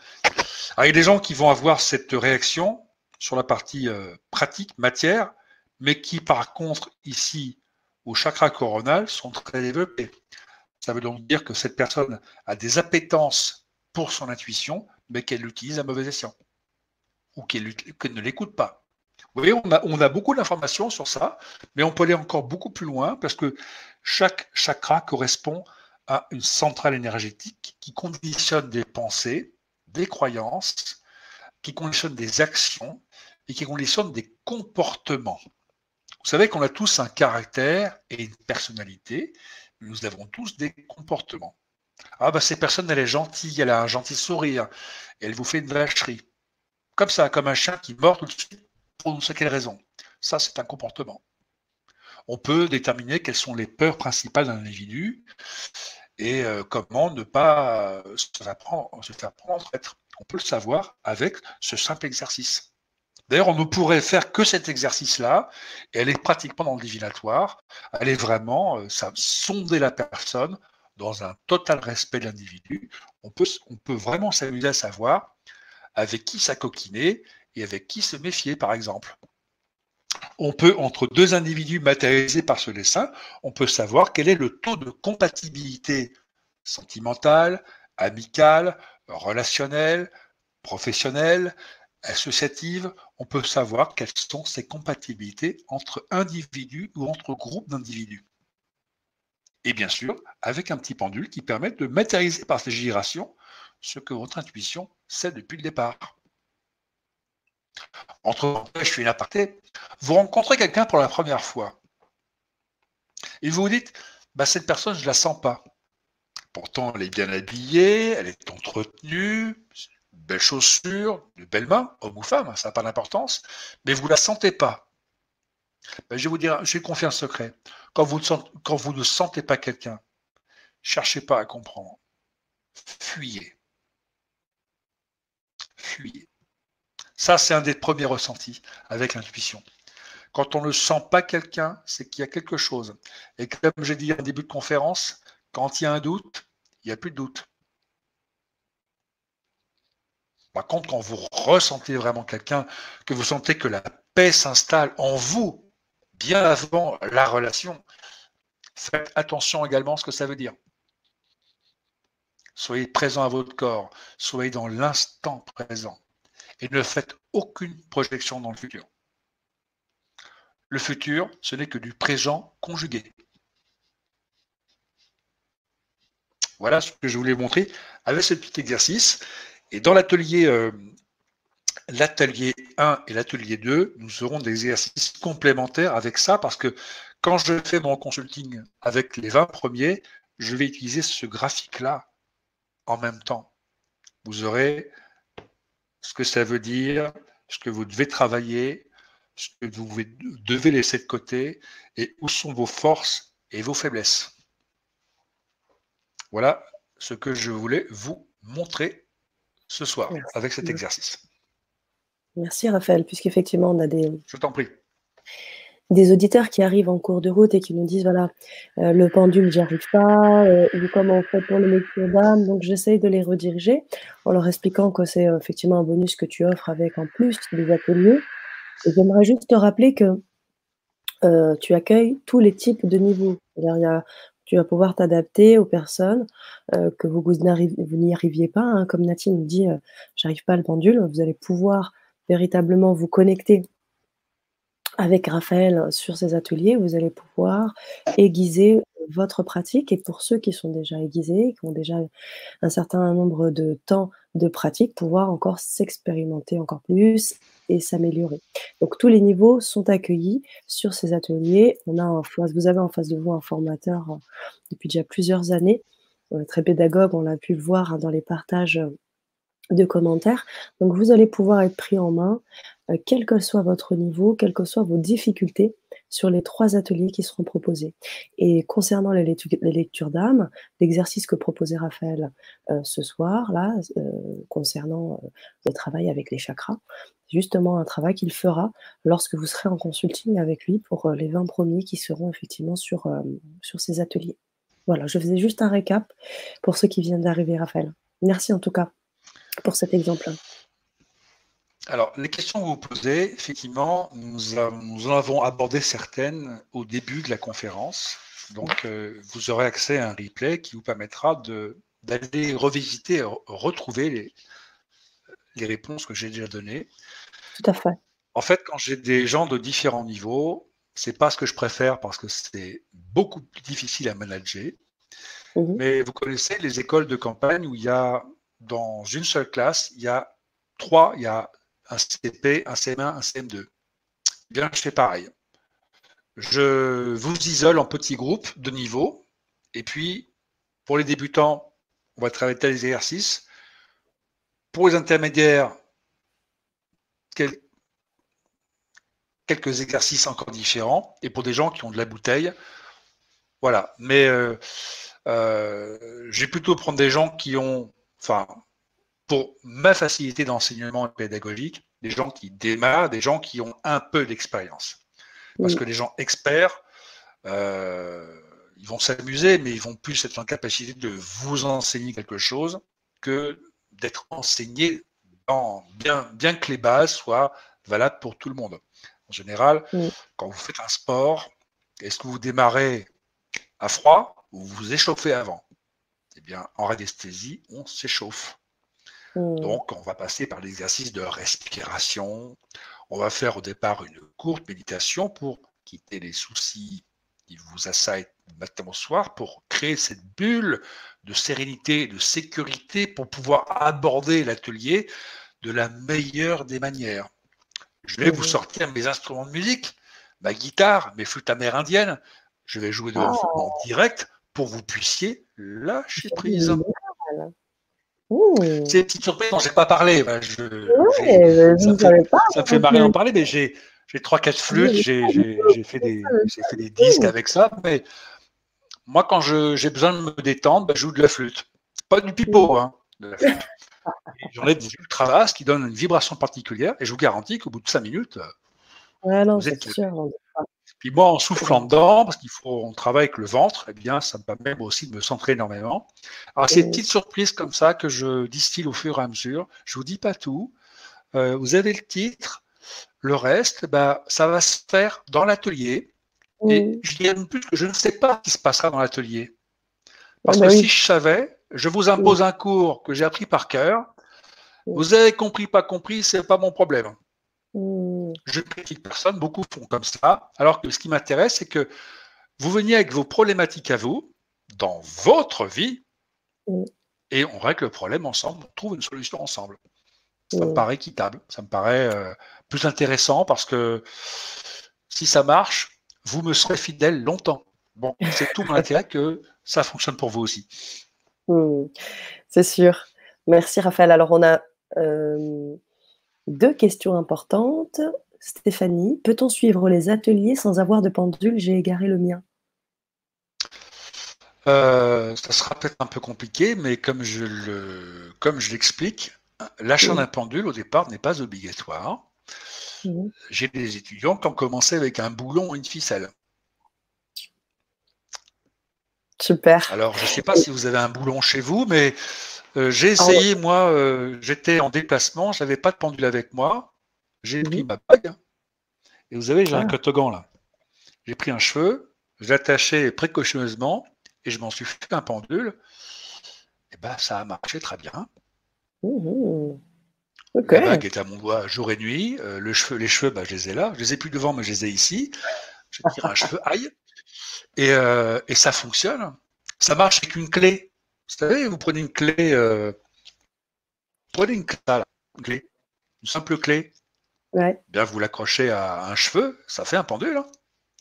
il y a des gens qui vont avoir cette réaction sur la partie euh, pratique, matière, mais qui par contre, ici, au chakra coronal, sont très développés. Ça veut donc dire que cette personne a des appétences pour son intuition, mais qu'elle l'utilise à mauvais escient, ou qu'elle ne l'écoute pas. Vous voyez, on a, beaucoup d'informations sur ça, mais on peut aller encore beaucoup plus loin, parce que chaque chakra correspond à une centrale énergétique qui conditionne des pensées, des croyances, qui conditionne des actions et qui conditionne des comportements. Vous savez qu'on a tous un caractère et une personnalité, nous avons tous des comportements. Ah bah cette personne, elle est gentille, elle a un gentil sourire, elle vous fait une vacherie. Comme ça, comme un chien qui mord tout de suite pour ne sait quelle raison. Ça, c'est un comportement. On peut déterminer quelles sont les peurs principales d'un individu et euh, comment ne pas se faire prendre, se faire prendre être. On peut le savoir avec ce simple exercice. D'ailleurs, on ne pourrait faire que cet exercice-là, et elle est pratiquement dans le divinatoire. Elle est vraiment euh, ça, sonder la personne dans un total respect de l'individu. On peut, vraiment s'amuser à savoir avec qui s'acoquiner et avec qui se méfier, par exemple. On peut, entre deux individus matérialisés par ce dessin, on peut savoir quel est le taux de compatibilité sentimentale, amicale, relationnelle, professionnelle, associative, on peut savoir quelles sont ces compatibilités entre individus ou entre groupes d'individus. Et bien sûr, avec un petit pendule qui permet de matérialiser par ces gyrations ce que votre intuition sait depuis le départ. Entre je suis une aparté, vous rencontrez quelqu'un pour la première fois. Et vous vous dites, bah, cette personne, je ne la sens pas. Pourtant, elle est bien habillée, elle est entretenue, belles chaussures, de belles mains, homme ou femme, ça n'a pas d'importance, mais vous ne la sentez pas. Ben, je vais vous dire, j'ai confié un secret. Quand vous, quand vous ne sentez pas quelqu'un, cherchez pas à comprendre. Fuyez. Fuyez. Ça, c'est un des premiers ressentis avec l'intuition. Quand on ne sent pas quelqu'un, c'est qu'il y a quelque chose. Et comme j'ai dit en début de conférence, quand il y a un doute, il n'y a plus de doute. Par contre, quand vous ressentez vraiment quelqu'un, que vous sentez que la paix s'installe en vous, bien avant la relation, faites attention également à ce que ça veut dire. Soyez présent à votre corps, soyez dans l'instant présent et ne faites aucune projection dans le futur. Le futur, ce n'est que du présent conjugué. Voilà ce que je voulais montrer avec ce petit exercice. Et dans l'atelier euh, l'atelier 1 et l'atelier 2, nous aurons des exercices complémentaires avec ça parce que quand je fais mon consulting avec les 20 premiers, je vais utiliser ce graphique-là en même temps. Vous aurez ce que ça veut dire, ce que vous devez travailler, ce que vous devez laisser de côté et où sont vos forces et vos faiblesses. Voilà ce que je voulais vous montrer ce soir avec cet exercice. Merci Raphaël, puisqu'effectivement on a des. Je t'en prie. Des auditeurs qui arrivent en cours de route et qui nous disent voilà, euh, le pendule, j'y arrive pas, euh, ou comment on fait pour le métier d'âme. Donc j'essaye de les rediriger en leur expliquant que c'est euh, effectivement un bonus que tu offres avec en plus des ateliers. Et j'aimerais juste te rappeler que tu accueilles tous les types de niveaux. Il y a tu vas pouvoir t'adapter aux personnes, que vous, n'y arriviez pas. Hein. Comme Nathalie nous dit, j'arrive pas à le pendule, vous allez pouvoir véritablement vous connecter avec Raphaël sur ces ateliers, vous allez pouvoir aiguiser votre pratique. Et pour ceux qui sont déjà aiguisés, qui ont déjà un certain nombre de temps de pratique, pouvoir encore s'expérimenter encore plus et s'améliorer. Donc tous les niveaux sont accueillis sur ces ateliers. On a vous avez en face de vous un formateur euh, depuis déjà plusieurs années, euh, très pédagogue, on l'a pu le voir hein, dans les partages de commentaires. Donc vous allez pouvoir être pris en main, euh, quel que soit votre niveau, quelles que soient vos difficultés sur les trois ateliers qui seront proposés. Et concernant les, lectures d'âme, l'exercice que proposait Raphaël euh, ce soir, là, euh, concernant le travail avec les chakras, justement un travail qu'il fera lorsque vous serez en consulting avec lui pour les 20 premiers qui seront effectivement sur, sur ces ateliers. Voilà, je faisais juste un récap pour ceux qui viennent d'arriver, Raphaël. Merci en tout cas pour cet exemple. Alors, les questions que vous posez, effectivement, nous, en avons abordé certaines au début de la conférence. Donc, euh, vous aurez accès à un replay qui vous permettra d'aller revisiter, retrouver les, les réponses que j'ai déjà données. Tout à fait. En fait, quand j'ai des gens de différents niveaux, c'est pas ce que je préfère parce que c'est beaucoup plus difficile à manager. Mhm. Mais vous connaissez les écoles de campagne où il y a dans une seule classe, il y a trois, il y a un CP, un CM1, un CM2. Bien, je fais pareil. Je vous isole en petits groupes de niveau. Et puis, pour les débutants, on va travailler tel exercices. Pour les intermédiaires, quelques exercices encore différents. Et pour des gens qui ont de la bouteille, voilà. Mais euh, euh, j'ai plutôt prendre des gens qui ont enfin, pour ma facilité d'enseignement pédagogique, des gens qui démarrent, des gens qui ont un peu d'expérience. Parce que les gens experts, euh, ils vont s'amuser, mais ils vont plus être en capacité de vous enseigner quelque chose que d'être enseigné bien, bien que les bases soient valables pour tout le monde. En général, quand vous faites un sport, est-ce que vous démarrez à froid ou vous vous échauffez avant? Eh bien, en radiesthésie, on s'échauffe. Hmm. Donc, on va passer par l'exercice de respiration. On va faire au départ une courte méditation pour quitter les soucis qui vous assaillent matin au soir, pour créer cette bulle de sérénité, de sécurité, pour pouvoir aborder l'atelier de la meilleure des manières. Je vais vous hmm. sortir mes instruments de musique, ma guitare, mes flûtes amérindiennes. Je vais jouer devant vous en oh. direct pour que vous puissiez lâcher prise. C'est une petite surprise dont je n'ai pas parlé. je, ça, me fait, marrer d'en parler, mais j'ai trois, quatre flûtes, j'ai fait, des, fait des disques avec ça. Mais moi, quand j'ai besoin de me détendre, ben, je joue de la flûte. Pas du pipeau, hein, J'en ai des ultra basses qui donnent une vibration particulière et je vous garantis qu'au bout de cinq minutes, vous êtes sûr. Puis moi, en soufflant dedans, parce qu'il faut, on travaille avec le ventre, eh bien, ça me permet aussi de me centrer énormément. Alors, c'est une petite surprise comme ça que je distille au fur et à mesure. Je vous dis pas tout. Euh, vous avez le titre. Le reste, bah, ça va se faire dans l'atelier. Et je dirais plus que je ne sais pas ce qui se passera dans l'atelier. Parce bah que si je savais, je vous impose un cours que j'ai appris par cœur. Vous avez compris, pas compris, c'est pas mon problème. Je ne critique personne, beaucoup font comme ça. Alors que ce qui m'intéresse, c'est que vous veniez avec vos problématiques à vous, dans votre vie, et on règle le problème ensemble, on trouve une solution ensemble. Ça me paraît équitable, ça me paraît euh, plus intéressant parce que si ça marche, vous me serez fidèle longtemps. Bon, c'est tout mon intérêt que ça fonctionne pour vous aussi. C'est sûr. Merci Raphaël. Alors on a euh, deux questions importantes. Stéphanie, peut-on suivre les ateliers sans avoir de pendule J'ai égaré le mien? Euh, ça sera peut-être un peu compliqué, mais comme je le, comme je l'explique, l'achat d'un pendule au départ n'est pas obligatoire. J'ai des étudiants qui ont commencé avec un boulon et une ficelle. Super. Alors, je ne sais pas si vous avez un boulon chez vous, mais euh, j'ai ah essayé, moi, euh, j'étais en déplacement, j'avais pas de pendule avec moi. J'ai pris ma bague. Et vous savez, j'ai un ah. cotogan là. J'ai pris un cheveu, je l'ai attaché précautionneusement et je m'en suis fait un pendule. Et ben, ça a marché très bien. Mmh. La bague est à mon doigt jour et nuit. Euh, le cheveu, les cheveux, bah, je les ai là. Je les ai plus devant, mais je les ai ici. Je tire un cheveu, aïe. Et, et ça fonctionne. Ça marche avec une clé. Vous savez, vous prenez une clé, euh, prenez une clé, une simple clé. Bien, vous l'accrochez à un cheveu, ça fait un pendule. Hein.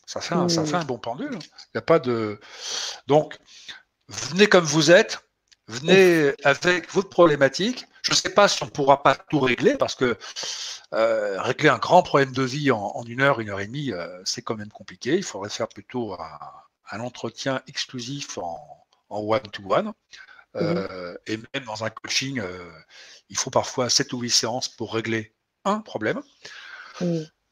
Ça, fait un, ça fait un bon pendule. Il n'y a pas de. Donc, venez comme vous êtes, Venez avec votre problématique. Je ne sais pas si on ne pourra pas tout régler parce que euh, régler un grand problème de vie en, une heure, une heure et demie, euh, c'est quand même compliqué. Il faudrait faire plutôt un, entretien exclusif en one-to-one. Euh, et même dans un coaching, il faut parfois 7 ou 8 séances pour régler un problème.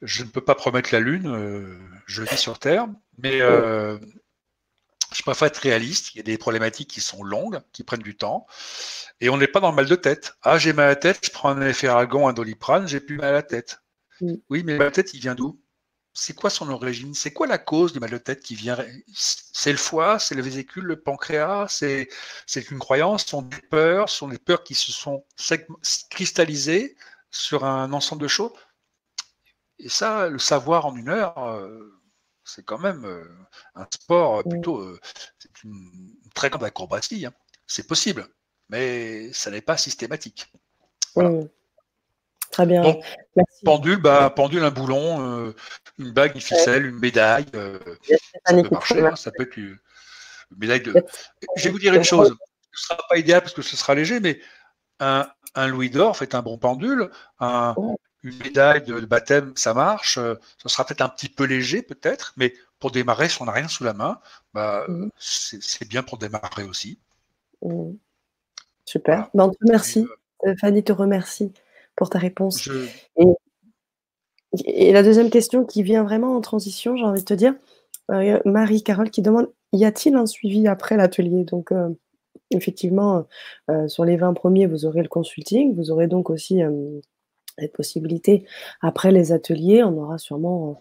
Je ne peux pas promettre la Lune, je vis sur Terre, mais je préfère être réaliste. Il y a des problématiques qui sont longues, qui prennent du temps. Et on n'est pas dans le mal de tête. Ah, j'ai mal à la tête, je prends un efferalgan, un doliprane, j'ai plus mal à la tête. Oui, mais de tête, il vient d'où? C'est quoi son origine? C'est quoi la cause du mal de tête qui vient? C'est le foie, c'est le vésicule, le pancréas, c'est une croyance, ce sont des peurs, ce sont des peurs qui se sont cristallisées sur un ensemble de choses. Et ça, le savoir en une heure, euh, c'est quand même euh, un sport mmh. plutôt, euh, c'est une, très grande acrobatie. Hein. C'est possible, mais ça n'est pas systématique. Mmh. Très bien. pendule, bah, pendule, un boulon, euh, une bague, une ficelle, une médaille. ça peut marcher, hein, ça peut être une médaille de. Je vais vous dire une chose. Ce ne sera pas idéal parce que ce sera léger, mais un, un louis d'or fait un bon pendule, un, une médaille de, baptême, ça marche. Ce euh, sera peut-être un petit peu léger, peut-être, mais pour démarrer, si on n'a rien sous la main, bah, mmh. c'est bien pour démarrer aussi. Mmh. Super. Bah, merci. Euh, Fanny te remercie pour ta réponse. Et, la deuxième question qui vient vraiment en transition, j'ai envie de te dire, euh, Marie-Carole qui demande y a-t-il un suivi après l'atelier? Donc, effectivement, sur les 20 premiers, vous aurez le consulting, vous aurez donc aussi cette possibilité. Après les ateliers, on aura sûrement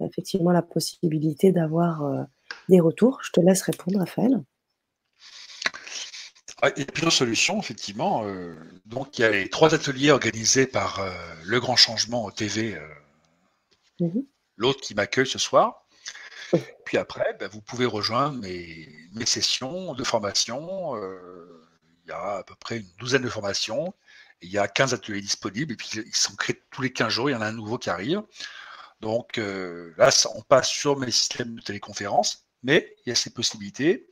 euh, effectivement la possibilité d'avoir euh, des retours. Je te laisse répondre, Raphaël. Il y a plusieurs solutions, effectivement. Euh, donc, il y a les trois ateliers organisés par Le Grand Changement au TV, mmh l'autre qui m'accueille ce soir. Puis après, ben, vous pouvez rejoindre mes, mes, sessions de formation. il y a à peu près une douzaine de formations il y a 15 ateliers disponibles et puis ils sont créés tous les 15 jours, il y en a un nouveau qui arrive. Donc euh, là, on passe sur mes systèmes de téléconférence, mais il y a ces possibilités.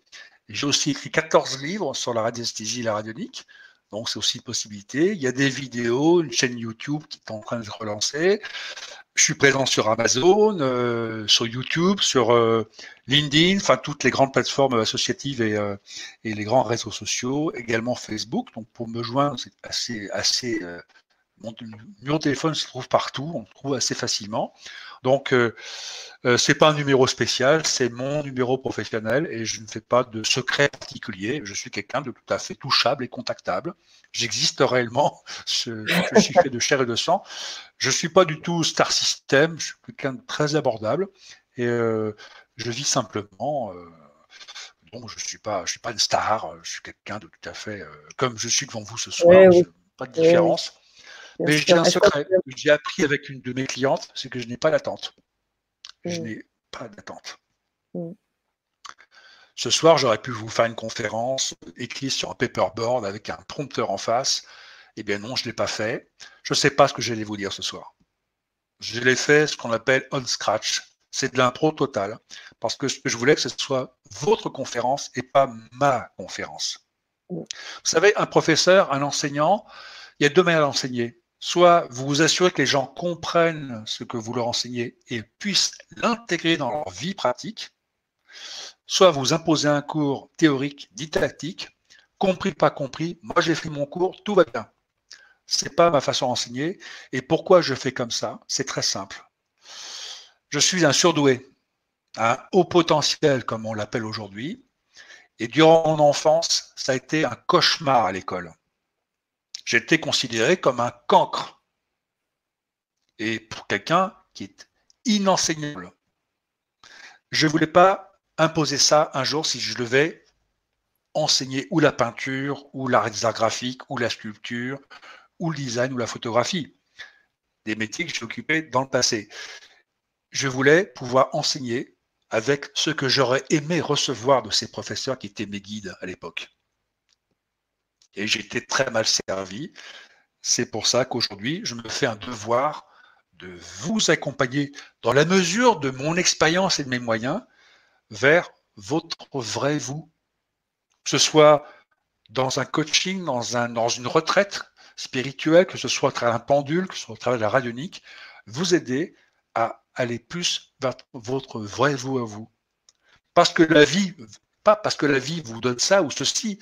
J'ai aussi écrit 14 livres sur la radiesthésie et la radionique. Donc, c'est aussi une possibilité. Il y a des vidéos, une chaîne YouTube qui est en train de se relancer. Je suis présent sur Amazon, euh, sur YouTube, sur euh, LinkedIn, enfin toutes les grandes plateformes associatives et, euh, et, les grands réseaux sociaux, également Facebook. Donc pour me joindre, c'est assez, assez mon numéro de téléphone se trouve partout, on le trouve assez facilement. Donc, euh, euh, c'est pas un numéro spécial, c'est mon numéro professionnel et je ne fais pas de secret particulier. Je suis quelqu'un de tout à fait touchable et contactable. J'existe réellement. Je, suis fait de chair et de sang. Je suis pas du tout star system. Je suis quelqu'un de très abordable et euh, je vis simplement. donc, je suis pas, je suis pas une star. Je suis quelqu'un de tout à fait comme je suis devant vous ce soir. Pas de différence. Mais j'ai un secret que j'ai appris avec une de mes clientes, c'est que je n'ai pas d'attente. Je mm. n'ai pas d'attente. Mm. Ce soir, j'aurais pu vous faire une conférence écrite sur un paperboard avec un prompteur en face. Eh bien non, je ne l'ai pas fait. Je ne sais pas ce que j'allais vous dire ce soir. Je l'ai fait ce qu'on appelle on scratch. C'est de l'impro total. Parce que je voulais que ce soit votre conférence et pas ma conférence. Mm. Vous savez, un professeur, un enseignant, il y a deux manières d'enseigner soit vous vous assurez que les gens comprennent ce que vous leur enseignez et puissent l'intégrer dans leur vie pratique, soit vous imposez un cours théorique, didactique, compris, pas compris, moi j'ai fait mon cours, tout va bien. Ce n'est pas ma façon d'enseigner. Et pourquoi je fais comme ça? C'est très simple. Je suis un surdoué, un haut potentiel, comme on l'appelle aujourd'hui. Et durant mon enfance, ça a été un cauchemar à l'école j'étais considéré comme un cancre. Et pour quelqu'un qui est inenseignable. Je ne voulais pas imposer ça un jour si je devais enseigner ou la peinture, ou l'art graphiques, ou la sculpture, ou le design, ou la photographie. Des métiers que j'ai occupés dans le passé. Je voulais pouvoir enseigner avec ce que j'aurais aimé recevoir de ces professeurs qui étaient mes guides à l'époque et été très mal servi. C'est pour ça qu'aujourd'hui, je me fais un devoir de vous accompagner dans la mesure de mon expérience et de mes moyens vers votre vrai vous. Que ce soit dans un coaching, dans, dans une retraite spirituelle, que ce soit à travers un pendule, que ce soit à travers la radionique, vous aider à aller plus vers votre vrai vous à vous. Parce que la vie, pas parce que la vie vous donne ça ou ceci,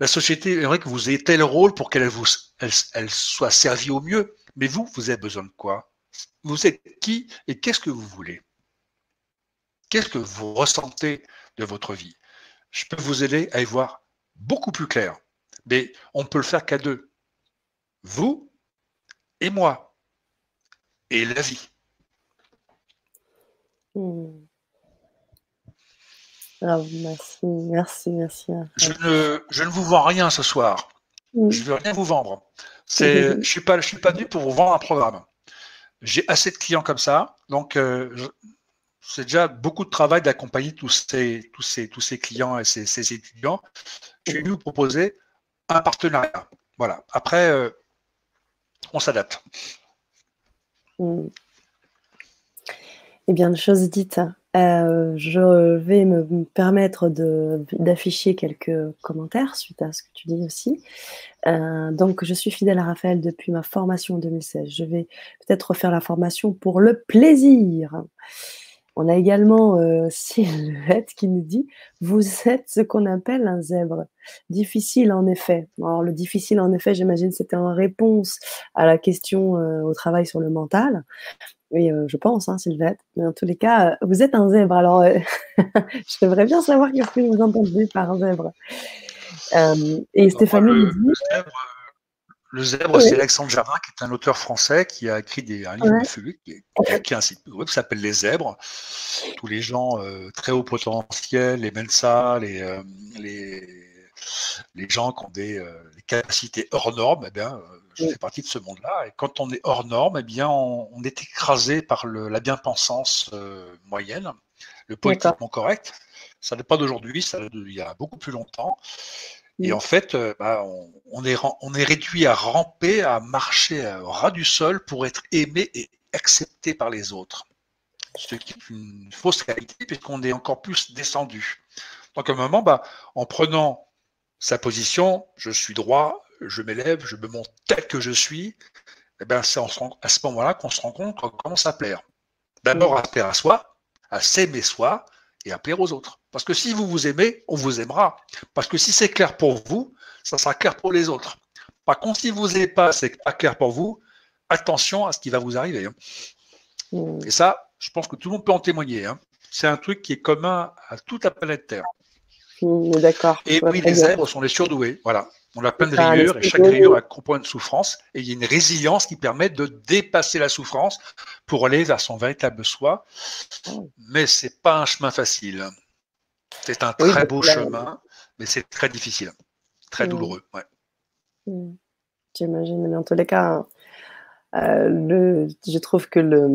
la société aimerait que vous ayez tel rôle pour qu'elle vous, soit servie au mieux. Mais vous, vous avez besoin de quoi? Vous êtes qui et qu'est-ce que vous voulez? Qu'est-ce que vous ressentez de votre vie? Je peux vous aider à y voir beaucoup plus clair. Mais on peut le faire qu'à deux. Vous et moi. Et la vie. Hmm. Merci, merci, merci. Je ne, je ne vous vends rien ce soir. Hmm. Je ne veux rien vous vendre. C'est, je ne suis, pas, je suis pas venu pour vous vendre un programme. J'ai assez de clients comme ça. Donc, euh, c'est déjà beaucoup de travail d'accompagner tous ces, tous, ces, tous ces clients et ces, étudiants. Je vais vous proposer un partenariat. Voilà. Après, euh, on s'adapte. Hmm. Eh bien, de choses dites. Euh, je vais me permettre d'afficher quelques commentaires suite à ce que tu dis aussi. Euh, donc, je suis fidèle à Raphaël depuis ma formation en 2016. Je vais peut-être refaire la formation pour le plaisir. On a également euh, qui nous dit Vous êtes ce qu'on appelle un zèbre. Difficile en effet. Alors, le difficile en effet, j'imagine, c'était en réponse à la question euh, au travail sur le mental. Oui, euh, je pense, hein, Sylvette. Mais en tous les cas, euh, vous êtes un zèbre. Alors, euh, je devrais bien savoir qu'est-ce que vous entendez par zèbre. et Stéphanie le, dit... Le zèbre, c'est Alexandre Jardin, qui est un auteur français qui a écrit des, un livre qui, qui, a un site web qui s'appelle Les Zèbres. Tous les gens très haut potentiel, les Mensa, les, les, les gens qui ont des, capacités hors normes, eh bien, je fais partie de ce monde-là. Et quand on est hors norme, eh bien, on, est écrasé par la bien-pensance euh, moyenne, le politiquement correct. Ça n'est pas d'aujourd'hui, ça il y a beaucoup plus longtemps. Et en fait, euh, bah, on, est, on est réduit à ramper, à marcher au ras du sol pour être aimé et accepté par les autres. Ce qui est une fausse réalité, puisqu'on est encore plus descendu. Donc à un moment, bah, en prenant sa position, je suis droit, je m'élève, je me montre tel que je suis, eh ben, c'est à ce moment-là qu'on se rend compte qu'on commence à plaire. D'abord à plaire à soi, à s'aimer soi et à plaire aux autres. Parce que si vous vous aimez, on vous aimera. Parce que si c'est clair pour vous, ça sera clair pour les autres. Par contre, si vous n'êtes pas, c'est pas clair pour vous, attention à ce qui va vous arriver. Hein. Mm. Et ça, je pense que tout le monde peut en témoigner. Hein. C'est un truc qui est commun à toute la planète Terre. D'accord. Et oui, les zèbres sont les surdoués. Voilà. On a plein de rayures et chaque rayure a un point de souffrance et il y a une résilience qui permet de dépasser la souffrance pour aller vers son véritable soi. Mais c'est pas un chemin facile. C'est un très beau chemin, mais c'est très difficile, très mm. douloureux. Ouais. Mm. J'imagine, mais en tous les cas, euh, je trouve que le,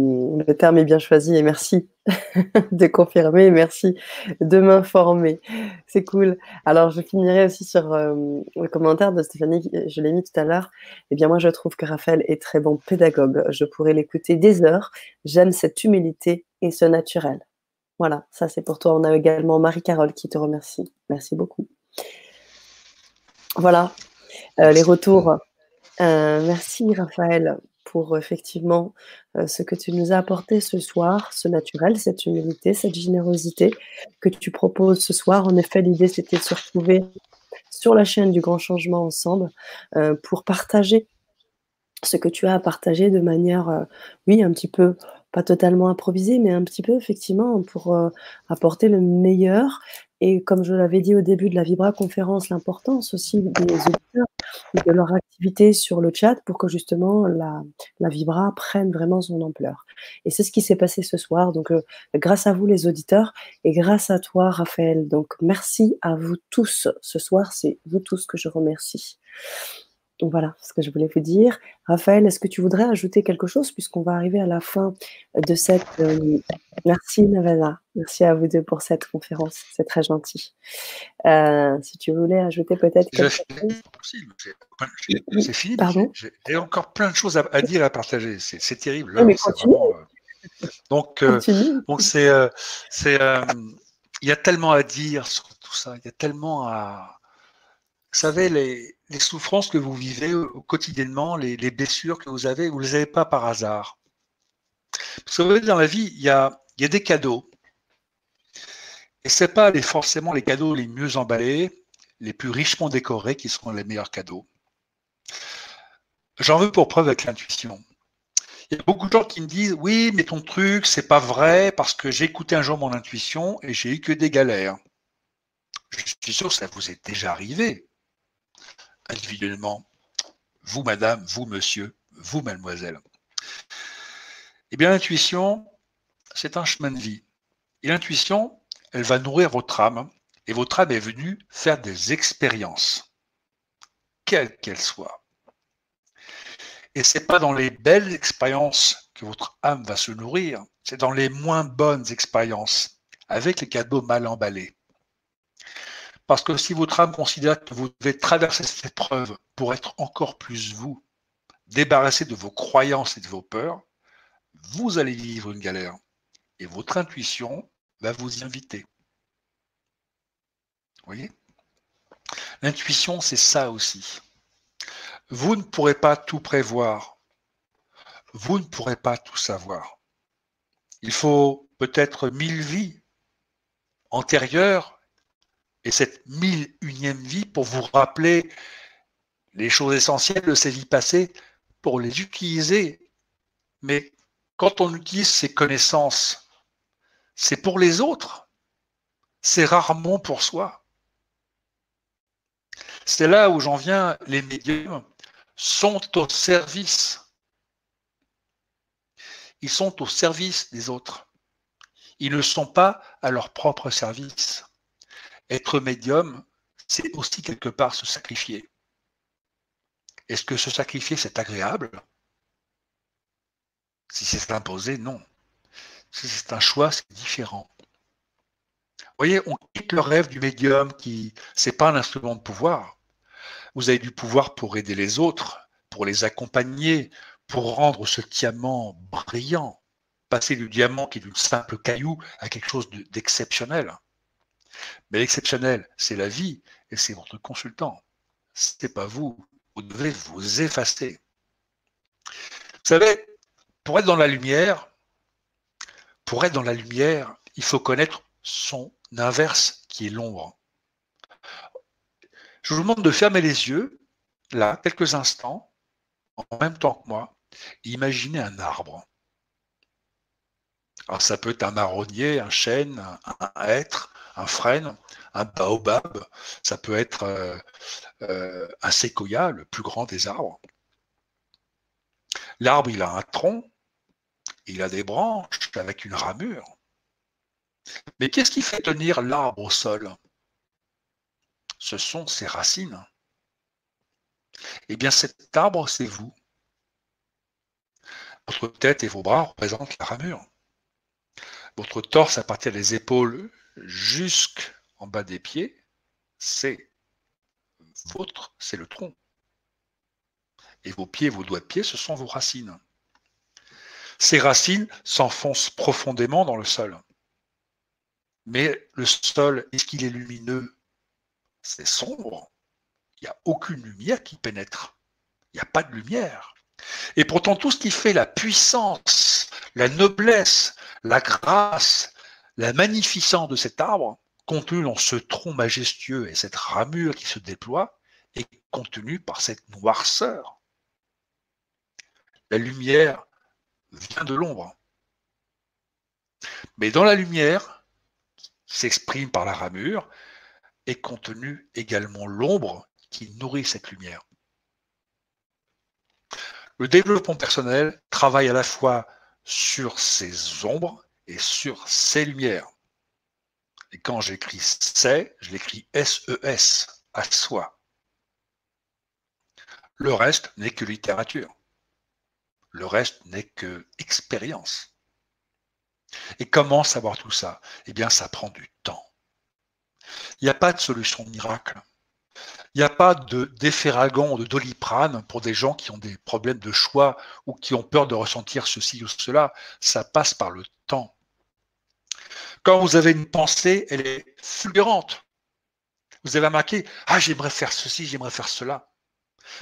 le, terme est bien choisi et merci de confirmer, merci de m'informer. C'est cool. Alors, je finirai aussi sur euh, le commentaire de Stéphanie, je l'ai mis tout à l'heure. Eh bien, moi, je trouve que Raphaël est très bon pédagogue. Je pourrais l'écouter des heures. J'aime cette humilité et ce naturel. Voilà, ça c'est pour toi. On a également Marie-Carole qui te remercie. Merci beaucoup. Voilà, euh, les retours. merci Raphaël pour effectivement euh, ce que tu nous as apporté ce soir, ce naturel, cette humilité, cette générosité que tu proposes ce soir. En effet, l'idée, c'était de se retrouver sur la chaîne du grand changement ensemble euh, pour partager ce que tu as à partager de manière, euh, oui, un petit peu, pas totalement improvisée, mais un petit peu, effectivement, pour apporter le meilleur et comme je l'avais dit au début de la Vibra conférence, l'importance aussi des auditeurs de leur activité sur le chat pour que justement la, la Vibra prenne vraiment son ampleur. Et c'est ce qui s'est passé ce soir. Donc, euh, grâce à vous, les auditeurs, et grâce à toi, Raphaël. Donc, merci à vous tous. Ce soir, c'est vous tous que je remercie. Donc voilà ce que je voulais vous dire. Raphaël, est-ce que tu voudrais ajouter quelque chose puisqu'on va arriver à la fin de cette... Euh, merci Navana, merci à vous deux pour cette conférence, c'est très gentil. Euh, si tu voulais ajouter peut-être quelque chose. C'est fini, j'ai encore plein de choses à, dire à partager, c'est terrible. mais continue. Euh, donc, donc c'est... c'est il y a tellement à dire sur tout ça, il y a tellement à savez, les, souffrances que vous vivez quotidiennement, les, blessures que vous avez, vous ne les avez pas par hasard. Parce que vous voyez, dans la vie, il y a, il y a des cadeaux. Et ce n'est pas forcément les cadeaux les mieux emballés, les plus richement décorés qui seront les meilleurs cadeaux. J'en veux pour preuve avec l'intuition. Il y a beaucoup de gens qui me disent oui, mais ton truc, c'est pas vrai parce que j'ai écouté un jour mon intuition et j'ai eu que des galères. Je suis sûr que ça vous est déjà arrivé individuellement. Vous, madame, vous, monsieur, vous, mademoiselle. Eh bien, l'intuition, c'est un chemin de vie. Et l'intuition, elle va nourrir votre âme. Et votre âme est venue faire des expériences, quelles qu'elles soient. Et c'est pas dans les belles expériences que votre âme va se nourrir, c'est dans les moins bonnes expériences, avec les cadeaux mal emballés. Parce que si votre âme considère que vous devez traverser cette épreuve pour être encore plus vous, débarrasser de vos croyances et de vos peurs, vous allez vivre une galère. Et votre intuition va vous y inviter. Vous voyez? L'intuition, c'est ça aussi. Vous ne pourrez pas tout prévoir. Vous ne pourrez pas tout savoir. Il faut peut-être mille vies antérieures et cette mille unième vie pour vous rappeler les choses essentielles de ces vies passées, pour les utiliser. Mais quand on utilise ces connaissances, c'est pour les autres. C'est rarement pour soi. C'est là où j'en viens, les médiums sont au service. Ils sont au service des autres. Ils ne sont pas à leur propre service. Être médium, c'est aussi quelque part se sacrifier. Est-ce que se sacrifier, c'est agréable? Si c'est imposé, non. Si c'est un choix, c'est différent. Vous voyez, on quitte le rêve du médium qui, c'est pas un instrument de pouvoir. Vous avez du pouvoir pour aider les autres, pour les accompagner, pour rendre ce diamant brillant, passer du diamant qui est d'une simple caillou à quelque chose d'exceptionnel. Mais l'exceptionnel, c'est la vie et c'est votre consultant. Ce n'est pas vous. Vous devez vous effacer. Vous savez, pour être dans la lumière, pour être dans la lumière, il faut connaître son inverse qui est l'ombre. Je vous demande de fermer les yeux, là, quelques instants, en même temps que moi, et imaginez un arbre. Alors ça peut être un marronnier, un chêne, un, hêtre, un frêne, un baobab, ça peut être euh, euh, un séquoia, le plus grand des arbres. L'arbre, il a un tronc, il a des branches avec une ramure. Mais qu'est-ce qui fait tenir l'arbre au sol? Ce sont ses racines. Eh bien, cet arbre, c'est vous. Votre tête et vos bras représentent la ramure. Votre torse à partir des épaules jusqu'en bas des pieds, c'est votre, c'est le tronc. Et vos pieds, vos doigts de pied, ce sont vos racines. Ces racines s'enfoncent profondément dans le sol. Mais le sol, est-ce qu'il est lumineux? C'est sombre. Il n'y a aucune lumière qui pénètre. Il n'y a pas de lumière. Et pourtant, tout ce qui fait la puissance, la noblesse, la grâce, la magnificence de cet arbre, contenu dans ce tronc majestueux et cette ramure qui se déploie, est contenu par cette noirceur. La lumière vient de l'ombre. Mais dans la lumière, qui s'exprime par la ramure, est contenu également l'ombre qui nourrit cette lumière. Le développement personnel travaille à la fois sur ces ombres et sur ces lumières. Et quand j'écris c'est, je l'écris SES, e à soi. Le reste n'est que littérature. Le reste n'est que expérience. Et comment savoir tout ça? Eh bien, ça prend du temps. Il n'y a pas de solution miracle. Il n'y a pas de ou de doliprane pour des gens qui ont des problèmes de choix ou qui ont peur de ressentir ceci ou cela. Ça passe par le temps. Quand vous avez une pensée, elle est fulgurante. Vous avez remarqué, ah, j'aimerais faire ceci, j'aimerais faire cela.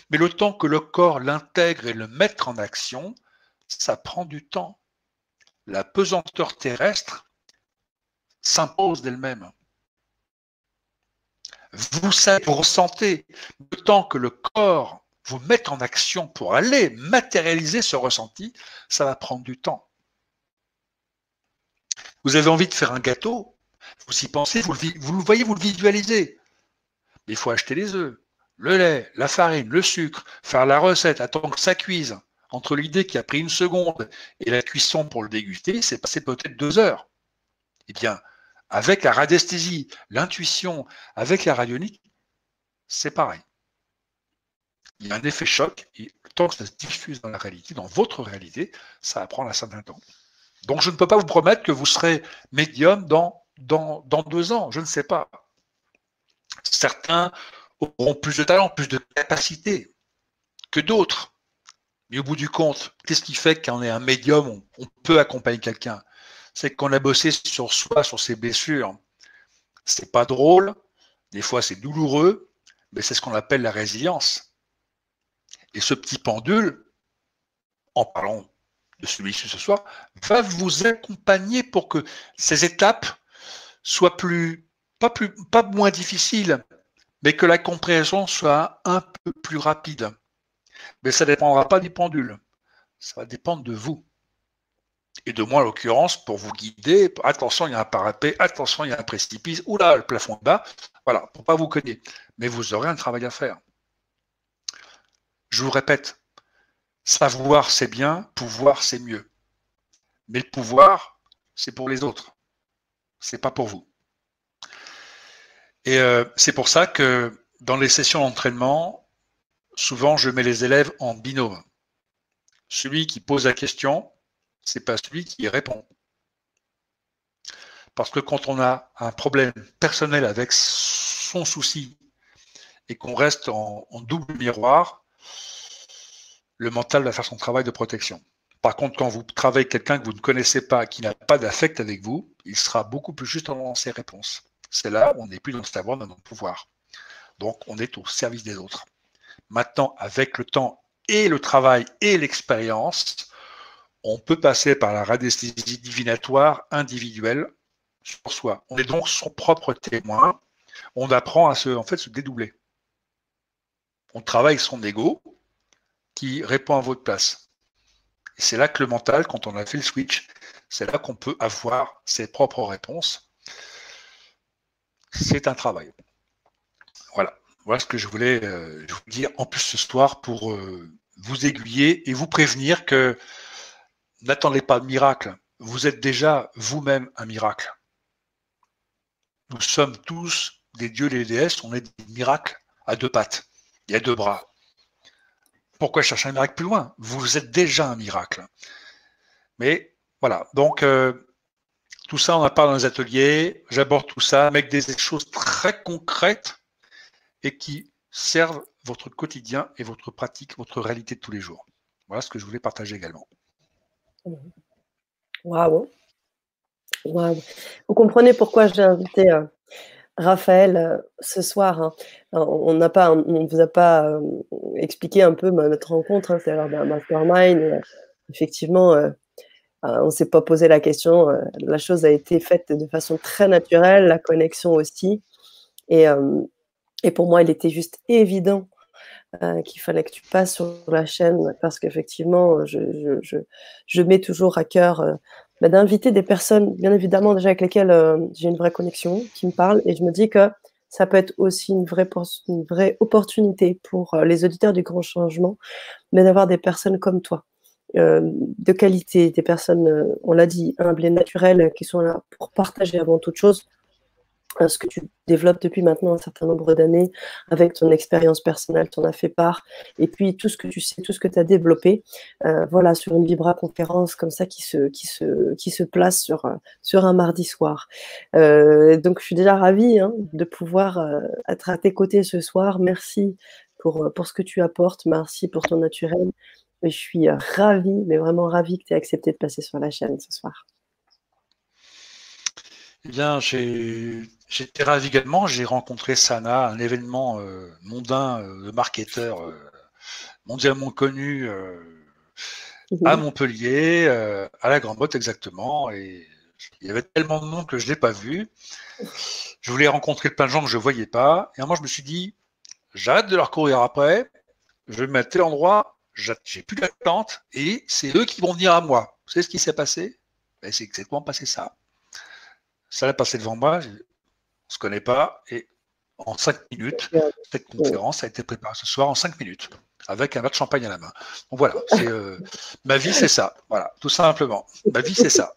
Mais le temps que le corps l'intègre et le mette en action, ça prend du temps. La pesanteur terrestre s'impose d'elle-même. Vous savez, vous ressentez le temps que le corps vous mette en action pour aller matérialiser ce ressenti, ça va prendre du temps. Vous avez envie de faire un gâteau, vous y pensez, vous le, voyez, vous le visualisez. Mais il faut acheter les œufs, le lait, la farine, le sucre, faire la recette, attendre que ça cuise. Entre l'idée qui a pris une seconde et la cuisson pour le déguster, c'est passé peut-être deux heures. Eh bien, avec la radiesthésie, l'intuition, avec la radionique, c'est pareil. Il y a un effet choc, et tant que ça se diffuse dans la réalité, dans votre réalité, ça va prendre un certain temps. Donc je ne peux pas vous promettre que vous serez médium dans, deux ans, je ne sais pas. Certains auront plus de talent, plus de capacité que d'autres. Mais au bout du compte, qu'est-ce qui fait qu'on est un médium, on peut accompagner quelqu'un? C'est qu'on a bossé sur soi, sur ses blessures. C'est pas drôle, des fois c'est douloureux, mais c'est ce qu'on appelle la résilience. Et ce petit pendule, en parlant de celui-ci ce soir, va vous accompagner pour que ces étapes soient plus, pas plus, pas moins difficiles, mais que la compréhension soit un peu plus rapide. Mais ça ne dépendra pas du pendule. Ça va dépendre de vous et de moi en l'occurrence pour vous guider. Attention, il y a un parapet, attention, il y a un précipice, oula, le plafond est bas. Voilà, pour pas vous connaître. Mais vous aurez un travail à faire. Je vous répète, savoir c'est bien, pouvoir c'est mieux. Mais le pouvoir, c'est pour les autres. C'est pas pour vous. Et euh, c'est pour ça que dans les sessions d'entraînement, souvent je mets les élèves en binôme. Celui qui pose la question, c'est pas celui qui répond. Parce que quand on a un problème personnel avec son souci et qu'on reste en, double miroir, le mental va faire son travail de protection. Par contre, quand vous travaillez avec quelqu'un que vous ne connaissez pas, qui n'a pas d'affect avec vous, il sera beaucoup plus juste dans ses réponses. C'est là où on n'est plus dans le savoir, dans notre pouvoir. Donc, on est au service des autres. Maintenant, avec le temps et le travail et l'expérience, on peut passer par la radiesthésie divinatoire individuelle sur soi. On est donc son propre témoin. On apprend à se, en fait, se dédoubler. On travaille son ego qui répond à votre place. C'est là que le mental, quand on a fait le switch, c'est là qu'on peut avoir ses propres réponses. C'est un travail. Voilà. Voilà ce que je voulais euh, vous dire en plus ce soir pour euh, vous aiguiller et vous prévenir que n'attendez pas de miracle. Vous êtes déjà vous-même un miracle. Nous sommes tous des dieux et des déesses, on est des miracles à deux pattes et à deux bras. Pourquoi chercher un miracle plus loin? Vous êtes déjà un miracle. Mais voilà, donc euh, tout ça, on en parle dans les ateliers, j'aborde tout ça avec des choses très concrètes et qui servent votre quotidien et votre pratique, votre réalité de tous les jours. Voilà ce que je voulais partager également. Waouh. Vous comprenez pourquoi j'ai invité euh, Raphaël euh, ce soir. Hein. On n'a pas, on vous a pas euh, expliqué un peu bah, notre rencontre. Hein, c'est alors d'un mastermind. effectivement, on ne s'est pas posé la question. la chose a été faite de façon très naturelle, la connexion aussi. Et, et pour moi, il était juste évident euh, qu'il fallait que tu passes sur la chaîne parce qu'effectivement, je, je, je, mets toujours à cœur euh, bah, d'inviter des personnes, bien évidemment, déjà avec lesquelles euh, j'ai une vraie connexion, qui me parlent, et je me dis que ça peut être aussi une vraie, une vraie opportunité pour les auditeurs du grand changement, mais d'avoir des personnes comme toi. de qualité, des personnes, on l'a dit, humbles et naturelles, qui sont là pour partager avant toute chose ce que tu développes depuis maintenant un certain nombre d'années avec ton expérience personnelle, tu en as fait part, et puis tout ce que tu sais, tout ce que tu as développé, euh, voilà, sur une Vibra conférence comme ça qui se, qui se, qui se place sur, sur un mardi soir. Euh, donc je suis déjà ravie hein, de pouvoir euh, être à tes côtés ce soir. Merci pour, pour ce que tu apportes, merci pour ton naturel. Je suis ravie, mais vraiment ravie que tu aies accepté de passer sur la chaîne ce soir. Bien, j'étais ravi également. J'ai rencontré Sana, un événement euh, mondain euh, de marketeur euh, mondialement connu à Montpellier, à la Grande Motte exactement. Et il y avait tellement de monde que je ne l'ai pas vu. Je voulais rencontrer plein de gens que je ne voyais pas. Et à un moment, je me suis dit, j'arrête de leur courir après. Je vais me mettre à tel endroit, j'ai plus d'attente et c'est eux qui vont venir à moi. Vous savez ce qui s'est passé? Ben, C'est exactement passé ça. Ça a passé devant moi, on ne se connaît pas, et en cinq minutes, cette conférence a été préparée ce soir en cinq minutes, avec un verre de champagne à la main. Donc voilà, euh, ma vie c'est ça, voilà, tout simplement. Ma vie c'est ça.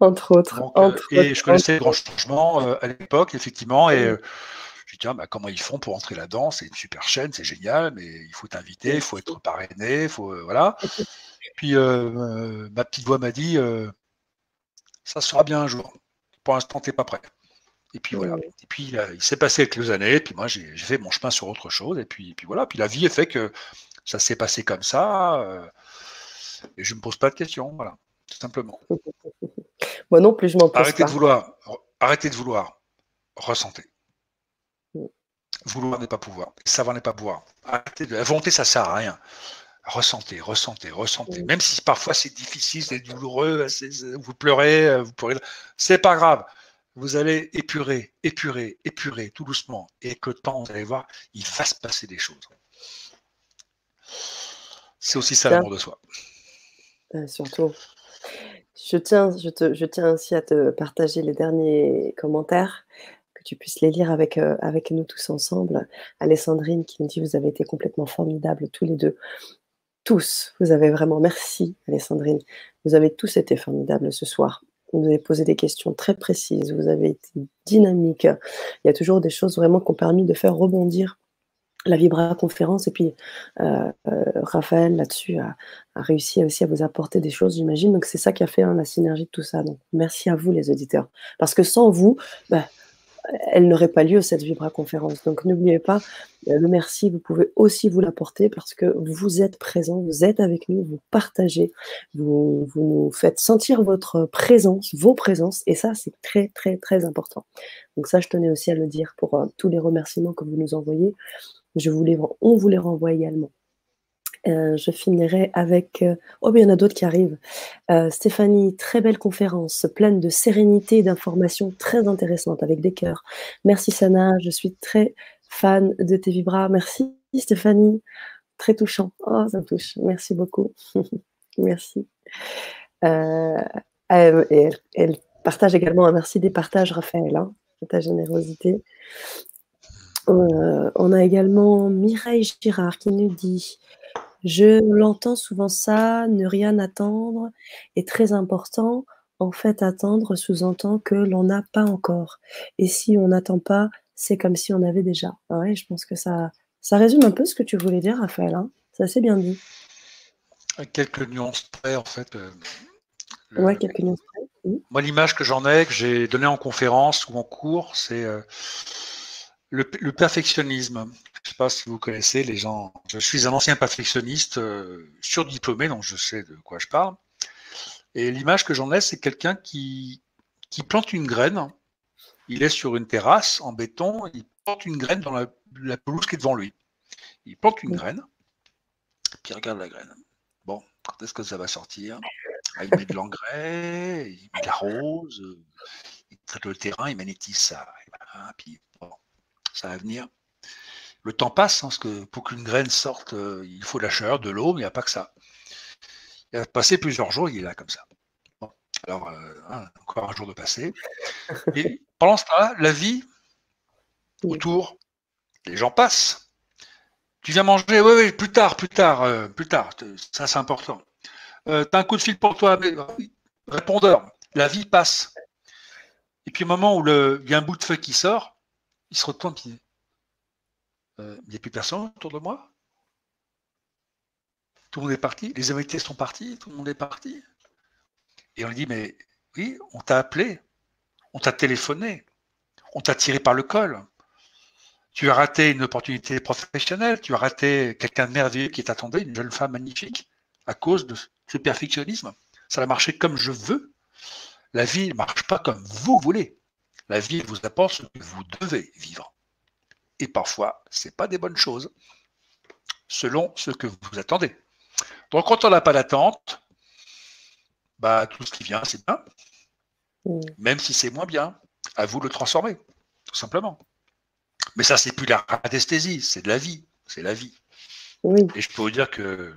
Entre autres. Euh, et je connaissais grand changement euh, à l'époque, effectivement, et je dis, bah, comment ils font pour entrer là-dedans? C'est une super chaîne, c'est génial, mais il faut t'inviter, il faut être parrainé, il faut. voilà. Puis ma petite voix m'a dit, ça sera bien un jour. Pour l'instant, tu n'es pas prêt. Et puis voilà. Et puis il s'est passé quelques années, et puis moi j'ai fait mon chemin sur autre chose, et puis, puis voilà. Puis la vie est fait que ça s'est passé comme ça, euh, et je ne me pose pas de questions, voilà, tout simplement. Moi non plus, je m'en pose arrêtez De vouloir, arrêtez de vouloir, ressentez. Mm. Vouloir n'est pas pouvoir, savoir n'est pas pouvoir. Arrêtez de... La volonté, ça sert à rien ressentez, ressentez, ressentez. Même si parfois c'est difficile, c'est douloureux, vous pleurez, euh, vous pleurez, c'est pas grave. Vous allez épurer, épurer, épurer tout doucement. Et que le temps, vous allez voir, il va se passer des choses. C'est aussi ça l'amour de soi. Euh, surtout. Je tiens, je, te, je tiens aussi à te partager les derniers commentaires que tu puisses les lire avec, euh, avec nous tous ensemble. Alessandrine qui nous dit Vous avez été complètement formidables tous les deux tous, vous avez vraiment, merci Alessandrine, vous avez tous été formidables ce soir. Vous avez posé des questions très précises, vous avez été dynamique. Il y a toujours des choses vraiment qui ont permis de faire rebondir la Vibra conférence. Et puis, euh, euh, Raphaël, là-dessus, a, réussi aussi à vous apporter des choses, j'imagine. Donc, c'est ça qui a fait hein, la synergie de tout ça. Donc, merci à vous, les auditeurs. Parce que sans vous, bah, elle n'aurait pas lieu, cette Vibra conférence. Donc n'oubliez pas, euh, le merci, vous pouvez aussi vous l'apporter parce que vous êtes présent, vous êtes avec nous, vous partagez, vous, vous nous faites sentir votre présence, vos présences, et ça, c'est très, très, très important. Donc ça, je tenais aussi à le dire pour euh, tous les remerciements que vous nous envoyez. On vous les renvoie également. Euh, je finirai avec. Euh, oh, il y en a d'autres qui arrivent. Euh, Stéphanie, très belle conférence, pleine de sérénité et d'informations très intéressantes avec des cœurs. Merci Sana, je suis très fan de tes vibras. Merci Stéphanie, très touchant. Oh, ça me touche. Merci beaucoup. Merci. Elle, elle, partage également un merci des partages, Raphaël, hein, de ta générosité. on a également Mireille Girard qui nous dit je l'entends souvent ça, ne rien attendre est très important. En fait, attendre sous-entend que l'on n'a pas encore. Et si on n'attend pas, c'est comme si on avait déjà. Ah ouais, je pense que ça, ça résume un peu ce que tu voulais dire, Raphaël. Hein c'est assez bien dit. Quelques nuances près, en fait. Euh, ouais, quelques nuances près. Moi, l'image que j'en ai, que j'ai donnée en conférence ou en cours, c'est euh, le, perfectionnisme. Je ne sais pas si vous connaissez les gens. Je suis un ancien perfectionniste euh, surdiplômé, donc je sais de quoi je parle. Et l'image que j'en ai, c'est quelqu'un qui, qui plante une graine. Il est sur une terrasse en béton, il plante une graine dans la, pelouse qui est devant lui. Il plante une graine, puis il regarde la graine. Bon, quand est-ce que ça va sortir? Ah, Il met de l'engrais, il met de la rose, il traite le terrain, il magnétise ça. puis bon, ça va venir. Le temps passe, hein, parce que pour qu'une graine sorte, euh, il faut de la chaleur, de l'eau, mais il n'y a pas que ça. Il a passé plusieurs jours, il est là comme ça. alors, euh, hein, encore un jour de passé. Et pendant ce temps-là, la vie autour, les gens passent. Tu viens manger, oui, oui, plus tard, plus tard, euh, plus tard, ça c'est important. Euh, tu as un coup de fil pour toi, mais, répondeur, la vie passe. Et puis au moment où il y a un bout de feu qui sort, il se retourne et euh, il n'y a plus personne autour de moi Tout le monde est parti Les invités sont partis Tout le monde est parti Et on lui dit, mais oui, on t'a appelé, on t'a téléphoné, on t'a tiré par le col. Tu as raté une opportunité professionnelle, tu as raté quelqu'un de merveilleux qui t'attendait, une jeune femme magnifique, à cause de ce perfectionnisme. Ça a marché comme je veux. La vie ne marche pas comme vous voulez. La vie vous apporte ce que vous devez vivre. Et parfois, ce n'est pas des bonnes choses, selon ce que vous attendez. Donc, quand on n'a pas d'attente, bah, tout ce qui vient, c'est bien. Mm. Même si c'est moins bien, à vous de le transformer, tout simplement. Mais ça, c'est plus la radiesthésie, c'est de la vie. C'est la vie. Et je peux vous dire que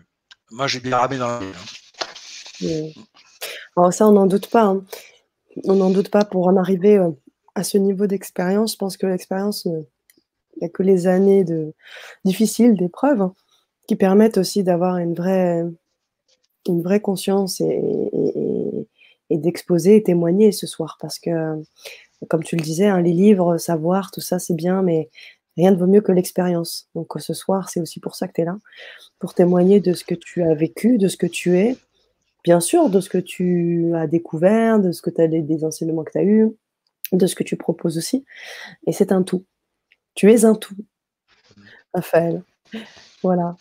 moi, j'ai bien ramé dans la vie. Hein. Alors ça, on n'en doute pas. Hein. On n'en doute pas pour en arriver euh, à ce niveau d'expérience. Je pense que l'expérience, euh, n'y a que les années de difficiles, d'épreuves, hein, qui permettent aussi d'avoir une vraie, une vraie conscience et, d'exposer et témoigner ce soir. Parce que, comme tu le disais, les livres, savoir, tout ça, c'est bien, mais rien ne vaut mieux que l'expérience. Donc ce soir, c'est aussi pour ça que tu es là, pour témoigner de ce que tu as vécu, de ce que tu es, bien sûr, de ce que tu as découvert, de ce que tu as des enseignements que tu as eus, de ce que tu proposes aussi. Et c'est un tout. Tu es un tout, Raphaël. Voilà.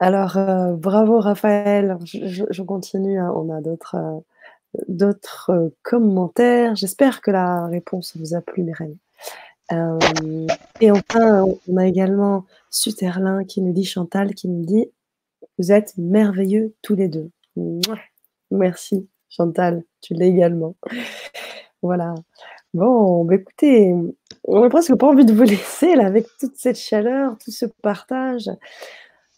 Alors, euh, bravo Raphaël. Je, continue. Hein. On a d'autres euh, euh, commentaires. J'espère que la réponse vous a plu, Mireille. Et enfin, on a également Suterlin qui nous dit, Chantal qui nous dit, vous êtes merveilleux tous les deux. Merci Chantal, tu l'es également. Voilà. Bon, bah écoutez, on n'a presque pas envie de vous laisser là avec toute cette chaleur, tout ce partage.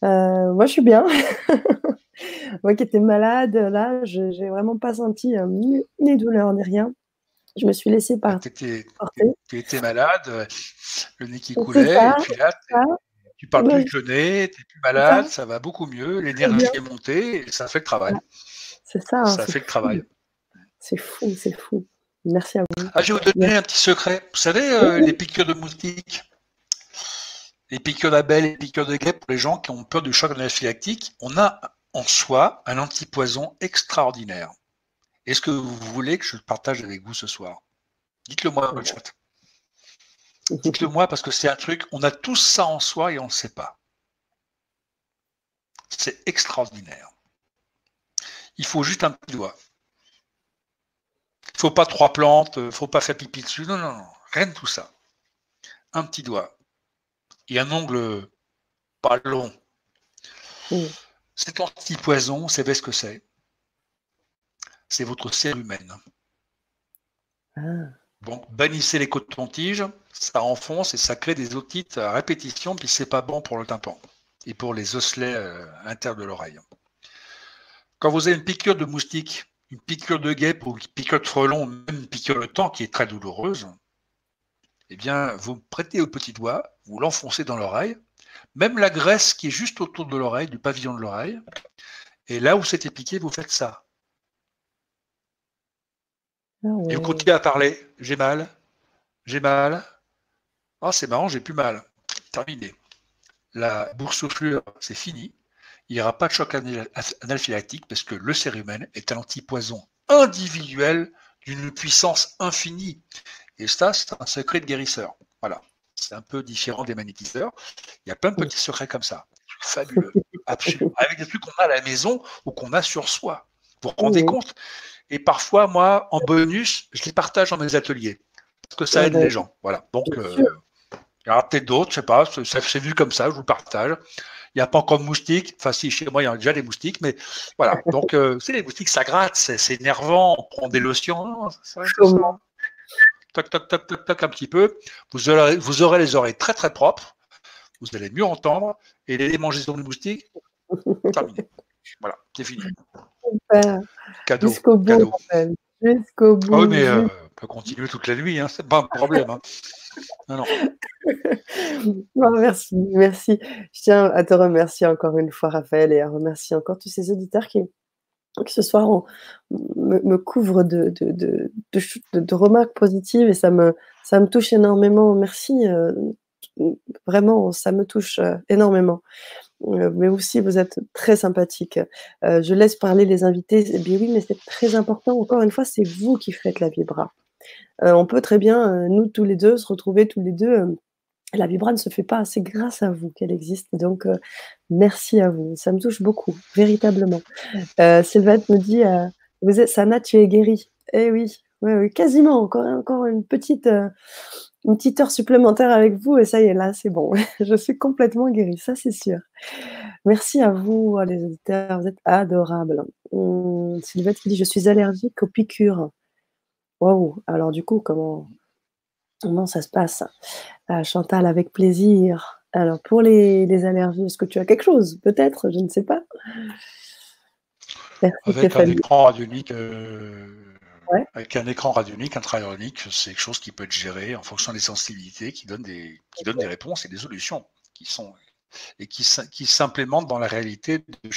Euh, moi, je suis bien. moi qui étais malade, là, je n'ai vraiment pas senti euh, ni, ni douleur ni rien. Je me suis laissée par. Tu étais, malade, le nez qui coulait, et puis là, tu parles plus avec le nez, tu plus malade, ça. va beaucoup mieux, l'énergie est montée, et ça fait le travail. C'est ça. Hein, ça fait le travail. C'est fou, c'est fou. Merci à vous. Ah, je vais vous donner un petit secret. Vous savez, euh, les piqûres de moustiques, les piqûres d'abeilles, les piqûres de guêpes, pour les gens qui ont peur du choc anaphylactique, on a en soi un antipoison extraordinaire. Est-ce que vous voulez que je le partage avec vous ce soir? Dites-le moi dans le chat. Dites-le moi parce que c'est un truc, on a tous ça en soi et on ne le sait pas. C'est extraordinaire. Il faut juste un petit doigt. Il ne faut pas trois plantes, il ne faut pas faire pipi dessus. Non, non, non. Rien de tout ça. Un petit doigt. Et un ongle pas long. Cet antipoison, vous savez ce que c'est c'est votre cérumen. Ah. Donc, bannissez les cotons-tiges, ça enfonce et ça crée des otites à répétition, puis c'est pas bon pour le tympan et pour les osselets euh, internes de l'oreille. Quand vous avez une piqûre de moustique, une piqûre de guêpe ou une piqûre de frelon, même une piqûre de temps qui est très douloureuse, eh bien, vous prêtez au petit doigt, vous l'enfoncez dans l'oreille, même la graisse qui est juste autour de l'oreille, du pavillon de l'oreille, et là où c'était piqué, vous faites ça. Ah Et vous continuez à parler. J'ai mal. J'ai mal. Ah, c'est marrant, j'ai plus mal. Terminé. La boursouflure, c'est fini. Il n'y aura pas de choc anaphylactique parce que le cérumen est un antipoison individuel d'une puissance infinie. Et ça, c'est un secret de guérisseur. Voilà. C'est un peu différent des magnétiseurs. Il y a plein de petits secrets comme ça. Fabuleux. Absolument. Avec des trucs qu'on a à la maison ou qu'on a sur soi. Vous vous rendez compte? Et parfois, moi, en bonus, je les partage dans mes ateliers. Parce que ça aide les gens. Voilà. Donc, euh, il y aura peut-être d'autres, je sais pas. C'est vu comme ça, je vous le partage. Il n'y a pas encore de moustiques. Enfin, si, chez moi, il y a déjà des moustiques, mais voilà. Donc, euh, c'est les moustiques, ça gratte, c'est énervant. On prend des lotions. Toc, toc, toc, toc, toc, un petit peu. Vous aurez, vous aurez les oreilles très, très propres. Vous allez mieux entendre. Et les démangeaisons de moustiques, terminé. Voilà, c'est fini. Cadeau. Jusqu'au bout, Jusqu'au bout. Ah oui, mais euh, peut continuer toute la nuit, hein, c'est pas un problème. Hein. Non, non. merci, merci. Je tiens à te remercier encore une fois, Raphaël, et à remercier encore tous ces auditeurs qui, ce soir me, couvrent de, remarques positives et ça me, ça me touche énormément. Merci. Euh, vraiment, ça me touche euh, énormément. Euh, mais aussi vous êtes très sympathique. Je laisse parler les invités. Eh bien oui, mais c'est très important. Encore une fois, c'est vous qui faites la vibra. Euh, on peut très bien, nous tous les deux, se retrouver tous les deux. la vibra ne se fait pas. C'est grâce à vous qu'elle existe. Donc, merci à vous. Ça me touche beaucoup, véritablement. Sylvette me dit Vous êtes, Sana, tu es guérie. Eh oui, quasiment. Encore, une petite, euh, une heure supplémentaire avec vous et ça y est, là, c'est bon. je suis complètement guérie, ça c'est sûr. Merci à vous, les auditeurs, vous êtes adorables. Hum, Sylvette qui dit Je suis allergique aux piqûres. Waouh, alors du coup, comment, comment ça se passe? Ah, Chantal, avec plaisir. Alors, pour les, allergies, est-ce que tu as quelque chose? Peut-être, je ne sais pas. avec un écran radionique, euh, avec un écran radionique, intraionique, c'est quelque chose qui peut être géré en fonction des sensibilités, qui donne des, qui donne des réponses et des solutions qui sont et qui, qui s'implémentent dans la réalité de,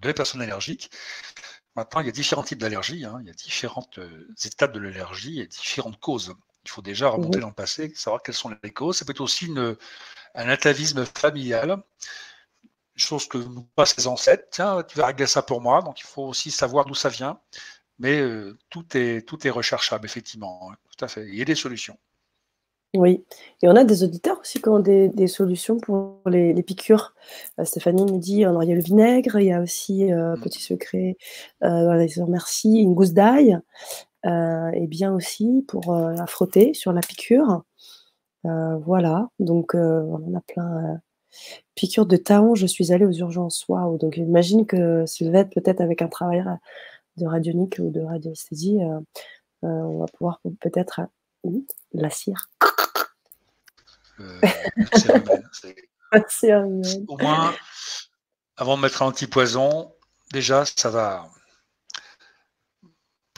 de personnes allergiques. Maintenant, il y a différents types d'allergies, hein. il y a différentes euh, étapes de l'allergie et différentes causes. Il faut déjà remonter mmh dans le passé, savoir quelles sont les causes. Ça peut être aussi une, un atavisme familial, chose que nous passent les ancêtres. Tiens, tu vas régler ça pour moi. Donc il faut aussi savoir d'où ça vient. Mais euh, tout, est, tout est recherchable, effectivement. Hein, tout à fait. Il y a des solutions. Oui, et on a des auditeurs aussi qui ont des, solutions pour les, piqûres. Euh, Stéphanie nous dit, il y a le vinaigre, il y a aussi, euh, mmh. petit secret, euh, merci, une gousse d'ail, et bien aussi pour la frotter sur la piqûre. voilà, donc on a plein. piqûre de taon, je suis allée aux urgences. Waouh, donc j'imagine que Sylvette, peut-être avec un travail de radionique ou de radiesthésie, on va pouvoir peut-être la cire. Euh, Au moins, avant de mettre un anti-poison, déjà, ça va.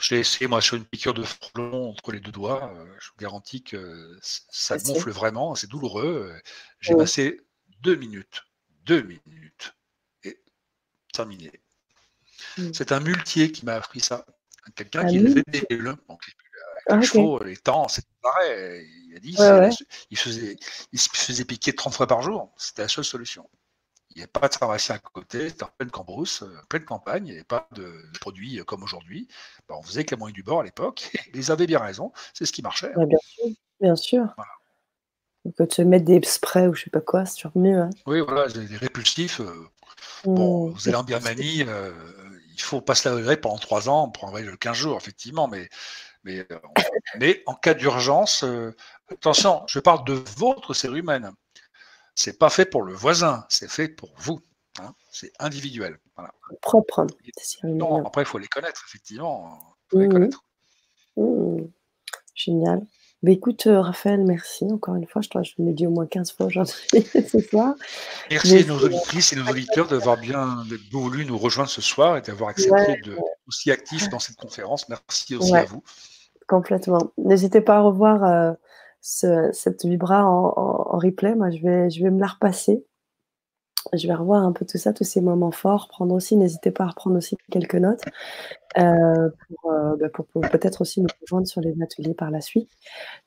Je l'ai essayé, moi, sur une piqûre de frelon entre les deux doigts. Euh, je vous garantis que ça gonfle vraiment, c'est douloureux. J'ai passé deux minutes. Deux minutes. Et terminé. Mm. C'est un muletier qui m'a appris ça. Quelqu'un qui élevait des donc ah, les temps, c'est pareil. Il a dit, il, faisait, il se faisait piquer 30 fois par jour. C'était la seule solution. Il n'y avait pas de pharmacie à côté, c'était en pleine cambrousse, euh, pleine campagne, il n'y avait pas de produits euh, comme aujourd'hui. Ben, on faisait avec les moyens du bord à l'époque. Ils avaient bien raison, c'est ce qui marchait. bien sûr. Bien sûr. On peut se mettre des sprays ou je sais pas quoi, c'est toujours mieux. Hein. Oui, voilà, des répulsifs. Euh, bon, mmh. vous allez en Birmanie, il faut pas se laver pendant trois ans pour envoyer le 15 jours, effectivement, mais mais, euh, mais en cas d'urgence, euh, attention, je parle de votre cérumen. C'est pas fait pour le voisin, c'est fait pour vous. Hein. c'est individuel. Propre. Non, après, il faut les connaître, effectivement. Faut les mmh. connaître. Mmh. Génial. Bah, écoute, euh, Raphaël, merci encore une fois. Je, je l'ai dit au moins 15 fois aujourd'hui ce soir. Merci à nos auditrices et nos auditeurs d'avoir bien voulu nous rejoindre ce soir et d'avoir accepté de aussi actif dans cette conférence. Merci aussi à vous. Complètement. N'hésitez pas à revoir euh, cette vibra en, replay. Moi, je vais, me la repasser. Je vais revoir un peu tout ça, tous ces moments forts. Prendre aussi, n'hésitez pas à reprendre aussi quelques notes euh, euh, bah, pour, peut-être aussi nous rejoindre sur les ateliers par la suite.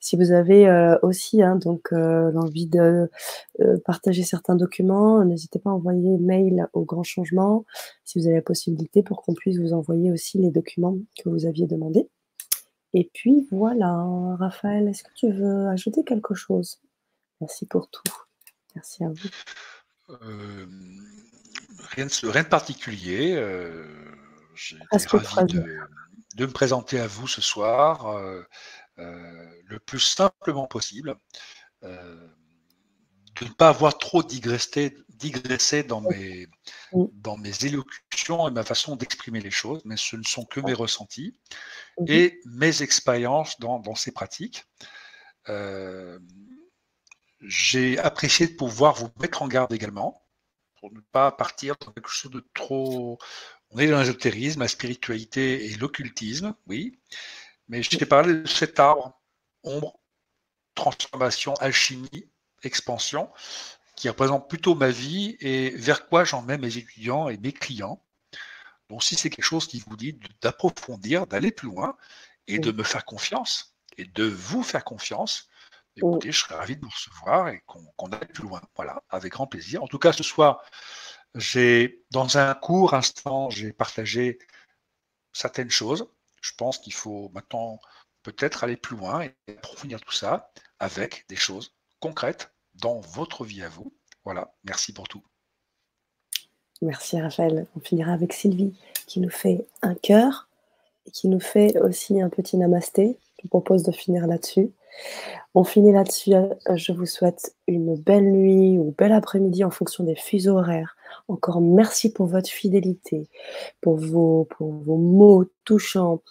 Si vous avez aussi hein, donc l'envie de partager certains documents, n'hésitez pas à envoyer mail au grand changement si vous avez la possibilité pour qu'on puisse vous envoyer aussi les documents que vous aviez demandés. Et puis voilà, Raphaël, est-ce que tu veux ajouter quelque chose? Merci pour tout. Merci à vous. Euh, rien, de, particulier. Euh, J'ai ravi de, me présenter à vous ce soir euh, le plus simplement possible. De ne pas avoir trop digressé, dans mes, dans mes élocutions et ma façon d'exprimer les choses, mais ce ne sont que mes ressentis mhm. et mes expériences dans, dans, ces pratiques. Euh, j'ai apprécié de pouvoir vous mettre en garde également, pour ne pas partir dans quelque chose de trop... On est dans l'ésotérisme, la spiritualité et l'occultisme, oui, mais je t'ai parlé de cet arbre, ombre, transformation, alchimie, expansion, qui représente plutôt ma vie et vers quoi j'emmène mes étudiants et mes clients. Donc si c'est quelque chose qui vous dit d'approfondir, d'aller plus loin et de me faire confiance et de vous faire confiance, écoutez, je serais ravi de vous recevoir et qu'on aille plus loin. Voilà, avec grand plaisir. En tout cas, ce soir, j'ai, dans un court instant, j'ai partagé certaines choses. Je pense qu'il faut maintenant peut-être aller plus loin et approfondir tout ça avec des choses concrètes dans votre vie à vous. Voilà, merci pour tout. Merci Raphaël. On finira avec Sylvie qui nous fait un cœur. qui nous fait aussi un petit namasté. Je propose de finir là-dessus. On finit là-dessus. Je vous souhaite une belle nuit ou bel après-midi en fonction des fuseaux horaires. Encore merci pour votre fidélité, pour vos, pour vos mots touchants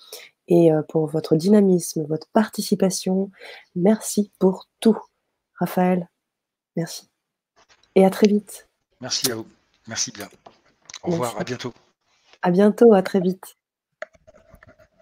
et euh, pour votre dynamisme, votre participation. Merci pour tout. Raphaël, merci. Et à très vite. Merci à vous. Merci bien. Au revoir, à bientôt. À bientôt, à très vite.